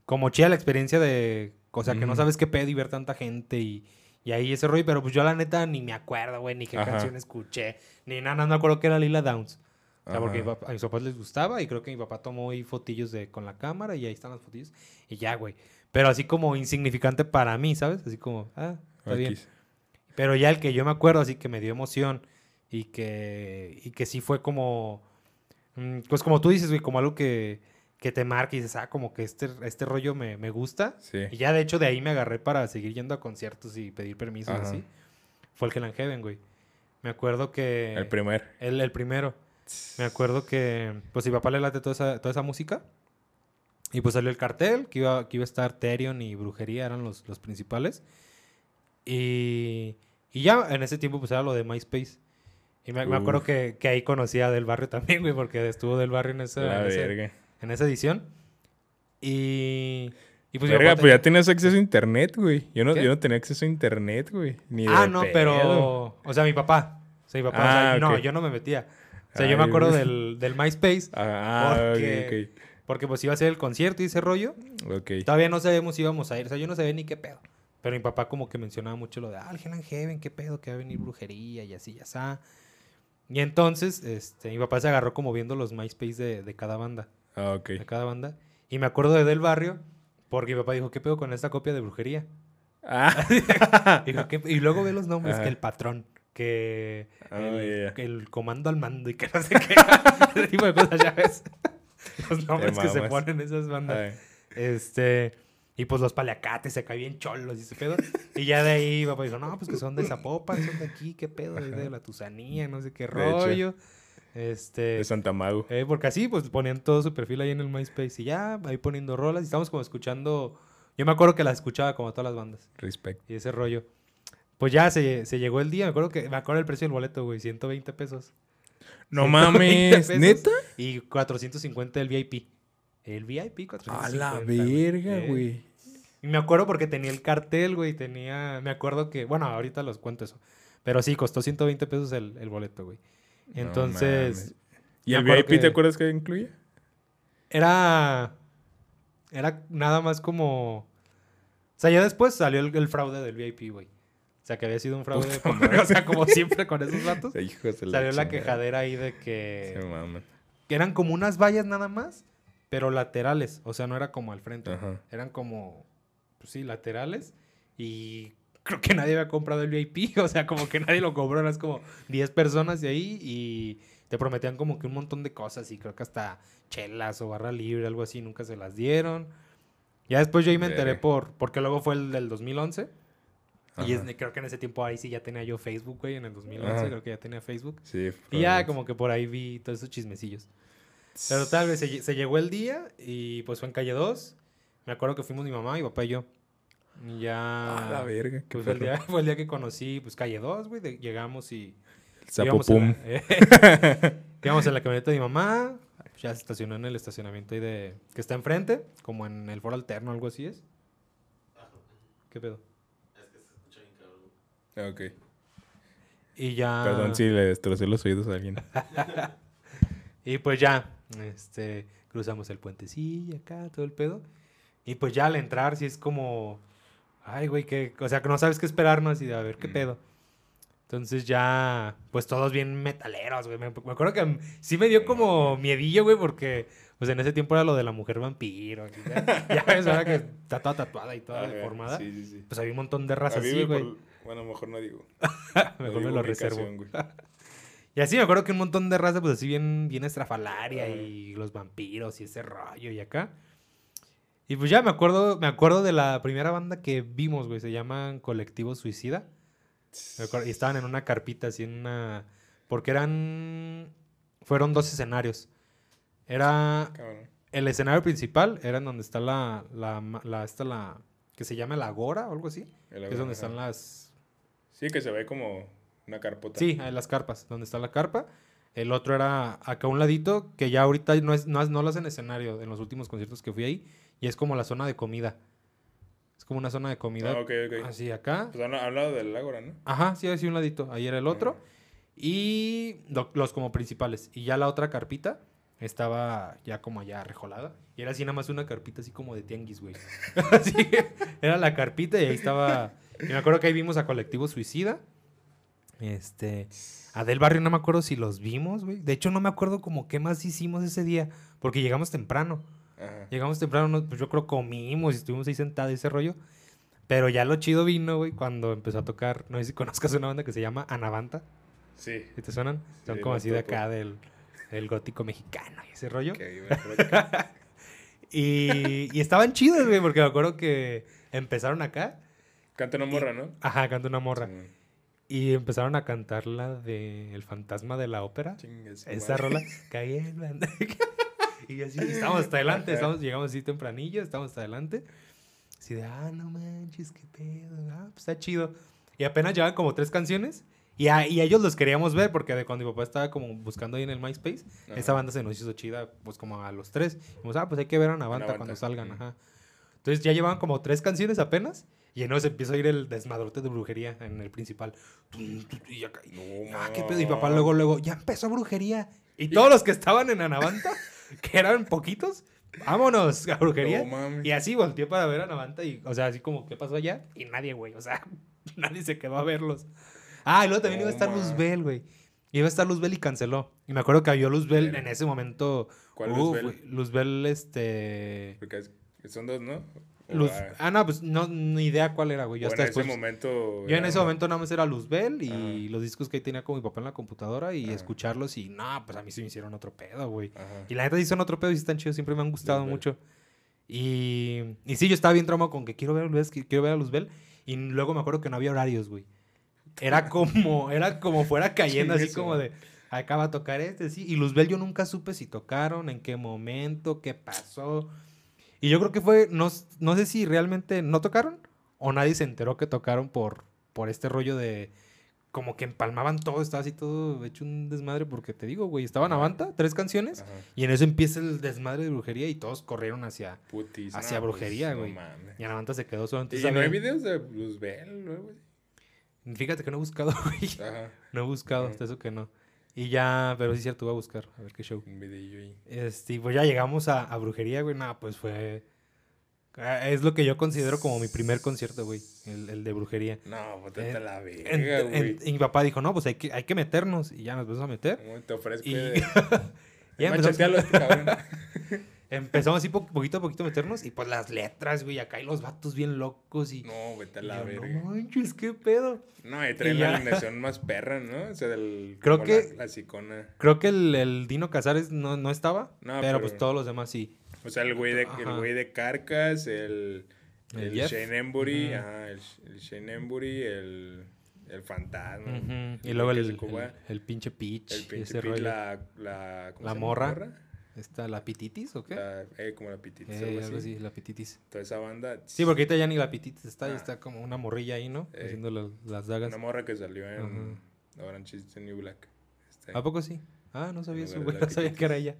Como chida la experiencia de... O sea, que no sabes qué pedo y ver tanta gente y... Y ahí ese rollo, pero pues yo la neta ni me acuerdo, güey, ni qué Ajá. canción escuché, ni nada, no me acuerdo que era Lila Downs. O sea, porque Ajá. a mis papás les gustaba y creo que mi papá tomó ahí fotillos de, con la cámara y ahí están las fotillos y ya, güey. Pero así como insignificante para mí, ¿sabes? Así como, ah, está bien. Pero ya el que yo me acuerdo, así que me dio emoción y que, y que sí fue como, mm, pues como tú dices, güey, como algo que, que te marca y dices, ah, como que este, este rollo me, me gusta. Sí. Y ya de hecho de ahí me agarré para seguir yendo a conciertos y pedir permisos y así. Fue el que Heaven, güey. Me acuerdo que... El primer. el, el primero. Me acuerdo que, pues, mi papá le late toda esa, toda esa música. Y pues salió el cartel, que iba, que iba a estar Terion y Brujería, eran los, los principales. Y, y ya en ese tiempo, pues era lo de MySpace. Y me, me acuerdo que, que ahí conocía Del Barrio también, güey, porque estuvo Del Barrio en esa, en, ese- en esa edición. Y, y pues Verga, papá pues ya tenía- tenías acceso a internet, güey. Yo no, ¿Qué? yo no tenía acceso a internet, güey. Ni Ah, de no, pedo. pero... O sea, mi papá. O sea, mi papá. o sea, Ah, No, ok. yo no me metía. O sea, yo me Ay, acuerdo güey. del, del MySpace. Ah, ah, Porque- Porque pues iba a ser el concierto y ese rollo. ok. Todavía no sabíamos si íbamos a ir. O sea, yo no sabía ni qué pedo. Pero mi papá como que mencionaba mucho lo de, ah, el Hell and Heaven, qué pedo, que va a venir brujería y así, ya está. Y entonces, este, mi papá se agarró como viendo los MySpace de, de cada banda. Ah, ok. De cada banda. Y me acuerdo de Del Barrio, porque mi papá dijo, ¿qué pedo con esta copia de brujería? Ah, Y, dijo, "¿Qué-?" y luego ve los nombres, que el patrón, que Ah, el, que el comando al mando y que no sé qué. Ese tipo de cosas, ya ves. Los nombres que se ponen esas bandas. Ay, Este. Y pues los paliacates se caen bien cholos y ese pedo. Y ya de ahí papá dijo, no, pues que son de Zapopan, son de aquí, qué pedo, de la Tusanía, no sé qué rollo. Este. de Santa Mago. eh, porque así, pues ponían todo su perfil ahí en el MySpace y ya, ahí poniendo rolas. Y estamos como escuchando. Yo me acuerdo que las escuchaba como todas las bandas. Respect. Y ese rollo. Pues ya se, se llegó el día, me acuerdo que me acuerdo el precio del boleto, güey, 120 pesos. No 120 mames, pesos ¿neta? Y 450 el VIP. El VIP, 450. A la verga, güey. Y me acuerdo porque tenía el cartel, güey, tenía... Me acuerdo que... Bueno, ahorita los cuento eso. Pero sí, costó 120 pesos el, el boleto, güey. Entonces. ¿Y el VIP que- te acuerdas que incluía? era... Era nada más como... O sea, ya después salió el, el fraude del VIP, güey. O sea, que había sido un fraude, Puta como, o sea, como siempre con esos datos. Salió la chingada. quejadera ahí de Se que, maman. que eran como unas vallas nada más, pero laterales. O sea, no era como al frente. Ajá. Eran como, pues sí, laterales. Y creo que nadie había comprado el VIP. O sea, como que nadie lo compró. Eran como 10 personas de ahí y te prometían como que un montón de cosas. Y creo que hasta chelas o barra libre, algo así, nunca se las dieron. Ya después yo ahí me enteré por, porque luego fue el del 2011. Y es- Ajá. creo que en ese tiempo ahí sí ya tenía yo Facebook, güey. En el 2011 Ajá. creo que ya tenía Facebook. Sí. Y ya como que por ahí vi todos esos chismecillos. Pero tal vez se, lle- se llegó el día y pues fue en calle 2. Me acuerdo que fuimos mi mamá, mi papá y yo. Y ya. A la verga, qué pues fue, el día, fue el día que conocí pues calle 2, güey. Llegamos y. El Zapopum. la- eh, íbamos en la camioneta de mi mamá. Ya se estacionó en el estacionamiento ahí de. que está enfrente, como en el foro alterno, algo así es. ¿Qué pedo? Ah, Ok. Y ya. Perdón si le destrocé los oídos a alguien. Y pues ya, este, cruzamos el puentecillo acá, todo el pedo. Y pues ya al entrar sí es como, ay, güey, que, o sea, que no sabes qué esperarnos y de a ver qué Mm. pedo. Entonces ya, pues todos bien metaleros, güey. Me, me acuerdo que sí me dio como miedillo, güey, porque pues en ese tiempo era lo de la mujer vampiro. y Ya, ves, ahora que está toda tatuada y toda Ajá, deformada. Sí, sí, sí. Pues había un montón de razas así, me güey. por- Bueno, mejor no digo. Mejor me digo lo reservo. güey. Y así me acuerdo que un montón de raza, pues así bien, bien estrafalaria y los vampiros y ese rollo y acá. Y pues ya me acuerdo, me acuerdo de la primera banda que vimos, güey, se llaman Colectivo Suicida. Me acuerdo- y estaban en una carpita así en una... Porque eran... Fueron dos escenarios. Era Cabrón. el escenario principal, era en donde está la, la, esta la, que se llama la Agora o algo así. El que es donde ajá. están las, Sí, que se ve como una carpota. sí, las carpas, donde está la carpa. El otro era acá a un ladito, que ya ahorita no, es, no, no lo hacen escenario en los últimos conciertos que fui ahí, y es como la zona de comida. Es como una zona de comida. Ah, ok, ok. Así acá. Pues han hablado del Ágora, ¿no? Ajá, sí, así un ladito. Ahí era el otro. Y lo- los como principales. Y ya la otra carpita estaba ya como ya rejolada. Y era así nada más una carpita así como de tianguis, güey. así era la carpita y ahí estaba. Y me acuerdo que ahí vimos a Colectivo Suicida. Este. A Del Barrio no me acuerdo si los vimos, güey. De hecho, no me acuerdo como qué más hicimos ese día. Porque llegamos temprano. Ajá. Llegamos temprano, no- pues yo creo comimos y estuvimos ahí sentados y ese rollo. Pero ya lo chido vino, güey, cuando empezó a tocar. No sé si conozcas una banda que se llama Anavanta. Sí. ¿Sí te suenan? Son como así de acá del, del gótico mexicano y ese rollo. Y, y estaban chidos, güey, porque me acuerdo que empezaron acá. Canta una morra, ¿no? Ajá, canta una morra. Y empezaron a cantar la de El fantasma de la ópera. Chingue su Esa rola. Caí en la- y así, y estábamos hasta adelante, estamos, llegamos así tempranillo, estábamos hasta adelante. Así de, ah, no manches, qué pedo, ah, pues está chido. Y apenas llevaban como tres canciones. Y a, y a ellos los queríamos ver porque de cuando mi papá estaba como buscando ahí en el MySpace, Ajá. esa banda se nos hizo chida, pues como a los tres. Dijimos, ah, pues hay que ver a Navanta Navanta, cuando salgan, ajá. Entonces ya llevaban como tres canciones apenas. Y en eso empieza a ir el desmadrote de brujería en el principal. Y acá, No, Ah, qué pedo. Y papá luego, luego, ya empezó brujería. Y todos los que estaban en Anavanta, que eran poquitos, vámonos a brujería. No y así volteé para ver a Anavanta y, o sea, así como, ¿qué pasó allá? Y nadie, güey, o sea, nadie se quedó a verlos. Ah, y luego también No iba a estar. Luzbel, güey. Iba a estar Luzbel y canceló. Y me acuerdo que había Luzbel en ese momento. ¿Cuál uf, Luzbel? Luzbel, este... Porque son dos, ¿no? Luz... ah, no, pues no, ni idea cuál era, güey. Yo hasta en ese después... momento. Yo en ese momento nada más era Luzbel y Ajá. los discos que ahí tenía con mi papá en la computadora y Ajá. escucharlos y no, pues a mí se me hicieron otro pedo, güey. Y la neta sí son otro pedo y sí están chidos, siempre me han gustado Luzbel. mucho. Y, y sí, yo estaba bien traumado con que quiero ver a Luzbel, quiero ver a Luzbel y luego me acuerdo que no había horarios, güey. Era como, era como fuera cayendo, así como de, acá va a tocar este, sí. Y Luzbel yo nunca supe si tocaron, en qué momento, qué pasó. Y yo creo que fue, no, no sé si realmente no tocaron o nadie se enteró que tocaron por, por este rollo de como que empalmaban todo, estaba así todo hecho un desmadre porque te digo, güey, estaban a tres canciones Ajá. y en eso empieza el desmadre de brujería y todos corrieron hacia... Putis. Hacia no, pues, brujería, no güey. mames. Y Anavanta se quedó solo. ¿Y Entonces, no hay videos de Luzbel así? Fíjate que no he buscado, güey. Ajá. No he buscado, hasta eso que no. Y ya, pero sí es cierto, voy a buscar, a ver qué show. Un videillo ahí. Este, pues ya llegamos a, a brujería, güey. Nada, pues fue... ah, Es lo que yo considero como mi primer concierto, güey. El, el de brujería. No, En- a la En- verga, en- güey. y mi papá dijo, no, pues hay que, hay que meternos. Y ya nos empezamos a meter. ¿Cómo te ofrezco? Y ya empezamos, este cabrón. empezamos así po- poquito a poquito a meternos. Y pues las letras, güey. Acá hay los vatos bien locos. Y, No, vete a y la yo, verga. no manches, qué pedo. No, y traen Y la alineación más perra, ¿no? O sea, del. Creo que- La, la sicona. Creo que el, el Dino Casares no, no estaba. No, pero, pero- pues todos los demás sí. O sea, el güey de, Ajá. el güey de Carcas, el. El. Shane Embury, ajá, el, el Shane Embury, el. El fantasma. Y luego el, el, pinche Peach. el y pinche rollo. la. La, ¿cómo La se llama? morra. ¿Está la pititis o qué? La- eh, como la pititis, Eh, algo algo así. así, la pititis. Toda esa banda. Sí, porque ahorita ya ni la pititis está, ya Ah. está como una morrilla ahí, ¿no? Eh. Haciendo la- las dagas. Una morra que salió en Ajá. Orange is the New Black. Este, ¿A poco sí? Ah, no sabía eso, güey. No sabía que era ella.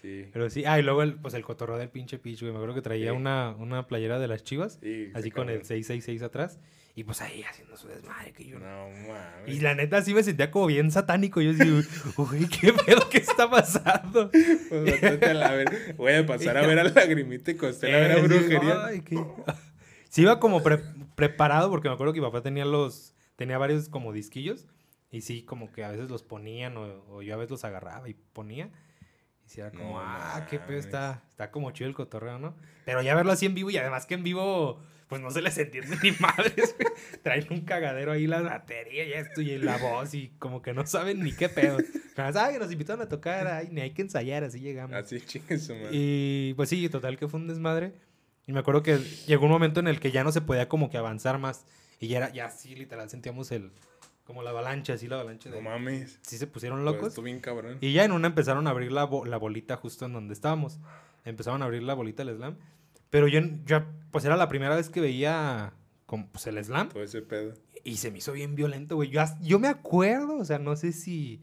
Sí. Pero sí. Ah, y luego el, pues el cotorreo del pinche Peach, güey. Me acuerdo que traía Sí. una, una playera de las chivas. Sí, Así con el cabrón. 666 atrás. Y pues ahí haciendo su desmadre que yo... No mames. Y la neta sí me sentía como bien satánico. Yo decía, güey, ¿qué pedo? ¿Qué está pasando? Pues a la ver. Voy a pasar a ver a Lagrimita y Costello a ver a Eh, brujería. ay, qué- Sí iba como pre- preparado porque me acuerdo que mi papá tenía los... Tenía varios como disquillos. Y sí, como que a veces los ponían o, o yo a veces los agarraba y ponía. Y sí era como, No ah, qué pedo, está, está como chido el cotorreo, ¿no? Pero ya verlo así en vivo y además que en vivo, pues no se les entiende ni madres, güey. Traen un cagadero ahí la batería y esto y la voz y como que no saben ni qué pedo. Pero, ah, que nos invitaron a tocar, ay, ni hay que ensayar, así llegamos. Así chingue su madre. Y pues sí, total que fue un desmadre. Y me acuerdo que llegó un momento en el que ya no se podía como que avanzar más. Y ya era, ya sí, literal, sentíamos el, como la avalancha, así la avalancha. De... No mames. Sí se pusieron Pues, locos. estuvo bien cabrón. Y ya en una empezaron a abrir la, bo- la bolita justo en donde estábamos. Empezaron a abrir la bolita del slam. Pero yo, yo pues era la primera vez que veía como, pues, el slam. Todo ese pedo. Y se me hizo bien violento, güey. Yo, yo me acuerdo, o sea, no sé si,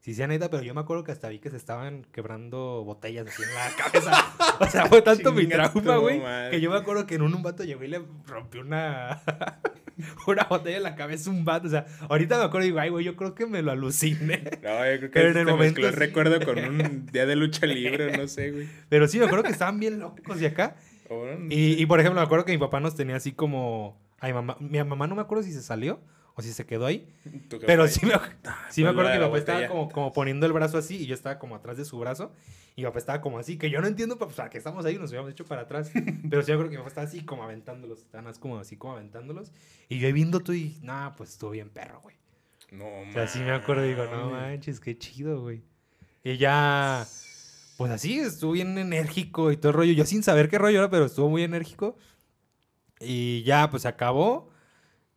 si sea neta, pero yo me acuerdo que hasta vi que se estaban quebrando botellas así en la cabeza. O sea, fue tanto mi trauma, güey, que yo me acuerdo que en un, un vato llegó y le rompió una, una botella en la cabeza un vato. O sea, ahorita me acuerdo y digo, ay, güey, yo creo que me lo aluciné. No, yo creo que Pero en el momento el sí. recuerdo con un día de lucha libre, no sé, güey. Pero sí, me acuerdo que estaban bien locos de acá. Y, y, por ejemplo, me acuerdo que mi papá nos tenía así como... A mi mamá, mi mamá no me acuerdo si se salió o si se quedó ahí. Pero sí me, sí me pues acuerdo que mi papá estaba como, como poniendo el brazo así y yo estaba como atrás de su brazo. Y mi papá estaba como así, que yo no entiendo, pues, ¿a qué estamos ahí? Nos habíamos hecho para atrás. Pero sí me acuerdo que mi papá estaba así como aventándolos. Estaban así como así como aventándolos. Y yo ahí viendo tú y, nah, pues estuvo bien perro, güey. No, O sea, sí me acuerdo y digo, no manches, qué chido, güey. Y ya, pues así, estuvo bien enérgico y todo el rollo. Yo sin saber qué rollo era, pero estuvo muy enérgico. Y ya, pues se acabó.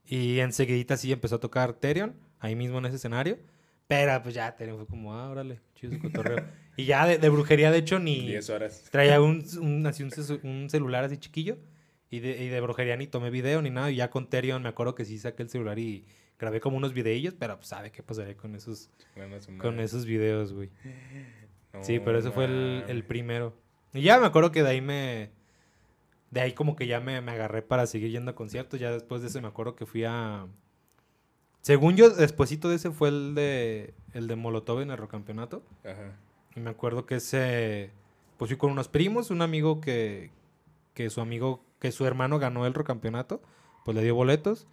Y enseguidita sí empezó a tocar Terion, ahí mismo en ese escenario. Pero pues ya, Terion fue como, ah, órale, chido su cotorreo. y ya de, de brujería, de hecho, ni 10 horas. traía un, un, así un, un celular así chiquillo. Y de, y de brujería ni tomé video ni nada. Y ya con Terion me acuerdo que sí saqué el celular y grabé como unos videillos, pero pues sabe qué pasaría con esos, Bueno, con esos videos, güey. No Sí, pero ese fue el, el mames. primero. Y ya me acuerdo que de ahí me... De ahí como que ya me, me agarré para seguir yendo a conciertos. Ya después de ese me acuerdo que fui a... Según yo, despuesito de ese fue el de, el de Molotov en el Rocampeonato. Ajá. Y me acuerdo que ese... Pues fui con unos primos, un amigo que, que su amigo, que su hermano ganó el Rocampeonato. Pues le dio boletos.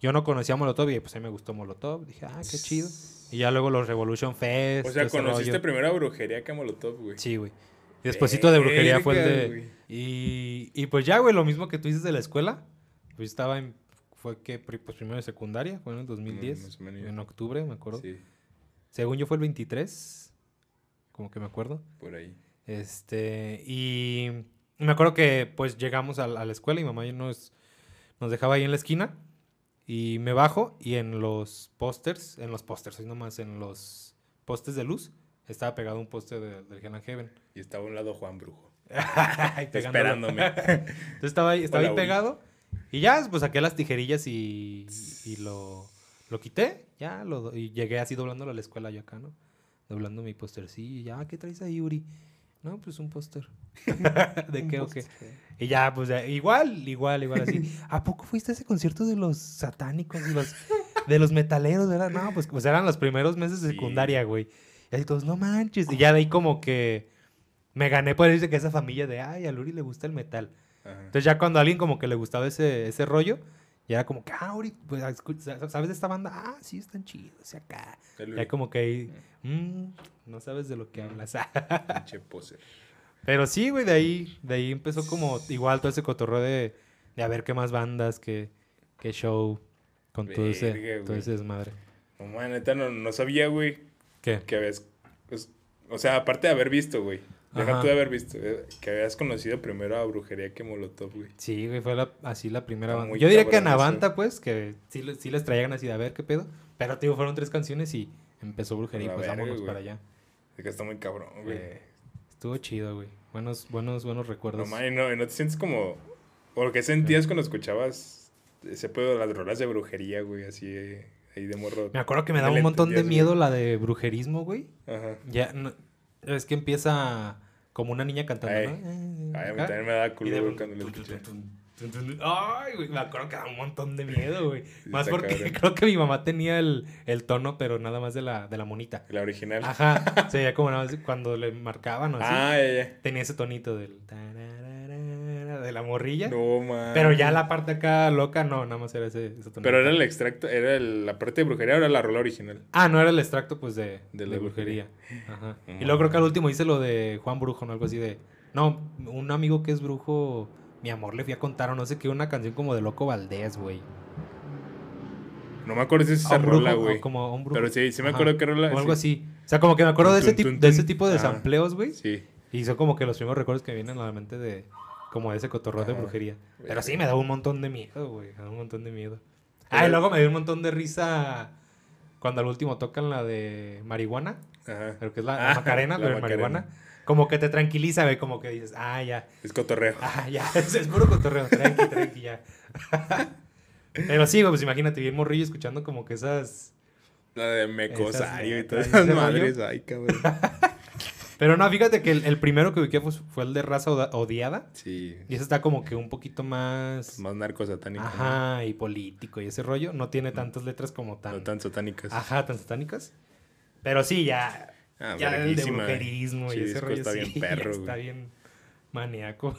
Yo no conocía a Molotov y pues a mí me gustó Molotov. Dije, ah, qué chido. Y ya luego los Revolution Fest. O sea, ese conociste rollo. primero a brujería que a Molotov, güey. Sí, güey. Despuésito de brujería fue el de... Y, y pues ya, güey, lo mismo que tú dices de la escuela. Pues estaba en... Fue que pues primero de secundaria, fue en el 2010. más o menos. en octubre, me acuerdo. Sí, Según yo fue el 23. Como que me acuerdo. por ahí. Este... Y me acuerdo que pues llegamos a, la a la escuela y mamá ya nos, nos dejaba ahí en la esquina. Y me bajo y en los pósters, en los pósters, ahí nomás, en los postes de luz, estaba pegado un póster de, del Hell and Heaven. Y estaba a un lado Juan Brujo. Esperándome. Entonces estaba ahí, estaba Hola, ahí pegado. Y ya, pues saqué las tijerillas y, y lo, lo quité. Ya, lo, y llegué así doblándolo a la escuela yo acá, ¿no? Doblando mi póster. Sí, ya, ¿qué traes ahí, Uri? No, pues un póster. ¿De qué o qué? Y ya, pues ya, igual, igual, igual así. ¿A poco fuiste a ese concierto de los satánicos y los de los metaleros, verdad? No, pues, pues eran los primeros meses de secundaria, güey. Y así todos, no manches. Y ya de ahí como que me gané por decir que esa familia de, ay, a Luri le gusta el metal. Ajá. Entonces ya cuando a alguien como que le gustaba ese, ese rollo, ya era como que, ah, Uri, pues, ¿sabes de esta banda? Ah, sí, están chidos, y acá. El Ya como que ahí, "Mm, no sabes de lo que hablas. pinche poser. Pero sí, güey, de ahí, de ahí empezó como igual todo ese cotorreo de, de a ver qué más bandas, qué, qué show, con todo ese, todo ese desmadre. No, man, neta, no, no sabía, güey, ¿Qué? que habías... pues, o sea, aparte de haber visto, güey. Deja tú de haber visto. eh, que habías conocido primero a brujería que Molotov, güey. Sí, güey, fue la- así la primera banda. Yo diría que. Anavanta, pues, que sí, sí les traían así de a ver qué pedo. Pero, tío, fueron tres canciones y empezó Brujería y pues verga, vámonos güey. para allá. Es que está muy cabrón, güey. Eh, estuvo chido, güey. Buenos, buenos, buenos No, recuerdos. man, y no, no te sientes como... ¿O lo que sentías cuando escuchabas ese pedo de las rolas de brujería, güey? Así, eh, ahí de morro. Me acuerdo que me No daba un montón de miedo güey. la de brujerismo, güey. Ajá. Ya, no- es que empieza como una niña cantando, Ay. ¿no? Ay, a mí también me Y culo cuando lo escuché. Ay, güey, me acuerdo que daba un montón de miedo, güey. Más porque cabrón. creo que mi mamá tenía el, el tono, pero nada más de la, de la monita. La original. Ajá, se veía como nada más cuando le marcaban o así. Ah, ya, ya. Tenía ese tonito del... de la morrilla. No, man. Pero ya la parte acá loca, no, nada más era ese. Pero era el extracto, era el- la parte de brujería o era la rola original. Ah, no era el extracto, pues, de, De de, la brujería. Ajá. Y luego creo que al último dice lo de Juan Brujo, ¿no? Algo así de... No, un amigo que es brujo, mi amor, le fui a contar o no sé qué, una canción como de Loco Valdés, güey. No me acuerdo si es esa rola, güey. como un brujo. Pero sí, sí me Ajá. acuerdo que rola. O algo sí. así. O sea, como que me acuerdo de ese, Tun, tip- tun, de ese tipo de Ajá. sampleos, güey. Sí. Y son como que los primeros recuerdos que vienen a la mente de... Como ese cotorreo de Ajá. brujería. Pero sí, me da un montón de miedo, güey. Me da un montón de miedo. Ah, y luego me dio un montón de risa cuando al último tocan la de marihuana. Ajá. Creo que es la, la Ah, Macarena, la pero en Macarena. marihuana. Como que te tranquiliza, güey. Como que dices, ah, ya. Es cotorreo. Ah, ya. Es, es puro cotorreo. Tranqui, tranqui, ya. pero sí, güey, pues imagínate, bien morrillo escuchando como que esas. La de Mecosario y todas esas madres. Ay, cabrón. Pero no, fíjate que el, el primero que ubiqué fue, fue el de raza odiada. Sí. Y ese está como que un poquito más. Más narcosatánico. Ajá, y político y ese rollo. No tiene tantas letras como No tan. tan satánicas. Ajá, tan satánicas. Pero sí, ya. Ah, ya el de verguísima. brujerismo y Sí, ese rollo. está sí, bien perro, Está güey. bien maníaco.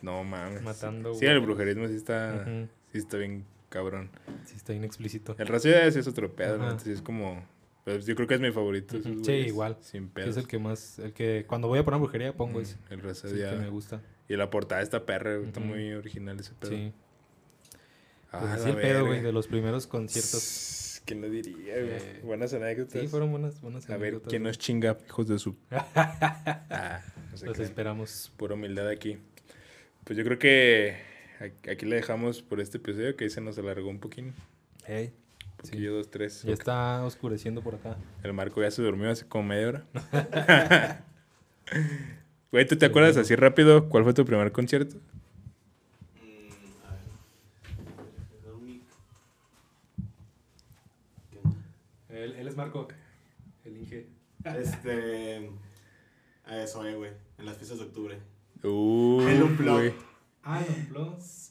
No mames. Matando, Sí, güey. el brujerismo sí está, sí está bien cabrón. Sí, está bien explícito. El racial sí es otro pedo, ¿no? Entonces es como... Pues yo creo que es mi favorito. esos Ujú. Sí, igual. Sin pedos. es el que más. El que cuando voy a poner brujería pongo Mm, ese. El Es racial el que me gusta. Y la portada está perra, güey, está Ujú. muy original ese pedo. Sí. Ah, Pues así el pedo, güey, de los primeros conciertos. ¿Quién lo diría, güey? Eh, Buenas anécdotas. Sí, fueron buenas, buenas A ver, anécdotas, ¿quién nos chinga, hijos de su... ah, no sé Los qué. esperamos. Pura humildad aquí. Pues yo creo que aquí le dejamos por este episodio que se nos alargó un poquín. Ey, Poquillo, dos, tres. ya está oscureciendo por acá. El Marco ya se durmió hace como media hora. Güey, ¿tú te acuerdas así rápido cuál fue tu primer concierto? Mm. Él, él es Marco, el Inge. Este. A eso, eh, güey. En las fiestas de octubre. Uh, El Unplugged. güey. Ah, los plus.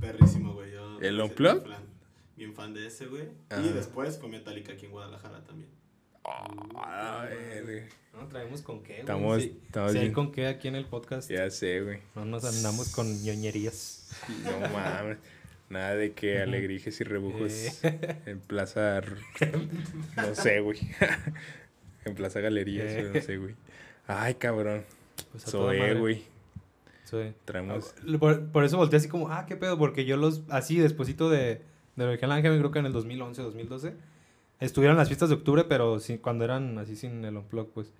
Perrísimo, güey. Yo ¿El soy Unplugged? Bien fan, de ese, güey. Y después fue Metallica aquí en Guadalajara también. Ah. No, traemos con qué, güey. Estamos- Sí, estamos sí hay bien. con qué aquí en el podcast. Ya sé, güey. No nos andamos con ñoñerías. No mames. Nada de que alegrijes y rebujos Eh. en Plaza... No sé, güey. en Plaza Galerías, Eh. no sé, güey. Ay, cabrón. Pues Soy, güey. Soy. Traemos... Por, por eso volteé así como, ah, qué pedo, porque yo los, así, despuésito de, de Original Ángel, creo que en el 2011, 2012, estuvieron las fiestas de octubre, pero sí, cuando eran así sin el unplug, pues.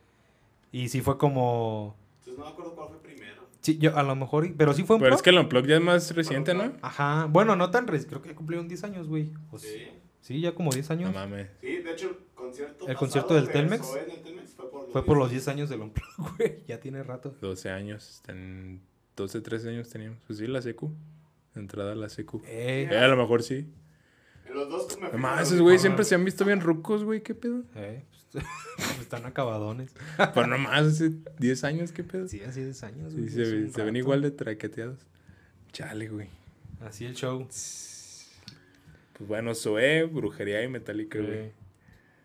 Y sí fue como, Entonces no me acuerdo cuál fue primero. sí, yo a lo mejor, pero sí fue un Pero es que el Unplugged ya es más reciente, ¿no? Ajá, bueno, no tan reciente, creo que cumplieron 10 años, güey. Pues, Sí. sí, ya como 10 No años. mames. Sí, de hecho, el concierto. ¿El concierto del que Telmex? fue en el Telmex fue por los fue por los 10 10 años del unplug, güey, ya tiene rato. 12 años. Están 12, 13 años teníamos. Pues sí, la secu. Entrada a la secu. Eh, Eh, a lo mejor sí. Los dos me fui Además, con esos güeyes siempre se han visto bien rucos, güey. ¿Qué pedo? eh, pues, están acabadones. Pero nomás hace 10 años, ¿qué pedo? Sí, así 10 años, Sí, güey. se, un se ven igual de traqueteados. Chale, güey. Así el show. Pues bueno, Zoé, brujería y metálica, güey. Eh,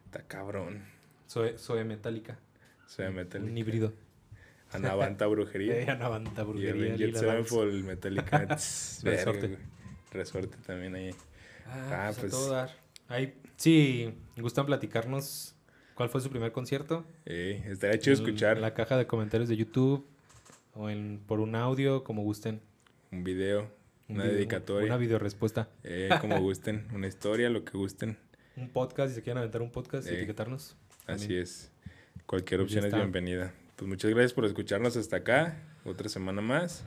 Está cabrón. Zoe, Zoe Metálica. Zoé metálica. Un híbrido. Anavanta Eh, brujería. Anavanta, y brujería, Avenged Lila Dance. Sevenfold metálica. Resorte. güey. Resorte también ahí. Ah, Ah, pues, a pues- todo dar. Ahí, sí, gustan platicarnos cuál fue su primer concierto. Eh, estaría chido En- escuchar En la caja de comentarios de YouTube o en, por un audio, como gusten. un video, Un una video- dedicatoria. Una video respuesta. Eh, como gusten, una historia, lo que gusten. Un podcast, si se quieren aventar un podcast Eh, etiquetarnos. Así también. es. Cualquier opción es bienvenida. Pues muchas gracias por escucharnos hasta acá. Otra semana más.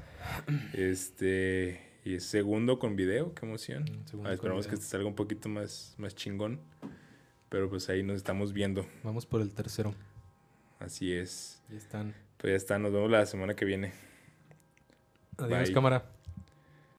Este. Y segundo con video, qué emoción. Mm, Ah, esperamos que este salga un poquito más, más chingón. Pero pues ahí nos estamos viendo. Vamos por el tercero. Así es. Ya están. Pues ya está, nos vemos la semana que viene. Adiós, Bye. cámara.